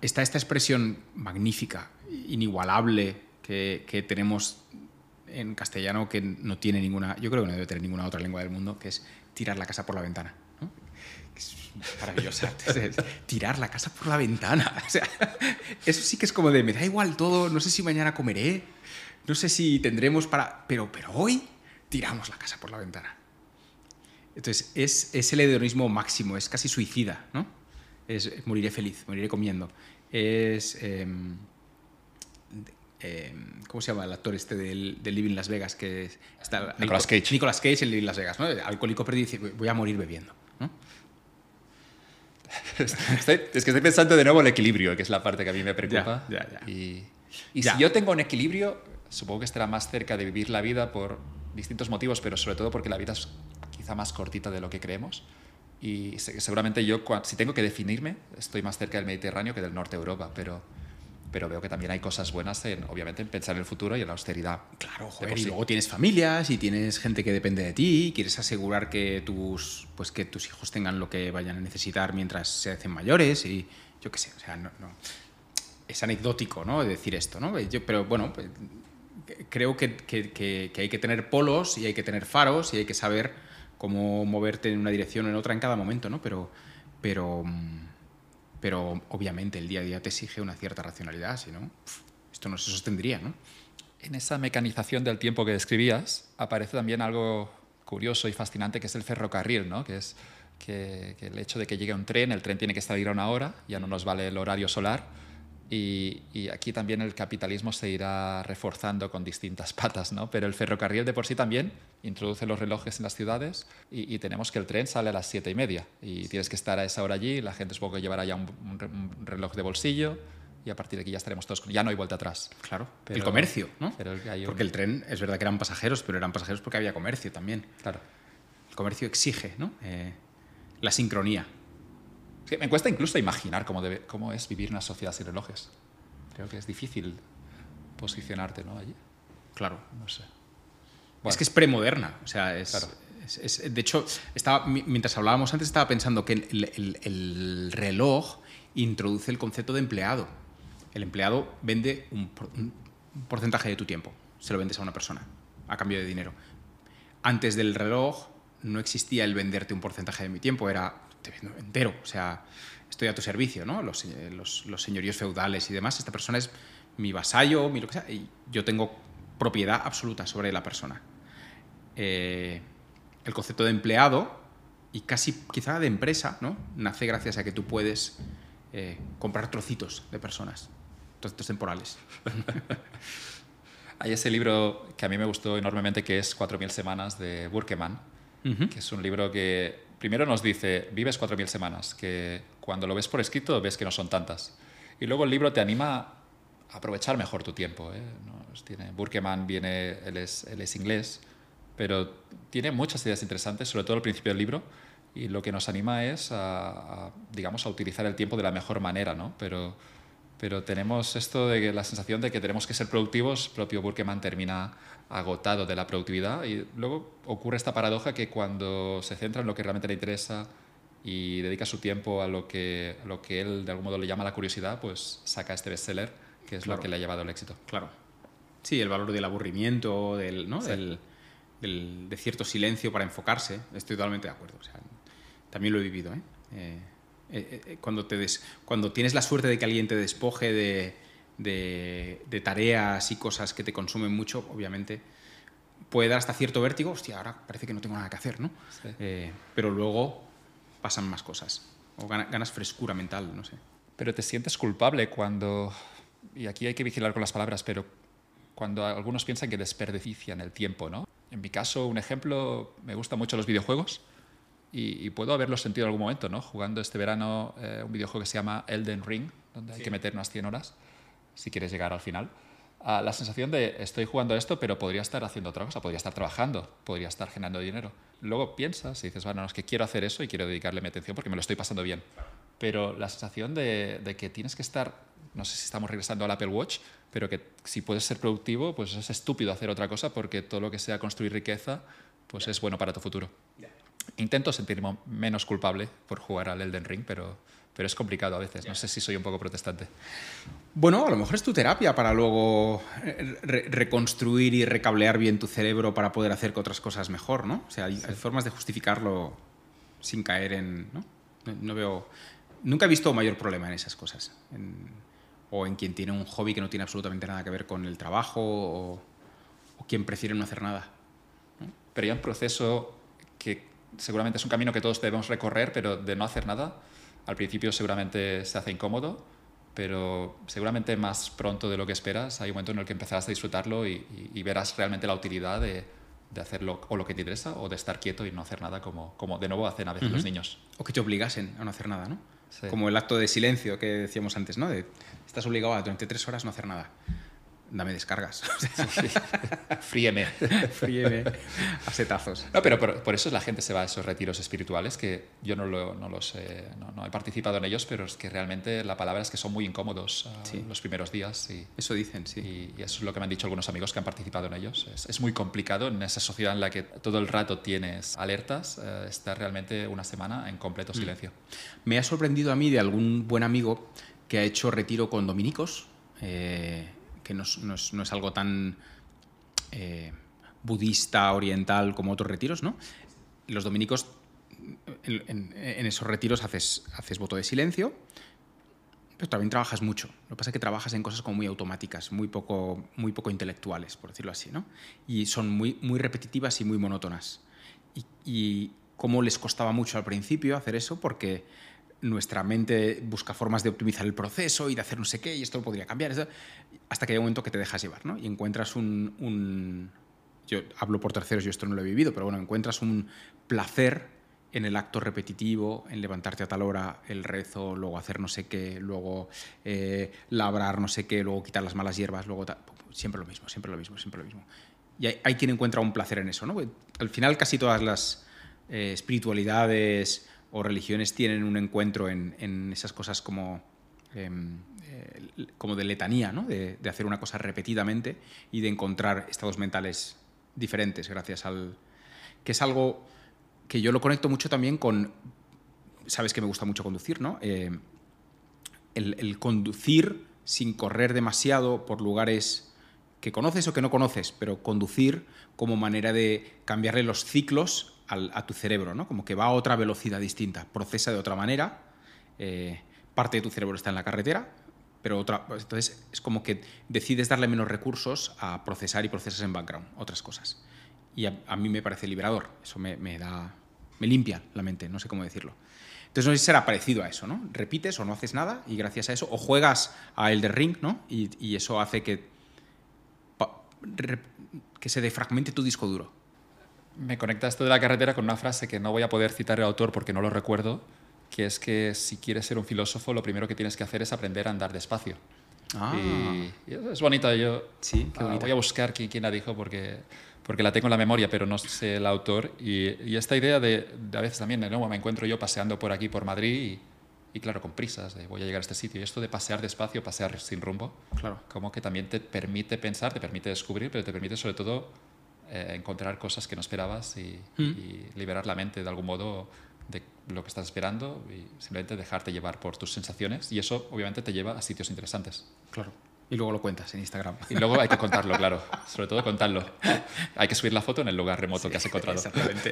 Está esta expresión magnífica, inigualable, que, que tenemos en castellano que no tiene ninguna, yo creo que no debe tener ninguna otra lengua del mundo, que es tirar la casa por la ventana. ¿no? Es maravillosa. Tirar la casa por la ventana. Eso sí que es como de, me da igual todo, no sé si mañana comeré, no sé si tendremos para... Pero, pero hoy tiramos la casa por la ventana. Entonces, es, es el hedonismo máximo, es casi suicida, ¿no? Es moriré feliz, moriré comiendo. Es... Eh, eh, ¿cómo se llama el actor este del, del Living Las Vegas? Que está, Nicolas Cage. Nicolas Cage en Living Las Vegas, ¿no? Alcohólico perdido dice, voy a morir bebiendo, ¿no? Estoy, es que estoy pensando de nuevo el equilibrio, que es la parte que a mí me preocupa. Ya, ya, ya. Y, y si yo tengo un equilibrio, supongo que estará más cerca de vivir la vida por distintos motivos, pero sobre todo porque la vida es quizá más cortita de lo que creemos. Y seguramente yo, si tengo que definirme, estoy más cerca del Mediterráneo que del norte de Europa, pero pero veo que también hay cosas buenas en, obviamente, en pensar en el futuro y en la austeridad. Claro, joder, y luego tienes familias y tienes gente que depende de ti y quieres asegurar que tus, pues que tus hijos tengan lo que vayan a necesitar mientras se hacen mayores y yo qué sé, o sea, no, no. es anecdótico, ¿no? Decir esto, ¿no? Yo, pero bueno, pues, creo que, que, que, que hay que tener polos y hay que tener faros y hay que saber cómo moverte en una dirección o en otra en cada momento, ¿no? Pero, pero pero obviamente el día a día te exige una cierta racionalidad, si no, esto no se sostendría, ¿no? En esa mecanización del tiempo que describías aparece también algo curioso y fascinante que es el ferrocarril, ¿no? que es que, el hecho de que llegue un tren, el tren tiene que salir a una hora, ya no nos vale el horario solar, y, y, aquí también el capitalismo se irá reforzando con distintas patas, ¿no? pero el ferrocarril de por sí también introduce los relojes en las ciudades y, y, tenemos que el tren sale a las siete y media y tienes que estar a esa hora allí, la gente supongo que llevará ya un, un reloj de bolsillo y a partir de aquí ya estaremos todos con... ya no hay vuelta atrás. Claro, pero, el comercio, ¿no? Pero el un... Porque el tren es verdad que eran pasajeros, pero eran pasajeros porque había comercio también. Claro. El comercio exige, ¿no? Eh, la sincronía. Me cuesta incluso imaginar cómo, debe, cómo es vivir una sociedad sin relojes. Creo que es difícil posicionarte ¿no? allí. Claro. No sé. Es que es premoderna. O sea, es, es, de hecho, estaba, mientras hablábamos antes, estaba pensando que el, reloj introduce el concepto de empleado. El empleado vende un, porcentaje de tu tiempo, se lo vendes a una persona a cambio de dinero. Antes del reloj no existía el venderte un porcentaje de mi tiempo, era te vendo entero, o sea, estoy a tu servicio, ¿no? Los, los, señoríos feudales y demás, esta persona es mi vasallo, mi lo que sea, y yo tengo propiedad absoluta sobre la persona. Eh, el concepto de empleado y casi quizá de empresa, ¿no? Nace gracias a que tú puedes eh, comprar trocitos de personas, trocitos temporales. Hay ese libro que a mí me gustó enormemente que es 4.000 semanas de Burkeman, que es un libro que primero nos dice, vives 4.000 semanas, que cuando lo ves por escrito ves que no son tantas. Y luego el libro te anima a aprovechar mejor tu tiempo. ¿eh? Tiene, Burkeman viene, él es, inglés, pero tiene muchas ideas interesantes, sobre todo al principio del libro, y lo que nos anima es a, digamos, a utilizar el tiempo de la mejor manera, ¿no? Pero, pero tenemos esto de la sensación de que tenemos que ser productivos, propio Burkeman termina agotado de la productividad y luego ocurre esta paradoja que cuando se centra en lo que realmente le interesa y dedica su tiempo a lo que, lo que él de algún modo le llama la curiosidad, pues saca este bestseller que es lo que le ha llevado al éxito. Claro. Sí, el valor del aburrimiento, del, ¿no? del, de cierto silencio para enfocarse, estoy totalmente de acuerdo. O sea, también lo he vivido. ¿eh? Eh, eh, cuando, te cuando tienes la suerte de que alguien te despoje de, de, tareas y cosas que te consumen mucho, obviamente puede dar hasta cierto vértigo, hostia, ahora parece que no tengo nada que hacer, ¿no? pero luego pasan más cosas, o ganas frescura mental, no sé. Pero te sientes culpable cuando, y aquí hay que vigilar con las palabras, pero cuando algunos piensan que desperdician el tiempo, ¿no? En mi caso, un ejemplo, me gustan mucho los videojuegos y, puedo haberlo sentido en algún momento, ¿no? Jugando este verano eh, un videojuego que se llama Elden Ring, donde hay que meter unas 100 horas si quieres llegar al final. Ah, la sensación de estoy jugando esto, pero podría estar haciendo otra cosa, podría estar trabajando, podría estar generando dinero. Luego piensas y dices, bueno, es que quiero hacer eso y quiero dedicarle mi atención porque me lo estoy pasando bien. Pero la sensación de, de que tienes que estar, no sé si estamos regresando al Apple Watch, pero que si puedes ser productivo, pues es estúpido hacer otra cosa porque todo lo que sea construir riqueza, pues es bueno para tu futuro. Intento sentirme menos culpable por jugar al Elden Ring, pero, pero es complicado a veces. No sé si soy un poco protestante. Bueno, a lo mejor es tu terapia para luego eh, reconstruir y recablear bien tu cerebro para poder hacer otras cosas mejor, ¿no? O sea, hay, formas de justificarlo sin caer en... ¿no? No, veo... Nunca he visto mayor problema en esas cosas. En, o en quien tiene un hobby que no tiene absolutamente nada que ver con el trabajo, o, quien prefiere no hacer nada. Pero hay un proceso seguramente es un camino que todos debemos recorrer, pero de no hacer nada, al principio seguramente se hace incómodo, pero seguramente más pronto de lo que esperas hay un momento en el que empezarás a disfrutarlo y, verás realmente la utilidad de, de, hacerlo o lo que te interesa o de estar quieto y no hacer nada como, como de nuevo hacen a veces los niños. O que te obligasen a no hacer nada, ¿no? Como el acto de silencio que decíamos antes, ¿no? De, estás obligado a durante tres horas no hacer nada dame descargas. Fríeme. Fríeme a setazos. No, pero por, eso la gente se va a esos retiros espirituales que yo no, lo, no los no, he participado en ellos, pero es que realmente la palabra es que son muy incómodos ah, los primeros días. Y, eso dicen, sí. Y, eso es lo que me han dicho algunos amigos que han participado en ellos. Es, muy complicado en esa sociedad en la que todo el rato tienes alertas, eh, estar realmente una semana en completo mm. silencio. Me ha sorprendido a mí de algún buen amigo que ha hecho retiro con dominicos. Eh, que no es, algo tan eh, budista, oriental como otros retiros, ¿no? Los dominicos, en, esos retiros haces, haces voto de silencio, pero también trabajas mucho. Lo que pasa es que trabajas en cosas como muy automáticas, muy poco, muy poco intelectuales, por decirlo así, ¿no? Y son muy, muy repetitivas y muy monótonas. Y, y cómo les costaba mucho al principio hacer eso, porque nuestra mente busca formas de optimizar el proceso y de hacer no sé qué, y esto lo podría cambiar, hasta que hay un momento que te dejas llevar, ¿no? Y encuentras un, Yo hablo por terceros, yo esto no lo he vivido, pero bueno, encuentras un placer en el acto repetitivo, en levantarte a tal hora, el rezo, luego hacer no sé qué, luego eh, labrar no sé qué, luego quitar las malas hierbas, luego... Siempre lo mismo, siempre lo mismo, siempre lo mismo. Y hay, quien encuentra un placer en eso, ¿no? Al final casi todas las eh, espiritualidades o religiones tienen un encuentro en, esas cosas como, em, eh, como de letanía, ¿no? de, hacer una cosa repetidamente y de encontrar estados mentales diferentes gracias al... que es algo que yo lo conecto mucho también con... Sabes que me gusta mucho conducir, ¿no? Eh, el conducir sin correr demasiado por lugares que conoces o que no conoces, pero conducir como manera de cambiarle los ciclos al- a tu cerebro, ¿no? Como que va a otra velocidad distinta, procesa de otra manera, eh, parte de tu cerebro está en la carretera, pero otra, entonces es como que decides darle menos recursos a procesar y procesas en background otras cosas. Y a, mí me parece liberador, eso me, da, me limpia la mente, no sé cómo decirlo. Entonces no sé si será parecido a eso, ¿no? Repites o no haces nada y gracias a eso, o juegas a Elder Ring, ¿no? Y, y eso hace que, que se defragmente tu disco duro. Me conecta esto de la carretera con una frase que no voy a poder citar el autor porque no lo recuerdo, que es que si quieres ser un filósofo, lo primero que tienes que hacer es aprender a andar despacio. Ah, Y, y es bonito. Yo Sí, qué ah, bonita. voy a buscar quién, quién la dijo porque, porque la tengo en la memoria, pero no sé el autor. Y, y esta idea de, de a veces también, ¿no? me encuentro yo paseando por aquí, por Madrid, y, y claro, con prisas, de voy a llegar a este sitio. Y esto de pasear despacio, pasear sin rumbo, claro. como que también te permite pensar, te permite descubrir, pero te permite sobre todo eh, encontrar cosas que no esperabas y, Mm. y liberar la mente de algún modo de lo que estás esperando y simplemente dejarte llevar por tus sensaciones y eso obviamente te lleva a sitios interesantes. Claro. Y luego lo cuentas en Instagram. Y luego hay que contarlo, claro, sobre todo contarlo. Hay que subir la foto en el lugar remoto que has encontrado. Exactamente.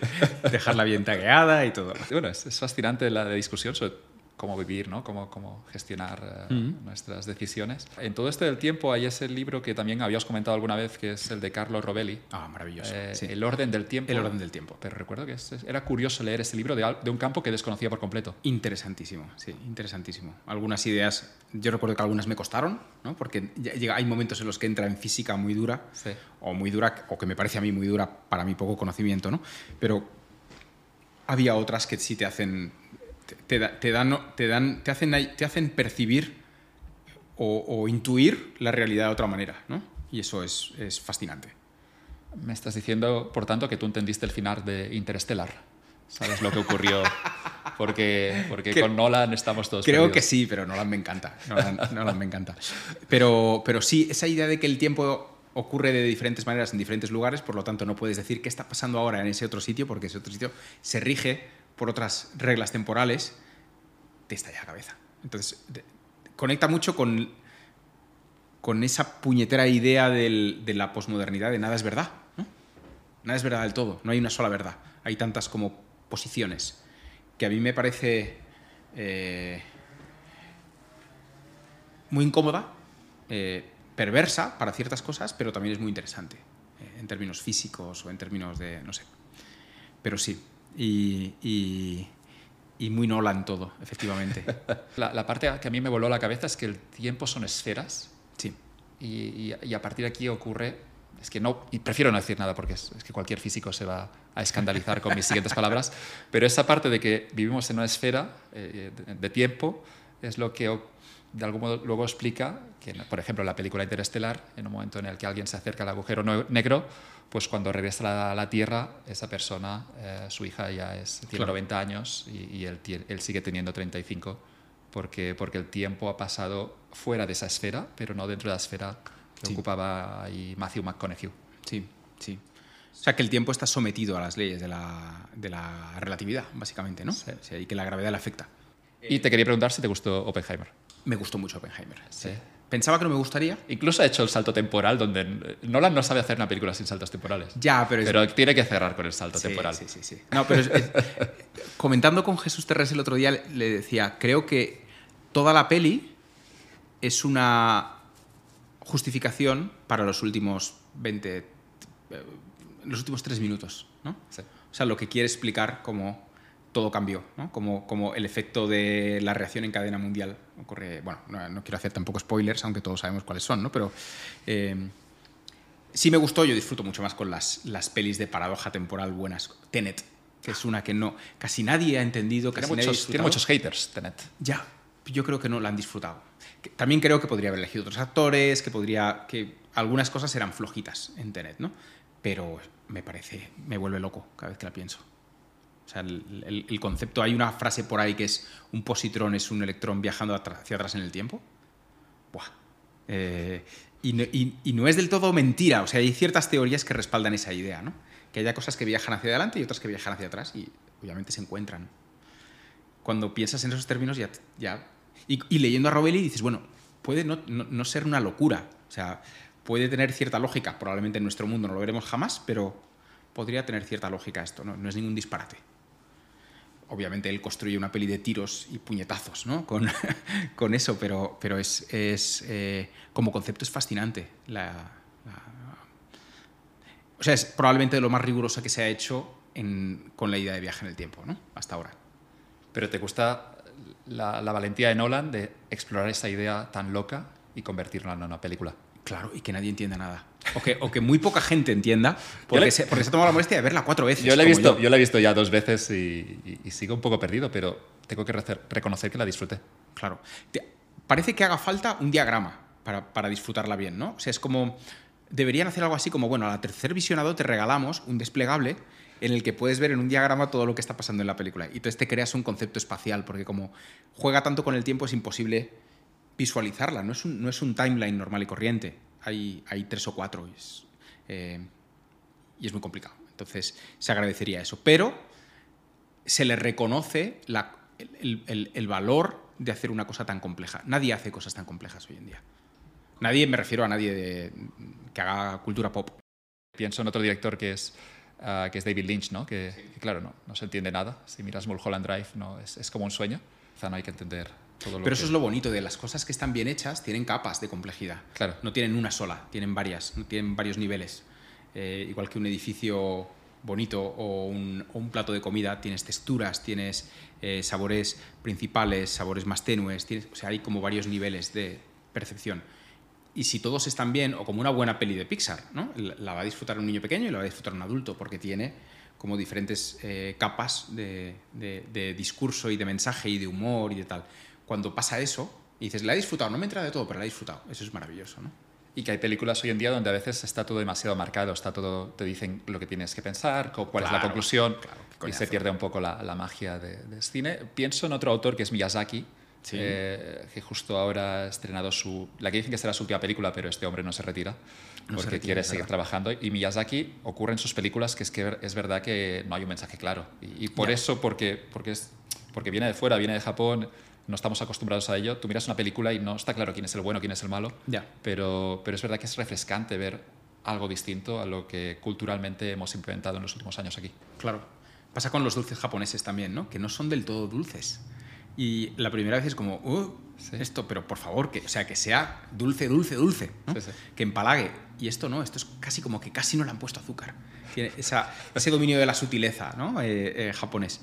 Dejarla bien tagueada y todo. Bueno, es, es fascinante la, la discusión sobre cómo vivir, ¿no? cómo, cómo gestionar eh, Mm. nuestras decisiones. En todo este del tiempo hay ese libro que también habías comentado alguna vez, que es el de Carlo Rovelli, Ah, maravilloso. eh, sí. El orden del tiempo. El orden del tiempo. Pero recuerdo que es- era curioso leer ese libro de, de un campo que desconocía por completo. Interesantísimo, sí, interesantísimo. Algunas ideas, yo recuerdo que algunas me costaron, ¿no? porque llega, hay momentos en los que entra en física muy dura, Sí. o muy dura, o que me parece a mí muy dura para mi poco conocimiento, ¿no? Pero había otras que sí te hacen, te, te da- te dan, te dan, te hacen, te hacen percibir o, o intuir la realidad de otra manera, ¿no? Y eso es, es fascinante. Me estás diciendo, por tanto, que tú entendiste el final de Interstellar. ¿Sabes lo que ocurrió? Porque, porque Que- con Nolan estamos todos Creo que sí, pero Nolan me encanta. Nolan, Nolan me encanta. Pero, pero sí, esa idea de que el tiempo ocurre de diferentes maneras en diferentes lugares, por lo tanto no puedes decir qué está pasando ahora en ese otro sitio, porque ese otro sitio se rige por otras reglas temporales, te estalla la cabeza. Entonces, conecta mucho con, con esa puñetera idea del- de la posmodernidad de nada es verdad. ¿no? Nada es verdad del todo, no hay una sola verdad. Hay tantas como posiciones que a mí me parece eh, muy incómoda, eh, perversa para ciertas cosas, pero también es muy interesante eh, en términos físicos o en términos de, no sé. Pero sí, y, y, y muy Nolan todo, efectivamente. La, la parte que a mí me voló la cabeza es que el tiempo son esferas Sí, y, y- a partir de aquí ocurre, es que no, y prefiero no decir nada porque es, es que cualquier físico se va a escandalizar con mis siguientes palabras, pero esa parte de que vivimos en una esfera eh, de, de tiempo es lo que de algún modo luego explica que, por ejemplo, en la película Interestelar, en un momento en el que alguien se acerca al agujero negro, pues cuando regresa a la, Tierra, esa persona, eh, su hija ya es, tiene Claro. 90 años y, y él, sigue teniendo 35 porque, porque el tiempo ha pasado fuera de esa esfera, pero no dentro de la esfera que Sí. ocupaba ahí Matthew McConaughey. sí, sí. O sea, que el tiempo está sometido a las leyes de la, de la relatividad, básicamente, ¿no? Sí. O sea, y que la gravedad le afecta. Y te quería preguntar si te gustó Oppenheimer. Me gustó mucho Oppenheimer. Sí. Pensaba que no me gustaría. Incluso ha hecho el salto temporal, donde eh, Nolan no sabe hacer una película sin saltos temporales. Ya, pero es Pero tiene que cerrar con el salto Sí, temporal. Sí, sí, sí. No, pero es- es- comentando con Jesús Terres el otro día, le decía, creo que toda la peli es una justificación para los últimos 20, eh, los últimos tres minutos, ¿no? Sí. O sea, lo que quiere explicar cómo todo cambió, ¿no? Como, como el efecto de la reacción en cadena mundial ocurre. Bueno, no, no quiero hacer tampoco spoilers, aunque todos sabemos cuáles son, ¿no? Pero eh, sí me gustó, yo disfruto mucho más con las, las pelis de paradoja temporal buenas. Tenet, que es una que no casi nadie ha entendido, casi Tiene nadie muchos, tiene muchos haters, Tenet. Ya, yo creo que no la han disfrutado. También creo que podría haber elegido otros actores, que podría. que algunas cosas eran flojitas en Tenet, ¿no? Pero me parece. me vuelve loco cada vez que la pienso. O sea, el, el- el concepto. Hay una frase por ahí que es: un positrón es un electrón viajando hacia atrás en el tiempo. Buah. Eh, Y no, y no, es del todo mentira, o sea, hay ciertas teorías que respaldan esa idea, ¿no? Que haya cosas que viajan hacia adelante y otras que viajan hacia atrás y obviamente se encuentran. Cuando piensas en esos términos ya... ya y, leyendo a Robelli dices, bueno, puede no, no, ser una locura, o sea, puede tener cierta lógica, probablemente en nuestro mundo no lo veremos jamás, pero podría tener cierta lógica esto, no, no es ningún disparate obviamente él construye una peli de tiros y puñetazos ¿no? con, con eso, pero, pero es, es eh, como concepto es fascinante. La, o sea, es probablemente lo más riguroso que se ha hecho en, con la idea de viaje en el tiempo, ¿no? hasta ahora. Pero te gusta la, la valentía de Nolan de explorar esa idea tan loca y convertirla en una película. Claro, y que nadie entienda nada. O que, o que muy poca gente entienda, porque, se, porque se ha tomado la molestia de verla cuatro veces. Yo la he, visto, yo. la he visto ya dos veces y, sigo un poco perdido, pero tengo que reconocer que la disfruté. Claro. Parece que haga falta un diagrama para, para disfrutarla bien, ¿no? O sea, es como. Deberían hacer algo así como, bueno, a la tercer visionado te regalamos un desplegable en el que puedes ver en un diagrama todo lo que está pasando en la película. Y entonces te creas un concepto espacial, porque como juega tanto con el tiempo es imposible visualizarla, no es un, no es un timeline normal y corriente, hay, hay tres o cuatro y es, eh, y es muy complicado. Entonces se agradecería eso, pero se le reconoce la, el, el, valor de hacer una cosa tan compleja. Nadie hace cosas tan complejas hoy en día. Nadie, me refiero a nadie de, que haga cultura pop. Pienso en otro director que es, ah, que es David Lynch, ¿no? Que, claro, no, no, se entiende nada. Si miras Mulholland Drive, no, es, es como un sueño. O sea, no hay que entender pero eso es lo bonito de las cosas que están bien hechas, tienen capas de complejidad. Claro. No tienen una sola, tienen varias, tienen varios niveles. Eh, igual que un edificio bonito o un, plato de comida, tienes texturas, tienes eh, sabores principales, sabores más tenues, tienes, o sea, hay como varios niveles de percepción. Y si todos están bien, o como una buena peli de Pixar, ¿no? la va a disfrutar un niño pequeño y la va a disfrutar un adulto, porque tiene como diferentes eh, capas de, de discurso y de mensaje y de humor y de tal cuando pasa eso, y dices, la he disfrutado, no me entra de todo, pero la he disfrutado. Eso es maravilloso, ¿no? Y que hay películas hoy en día donde a veces está todo demasiado marcado, está todo, te dicen lo que tienes que pensar, cuál es la conclusión, y se pierde un poco la, magia del de cine. Pienso en otro autor que es Miyazaki, eh, que justo ahora ha estrenado su, la que dicen que será su última película, pero este hombre no se retira porque quiere seguir trabajando. Y Miyazaki ocurre en sus películas que es que es verdad que no hay un mensaje claro. Y, por eso, porque, porque, es, porque viene de fuera, viene de Japón, no estamos acostumbrados a ello. Tú miras una película y no está claro quién es el bueno, quién es el malo, ya. pero, pero es verdad que es refrescante ver algo distinto a lo que culturalmente hemos implementado en los últimos años aquí. Claro. Pasa con los dulces japoneses también, ¿no? Que no son del todo dulces. Y la primera vez es como, uh, esto, pero por favor, que, o sea, que sea dulce, dulce, dulce, que empalague. Y esto no, esto es casi como que casi no le han puesto azúcar. Tiene esa, ese dominio de la sutileza ¿no? Eh, eh, japonés.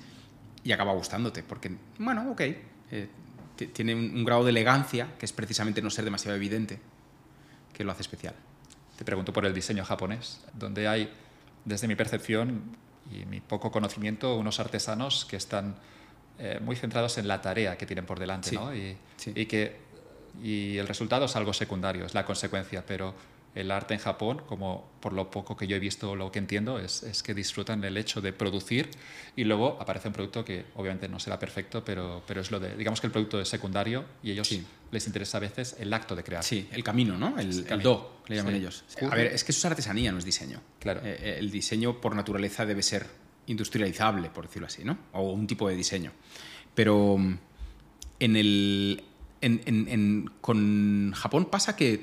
Y acaba gustándote, porque, bueno, ok, eh, tiene un, grado de elegancia que es precisamente no ser demasiado evidente, que lo hace especial. Te pregunto por el diseño japonés, donde hay, desde mi percepción y mi poco conocimiento, unos artesanos que están eh, muy centrados en la tarea que tienen por delante, ¿no? y, y, que y el resultado es algo secundario, es la consecuencia, pero el arte en Japón, como por lo poco que yo he visto, lo que entiendo, es, es, que disfrutan el hecho de producir y luego aparece un producto que obviamente no será perfecto, pero, pero es lo de, digamos que el producto es secundario y ellos les interesa a veces el acto de crear. Sí, el camino, ¿no? El, do, le llaman ellos. A ver, es que eso es artesanía, no es diseño. Claro. Eh, eh, el diseño por naturaleza debe ser industrializable, por decirlo así, ¿no? O un tipo de diseño. Pero mm, en el, en, en, con Japón pasa que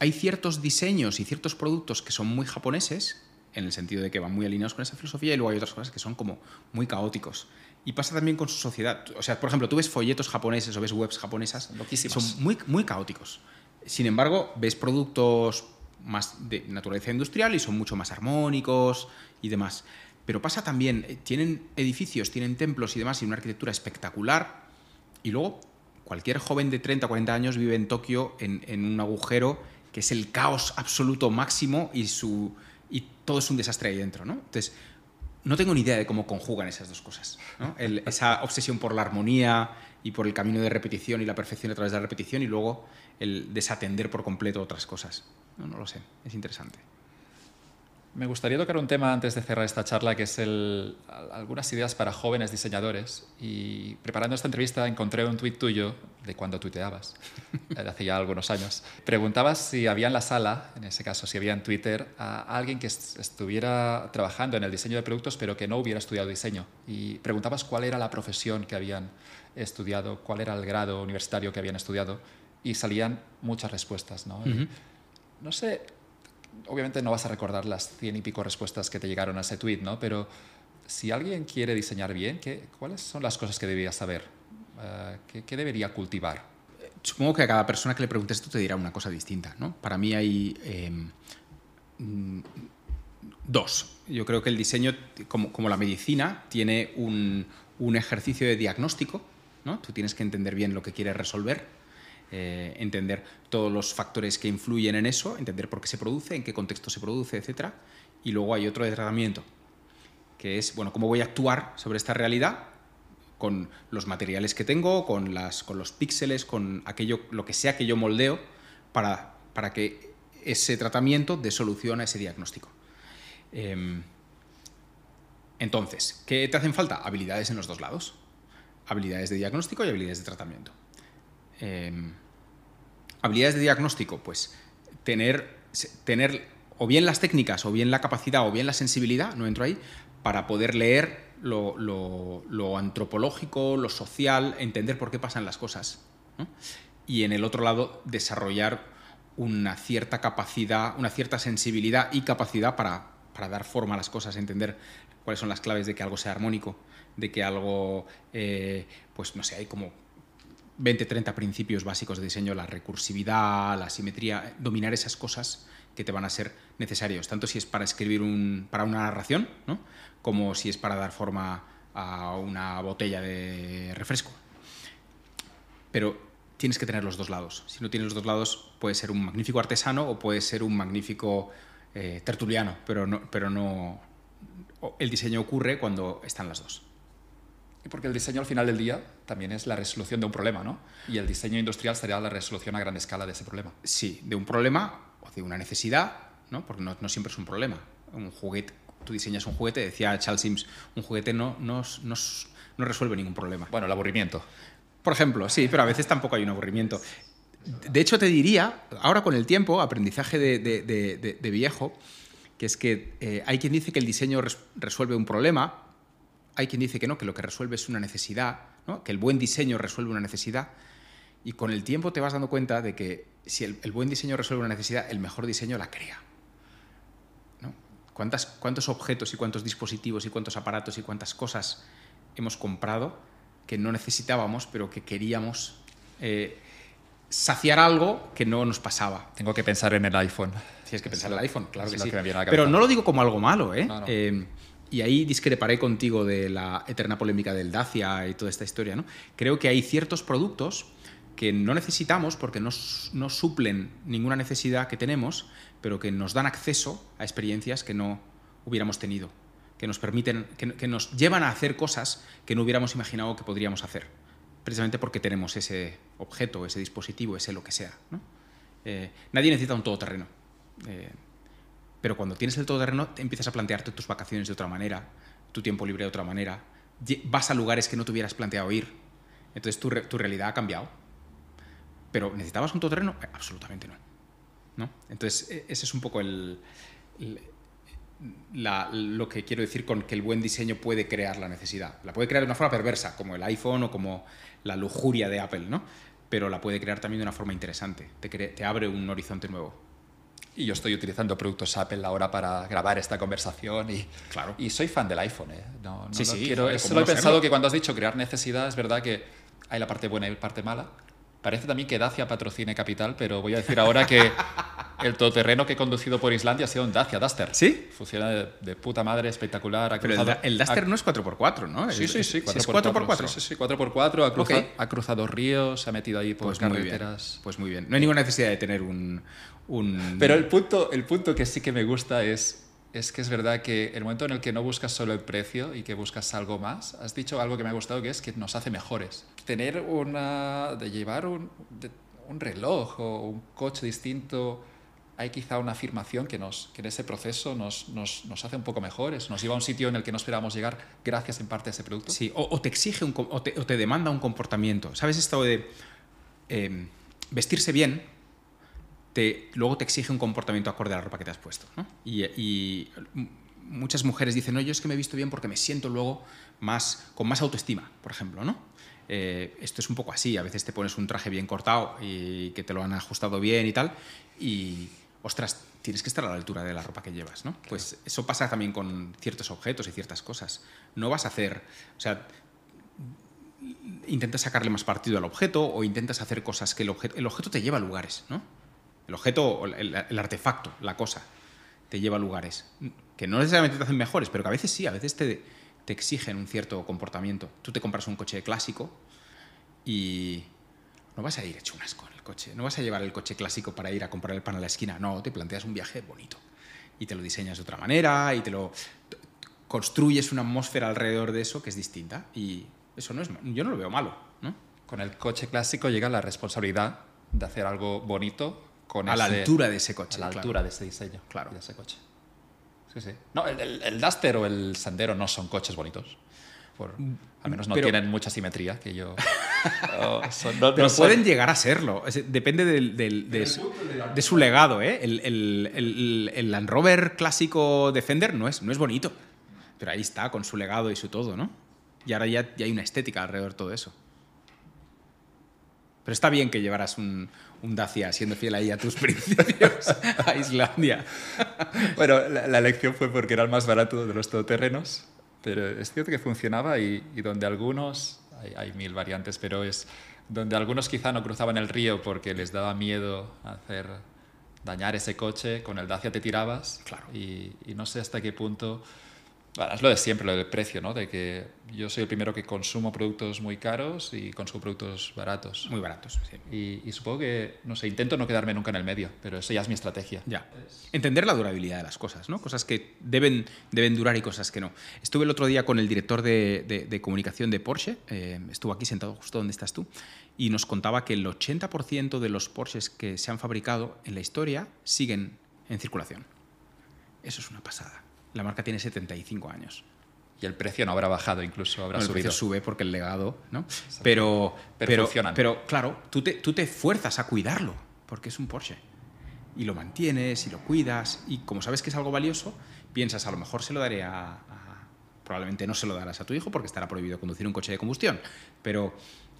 hay ciertos diseños y ciertos productos que son muy japoneses, en el sentido de que van muy alineados con esa filosofía, y luego hay otras cosas que son como muy caóticos. Y pasa también con su sociedad. O sea, por ejemplo, tú ves folletos japoneses o ves webs japonesas, son muy, muy caóticos. Sin embargo, ves productos más de naturaleza industrial y son mucho más armónicos y demás. Pero pasa también, eh, tienen edificios, tienen templos y demás y una arquitectura espectacular. Y luego, cualquier joven de 30 o 40 años vive en Tokio en, en un agujero que es el caos absoluto máximo y, su, y todo es un desastre ahí dentro. ¿no? Entonces, no tengo ni idea de cómo conjugan esas dos cosas. esa obsesión por la armonía y por el camino de repetición y la perfección a través de la repetición y luego el desatender por completo otras cosas. No, no lo sé, es interesante. Me gustaría tocar un tema antes de cerrar esta charla, que es el, algunas ideas para jóvenes diseñadores. Y preparando esta entrevista encontré un tuit tuyo de cuando tuiteabas, de hace ya algunos años. Preguntabas si había en la sala, en ese caso, si había en Twitter, a alguien que estuviera trabajando en el diseño de productos, pero que no hubiera estudiado diseño. Y preguntabas cuál era la profesión que habían estudiado, cuál era el grado universitario que habían estudiado. Y salían muchas respuestas. No, no sé obviamente no vas a recordar las cien y pico respuestas que te llegaron a ese tweet, ¿no? Pero si alguien quiere diseñar bien, ¿qué, ¿cuáles son las cosas que debería saber? Eh, ¿qué, debería cultivar? Supongo que a cada persona que le preguntes esto te dirá una cosa distinta, ¿no? Para mí hay em, dos. Yo creo que el diseño, como, como la medicina, tiene un, un ejercicio de diagnóstico, ¿no? Tú tienes que entender bien lo que quieres resolver eh, entender todos los factores que influyen en eso, entender por qué se produce, en qué contexto se produce, etc. Y luego hay otro de tratamiento, que es, bueno, cómo voy a actuar sobre esta realidad con los materiales que tengo, con, las, con los píxeles, con aquello, lo que sea que yo moldeo para, para que ese tratamiento dé solución a ese diagnóstico. Em, entonces, ¿qué te hacen falta? Habilidades en los dos lados. Habilidades de diagnóstico y habilidades de tratamiento. Em, habilidades de diagnóstico, pues tener, tener o bien las técnicas, o bien la capacidad, o bien la sensibilidad, no entro ahí, para poder leer lo, antropológico, lo social, entender por qué pasan las cosas. Y en el otro lado, desarrollar una cierta capacidad, una cierta sensibilidad y capacidad para, dar forma a las cosas, entender cuáles son las claves de que algo sea armónico, de que algo, eh, pues no sé, hay como 20, 30 principios básicos de diseño, la recursividad, la simetría, dominar esas cosas que te van a ser necesarios, tanto si es para escribir un, para una narración, ¿no? como si es para dar forma a una botella de refresco. Pero tienes que tener los dos lados. Si no tienes los dos lados, puedes ser un magnífico artesano o puedes ser un magnífico eh, tertuliano, pero no, pero no. El diseño ocurre cuando están las dos. Porque el diseño al final del día también es la resolución de un problema, ¿no? Y el diseño industrial sería la resolución a gran escala de ese problema. Sí, de un problema o de una necesidad, ¿no? Porque no, no siempre es un problema. Un juguete, tú diseñas un juguete, decía Charles Sims, un juguete no, no, no, no resuelve ningún problema. Bueno, el aburrimiento. Por ejemplo, sí, pero a veces tampoco hay un aburrimiento. De hecho, te diría, ahora con el tiempo, aprendizaje de, de, de, viejo, que es que eh, hay quien dice que el diseño resuelve un problema, hay quien dice que no, que lo que resuelve es una necesidad, que el buen diseño resuelve una necesidad. Y con el tiempo te vas dando cuenta de que si el, buen diseño resuelve una necesidad, el mejor diseño la crea. ¿Cuántas, ¿Cuántos objetos y cuántos dispositivos y cuántos aparatos y cuántas cosas hemos comprado que no necesitábamos, pero que queríamos eh, saciar algo que no nos pasaba? Tengo que pensar en el iPhone. Tienes que pensar en el iPhone, claro que sí. pero no lo digo como algo malo, ¿eh? eh y ahí discreparé contigo de la eterna polémica del Dacia y toda esta historia, ¿no? Creo que hay ciertos productos que no necesitamos porque no, suplen ninguna necesidad que tenemos, pero que nos dan acceso a experiencias que no hubiéramos tenido, que nos permiten, que, nos llevan a hacer cosas que no hubiéramos imaginado que podríamos hacer, precisamente porque tenemos ese objeto, ese dispositivo, ese lo que sea. Eh, nadie necesita un todoterreno. Eh, pero cuando tienes el todoterreno, empiezas a plantearte tus vacaciones de otra manera, tu tiempo libre de otra manera, vas a lugares que no te hubieras planteado ir. Entonces tu, tu realidad ha cambiado. Pero ¿necesitabas un todoterreno? Eh, absolutamente no. ¿no? Entonces, e, ese es un poco el, lo que quiero decir con que el buen diseño puede crear la necesidad. La puede crear de una forma perversa, como el iPhone o como la lujuria de Apple, ¿no? Pero la puede crear también de una forma interesante. Te, te abre un horizonte nuevo y yo estoy utilizando productos Apple ahora para grabar esta conversación y, claro. y soy fan del iPhone. ¿eh? No, sí, sí, quiero, solo he pensado que cuando has dicho crear necesidad, es verdad que hay la parte buena y la parte mala. Parece también que Dacia patrocine Capital, pero voy a decir ahora que el todoterreno que he conducido por Islandia ha sido un Dacia Duster. ¿Sí? Funciona de, puta madre, espectacular. pero el, Duster no es 4x4, ¿no? Sí, sí, sí. 4x4. Sí, sí, 4x4. Ha, cruzado ríos, se ha metido ahí por pues carreteras. pues muy bien. No hay ninguna necesidad de tener un, pero el punto, el punto que sí que me gusta es, es que es verdad que el momento en el que no buscas solo el precio y que buscas algo más, has dicho algo que me ha gustado, que es que nos hace mejores. Tener una... de llevar un, un reloj o un coche distinto hay quizá una afirmación que, nos, que en ese proceso nos, nos, nos, hace un poco mejores, nos lleva a un sitio en el que no esperábamos llegar gracias en parte a ese producto. Sí, o, te exige un, o, te, o, te, demanda un comportamiento. ¿Sabes esto de eh, vestirse bien? Te, luego te exige un comportamiento acorde a la ropa que te has puesto. ¿no? Y, y, muchas mujeres dicen, no, yo es que me he visto bien porque me siento luego más, con más autoestima, por ejemplo, ¿no? Eh, esto es un poco así, a veces te pones un traje bien cortado y que te lo han ajustado bien y tal, y ostras, tienes que estar a la altura de la ropa que llevas, ¿no? Pues eso pasa también con ciertos objetos y ciertas cosas. No vas a hacer, o sea, intentas sacarle más partido al objeto o intentas hacer cosas que el objeto, el objeto te lleva a lugares, ¿no? El objeto, el, el artefacto, la cosa, te lleva a lugares que no necesariamente te hacen mejores, pero que a veces sí, a veces te, te exigen un cierto comportamiento. Tú te compras un coche clásico y no vas a ir hecho un asco en coche, no vas a llevar el coche clásico para ir a comprar el pan a la esquina, no, te planteas un viaje bonito y te lo diseñas de otra manera y te lo construyes una atmósfera alrededor de eso que es distinta y eso no es yo no lo veo malo, ¿no? Con el coche clásico llega la responsabilidad de hacer algo bonito con a la altura de ese coche, a la claro. altura de ese diseño, claro, de ese coche. Sí, sí. No, el, el, el, Duster o el Sandero no son coches bonitos. Por, al menos no Pero, tienen mucha simetría, que yo... oh, son, no, pero no pueden son, llegar a serlo. Es, depende del, del, de, su, de, su, legado. ¿eh? El, el, el, Land Rover clásico Defender no es, no es bonito. Pero ahí está, con su legado y su todo, ¿no? Y ahora ya, ya hay una estética alrededor de todo eso. Pero está bien que llevaras un, un Dacia siendo fiel ahí a tus principios a Islandia. bueno, la, la, elección fue porque era el más barato de los todoterrenos, pero es cierto que funcionaba y, y donde algunos, hay, hay, mil variantes, pero es donde algunos quizá no cruzaban el río porque les daba miedo hacer dañar ese coche, con el Dacia te tirabas claro. y, y no sé hasta qué punto bueno, es lo de siempre, lo del precio, ¿no? De que yo soy el primero que consumo productos muy caros y consumo productos baratos. Muy baratos, sí. Y, y, supongo que, no sé, intento no quedarme nunca en el medio, pero eso ya es mi estrategia. Ya. Entender la durabilidad de las cosas, ¿no? Cosas que deben, deben durar y cosas que no. Estuve el otro día con el director de, de, de comunicación de Porsche, eh, estuvo aquí sentado justo donde estás tú, y nos contaba que el 80% de los Porsches que se han fabricado en la historia siguen en circulación. Eso es una pasada. La marca tiene 75 años. Y el precio no habrá bajado, incluso habrá no, el subido. precio sube porque el legado, ¿no? Pero, pero, pero, funcionan. pero claro, tú te, tú te fuerzas a cuidarlo porque es un Porsche. Y lo mantienes y lo cuidas. Y como sabes que es algo valioso, piensas, a lo mejor se lo daré a, a. Probablemente no se lo darás a tu hijo porque estará prohibido conducir un coche de combustión. Pero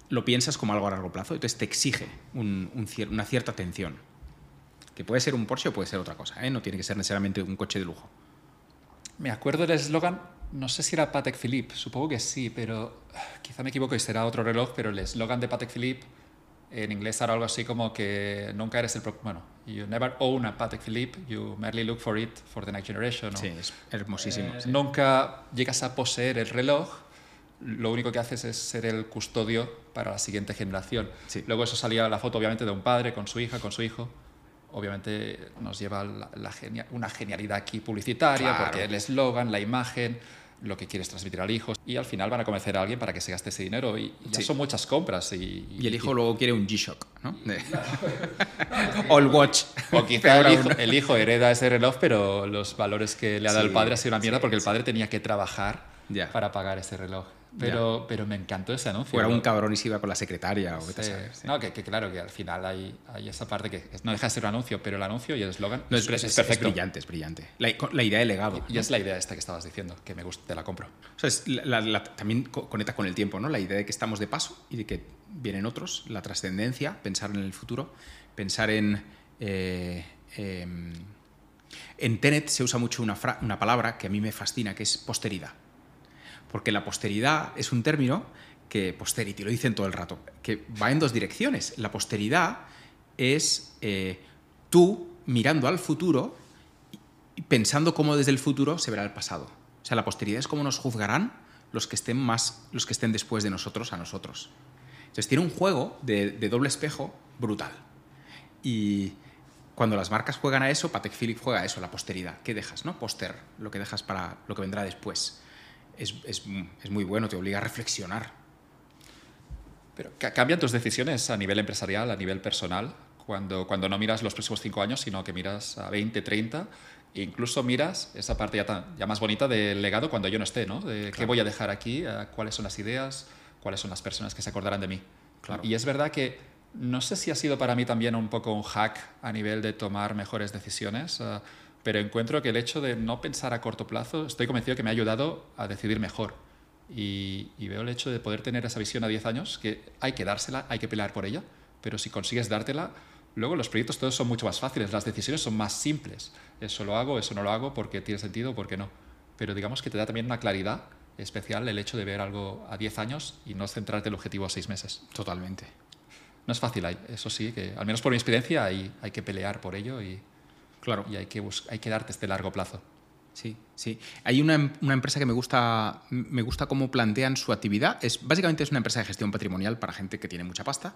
lo piensas como algo a largo plazo. Entonces te exige un, un, una cierta atención. Que puede ser un Porsche o puede ser otra cosa. ¿eh? No tiene que ser necesariamente un coche de lujo. Me acuerdo del eslogan, no sé si era Patek Philippe, supongo que sí, pero quizá me equivoco y será otro reloj, pero el eslogan de Patek Philippe en inglés era algo así como que nunca eres el... Bueno, you never own a Patek Philippe, you merely look for it for the next generation. ¿no? Sí, es hermosísimo. Eh, sí. Nunca llegas a poseer el reloj, lo único que haces es ser el custodio para la siguiente generación. Sí. Luego eso salía la foto obviamente de un padre con su hija, con su hijo obviamente nos lleva la, la genia, una genialidad aquí publicitaria, claro. porque el eslogan, la imagen, lo que quieres transmitir al hijo, y al final van a convencer a alguien para que se gaste ese dinero, y, y ya sí. son muchas compras. Y, y el hijo luego quiere un G-Shock, ¿no? o el Watch. O quizá el hijo, el hijo, hereda ese reloj, pero los valores que le ha dado sí, el padre ha sido una mierda porque el padre tenía que trabajar ya. para pagar ese reloj. Pero, pero me encantó ese anuncio. Fuera un cabrón y se iba con la secretaria o sí. sabes, sí. No, que, que, claro, que al final hay, hay, esa parte que no deja de ser un anuncio, pero el anuncio y el eslogan no, es, es, es, perfecto. Es brillante, es brillante. La, la idea de legado. Y, es la idea esta que estabas diciendo, que me gusta, te la compro. O sea, es la, la, también conecta con el tiempo, ¿no? La idea de que estamos de paso y de que vienen otros, la trascendencia, pensar en el futuro, pensar en... Eh, eh, en Tenet se usa mucho una, una palabra que a mí me fascina, que es posteridad porque la posteridad es un término que, posterity, lo dicen todo el rato, que va en dos direcciones. La posteridad es eh, tú mirando al futuro y pensando cómo desde el futuro se verá el pasado. O sea, la posteridad es cómo nos juzgarán los que estén más, los que estén después de nosotros a nosotros. Entonces tiene un juego de, doble espejo brutal. Y cuando las marcas juegan a eso, Patek Philippe juega a eso, la posteridad. ¿Qué dejas? ¿No? Poster, lo que dejas para lo que vendrá después es, es, es, muy bueno, te obliga a reflexionar. Pero ¿cambian tus decisiones a nivel empresarial, a nivel personal, cuando, cuando no miras los próximos cinco años, sino que miras a 20, 30 e incluso miras esa parte ya, ya, más bonita del legado cuando yo no esté, ¿no? De qué voy a dejar aquí, eh, cuáles son las ideas, cuáles son las personas que se acordarán de mí. Claro. Y es verdad que no sé si ha sido para mí también un poco un hack a nivel de tomar mejores decisiones, uh, pero encuentro que el hecho de no pensar a corto plazo, estoy convencido que me ha ayudado a decidir mejor. Y, y veo el hecho de poder tener esa visión a 10 años, que hay que dársela, hay que pelear por ella, pero si consigues dártela, luego los proyectos todos son mucho más fáciles, las decisiones son más simples. Eso lo hago, eso no lo hago, porque tiene sentido, porque no. Pero digamos que te da también una claridad especial el hecho de ver algo a 10 años y no centrarte el objetivo a 6 meses. Totalmente. No es fácil, eso sí, que al menos por mi experiencia hay, hay que pelear por ello y, claro. y hay, que hay que darte este largo plazo. Sí, sí. Hay una, una, empresa que me gusta, me gusta cómo plantean su actividad. Es, básicamente es una empresa de gestión patrimonial para gente que tiene mucha pasta.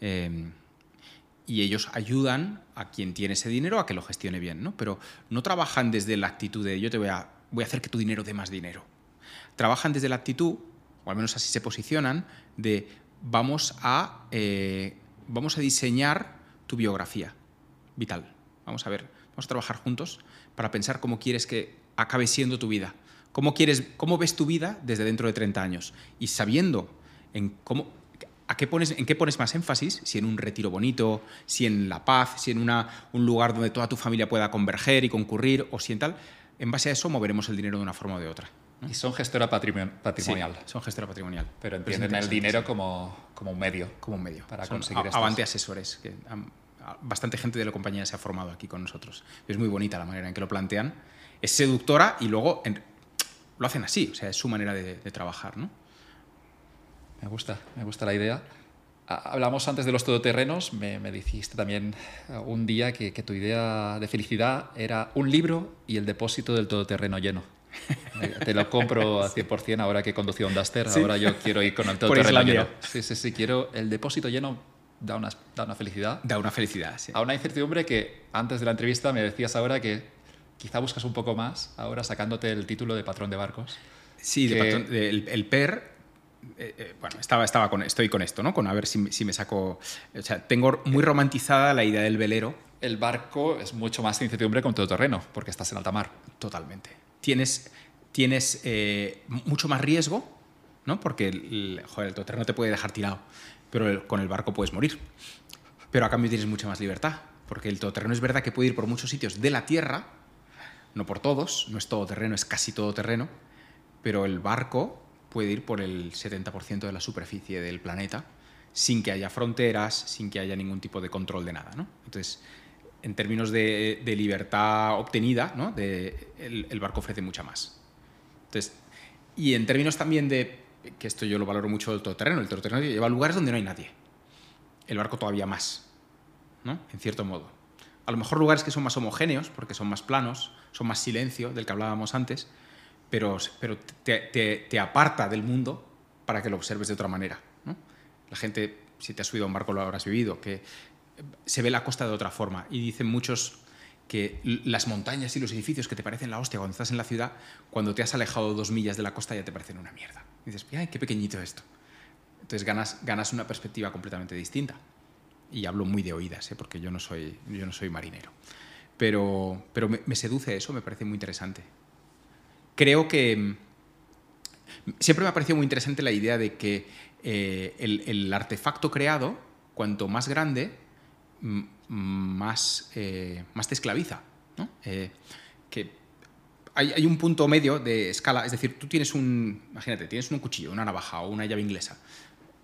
Eh, y ellos ayudan a quien tiene ese dinero a que lo gestione bien, ¿no? Pero no trabajan desde la actitud de yo te voy a, voy a hacer que tu dinero dé más dinero. Trabajan desde la actitud, o al menos así se posicionan, de vamos a, eh, vamos a diseñar tu biografía vital. Vamos a ver, vamos a trabajar juntos para pensar cómo quieres que acabe siendo tu vida. Cómo, quieres, cómo ves tu vida desde dentro de 30 años. Y sabiendo en cómo, a qué pones, en qué pones más énfasis, si en un retiro bonito, si en la paz, si en una, un lugar donde toda tu familia pueda converger y concurrir, o si en tal, en base a eso moveremos el dinero de una forma o de otra. Y son gestora patrimonial. Sí, son gestora patrimonial. Pero entienden el dinero como, como, un medio. Como un medio. Para son conseguir a, Avante asesores. Que han, bastante gente de la compañía se ha formado aquí con nosotros. Es muy bonita la manera en que lo plantean. Es seductora y luego en, lo hacen así. O sea, es su manera de, de trabajar, ¿no? Me gusta, me gusta la idea. Hablamos antes de los todoterrenos, me, me dijiste también un día que, que, tu idea de felicidad era un libro y el depósito del todoterreno lleno. Te lo compro a 100% ahora que he conducido un Duster, ¿Sí? ahora yo quiero ir con el todoterreno lleno. Sí, sí, sí, quiero el depósito lleno, da una, da una felicidad. Da una felicidad, sí. A una incertidumbre que antes de la entrevista me decías ahora que quizá buscas un poco más, ahora sacándote el título de patrón de barcos. Sí, que, de patrón, de, el, el PER eh, eh, bueno, estaba, estaba con, estoy con esto, ¿no? Con a ver si, si, me saco. O sea, tengo muy romantizada la idea del velero. El barco es mucho más incertidumbre con todo terreno, porque estás en alta mar. Totalmente. Tienes, tienes eh, mucho más riesgo, ¿no? Porque el, joder, el todoterreno te puede dejar tirado, pero con el barco puedes morir. Pero a cambio tienes mucha más libertad, porque el todoterreno es verdad que puede ir por muchos sitios de la tierra, no por todos, no es todo terreno, es casi todo terreno, pero el barco puede ir por el 70% de la superficie del planeta sin que haya fronteras, sin que haya ningún tipo de control de nada. ¿no? Entonces, en términos de, libertad obtenida, ¿no? el, el, barco ofrece mucha más. Entonces, y en términos también de, que esto yo lo valoro mucho del todoterreno, el todoterreno lleva a lugares donde no hay nadie. El barco todavía más, ¿no? en cierto modo. A lo mejor lugares que son más homogéneos, porque son más planos, son más silencio, del que hablábamos antes, pero, pero te, te, te, aparta del mundo para que lo observes de otra manera. ¿no? La gente, si te has subido a un barco, lo habrás vivido, que se ve la costa de otra forma. Y dicen muchos que las montañas y los edificios que te parecen la hostia cuando estás en la ciudad, cuando te has alejado dos millas de la costa ya te parecen una mierda. Y dices, ay, qué pequeñito esto. Entonces ganas, ganas una perspectiva completamente distinta. Y hablo muy de oídas, ¿eh? porque yo no soy, yo no soy marinero. Pero, pero me, me seduce eso, me parece muy interesante creo que siempre me ha parecido muy interesante la idea de que eh, el, el, artefacto creado, cuanto más grande, más, eh, más te esclaviza. ¿no? Eh, que hay, hay, un punto medio de escala, es decir, tú tienes un, imagínate, tienes un cuchillo, una navaja o una llave inglesa.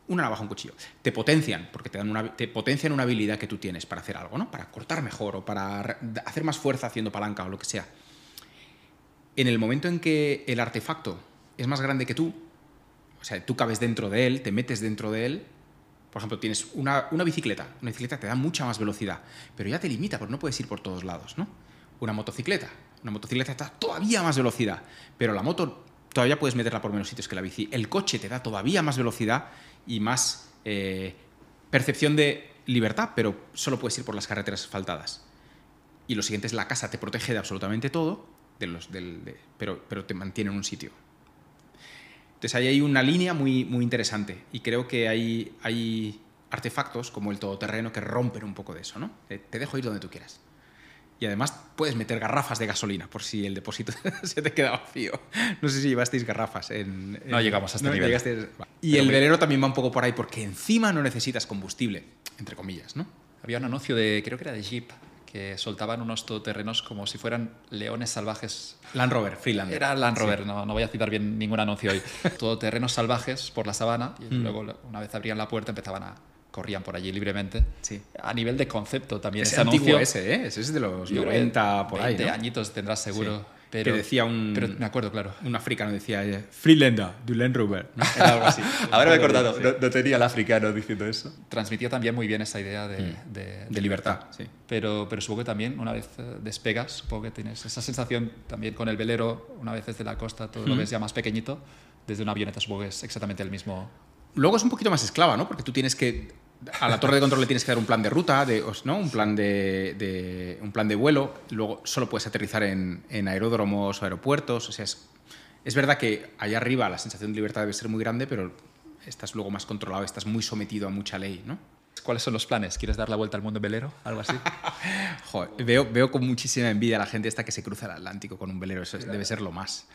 Una navaja, un cuchillo. Te potencian, porque te, dan una, te potencian una habilidad que tú tienes para hacer algo, ¿no? Para cortar mejor o para hacer más fuerza haciendo palanca o lo que sea en el momento en que el artefacto es más grande que tú, o sea, tú cabes dentro de él, te metes dentro de él, por ejemplo, tienes una, bicicleta, una bicicleta te da mucha más velocidad, pero ya te limita, porque no puedes ir por todos lados, ¿no? Una motocicleta, una motocicleta te da todavía más velocidad, pero la moto todavía puedes meterla por menos sitios que la bici. El coche te da todavía más velocidad y más eh, percepción de libertad, pero solo puedes ir por las carreteras asfaltadas. Y lo siguiente es la casa te protege de absolutamente todo, pero te mantiene en un sitio. Entonces ahí hay una línea muy, muy interesante y creo que hay, hay, artefactos como el todoterreno que rompen un poco de eso, ¿no? Eh, Te dejo ir donde tú quieras. Y además puedes meter garrafas de gasolina por si el depósito se te queda vacío. No sé si llevasteis garrafas en... No llegamos a este no nivel. llegasteis- Y Pero el velero también va un poco por ahí porque encima no necesitas combustible, entre comillas, ¿no? Había un anuncio de, creo que era de Jeep, que soltaban unos todoterrenos como si fueran leones salvajes. Land Rover, Freelander. Era Land Sí. Rover, no, no voy a citar bien ningún anuncio hoy. Todoterrenos salvajes por la sabana y Mm. luego una vez abrían la puerta empezaban a corrían por allí libremente. Sí. A nivel de concepto también Ese ese antiguo anuncio. ese, ¿eh? Ese es de los yo creo que 90 por ahí, 20 ¿no? añitos tendrás seguro. Sí. Pero, Que decía un- pero me acuerdo, claro. Un africano decía eh, Freelander, du Land Rover. ¿no? Era algo así. Ahora me he acordado, no, no tenía el africano diciendo eso. Transmitía también muy bien esa idea de, Mm. de- De libertad, sí. Pero, pero supongo que también, una vez eh, despegas, supongo que tienes esa sensación también con el velero, una vez desde la costa, todo lo Mm. ves ya más pequeñito, desde una avioneta supongo que es exactamente el mismo. Luego es un poquito más esclava, ¿no? Porque tú tienes que. A la torre de control le tienes que dar un plan de ruta, de, ¿no? un, plan de, de- un plan de vuelo. Luego solo puedes aterrizar en, en aeródromos o aeropuertos. O sea, es, es verdad que allá arriba la sensación de libertad debe ser muy grande, pero estás luego más controlado, estás muy sometido a mucha ley, ¿no? ¿Cuáles son los planes? ¿Quieres dar la vuelta al mundo velero? Algo así. Joder, veo, veo con muchísima envidia a la gente esta que se cruza el Atlántico con un velero. Eso es- debe ser lo más.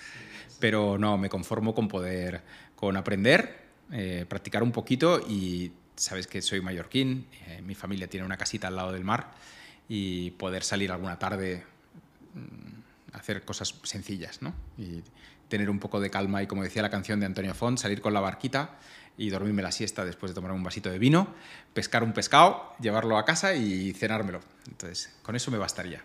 Pero no, me conformo con poder, con aprender, eh, practicar un poquito y sabes que soy mallorquín, eh, mi familia tiene una casita al lado del mar y poder salir alguna tarde mm, hacer cosas sencillas, ¿no? Y tener un poco de calma y como decía la canción de Antonio Font, salir con la barquita y dormirme la siesta después de tomar un vasito de vino, pescar un pescado, llevarlo a casa y cenármelo. Entonces, con eso me bastaría.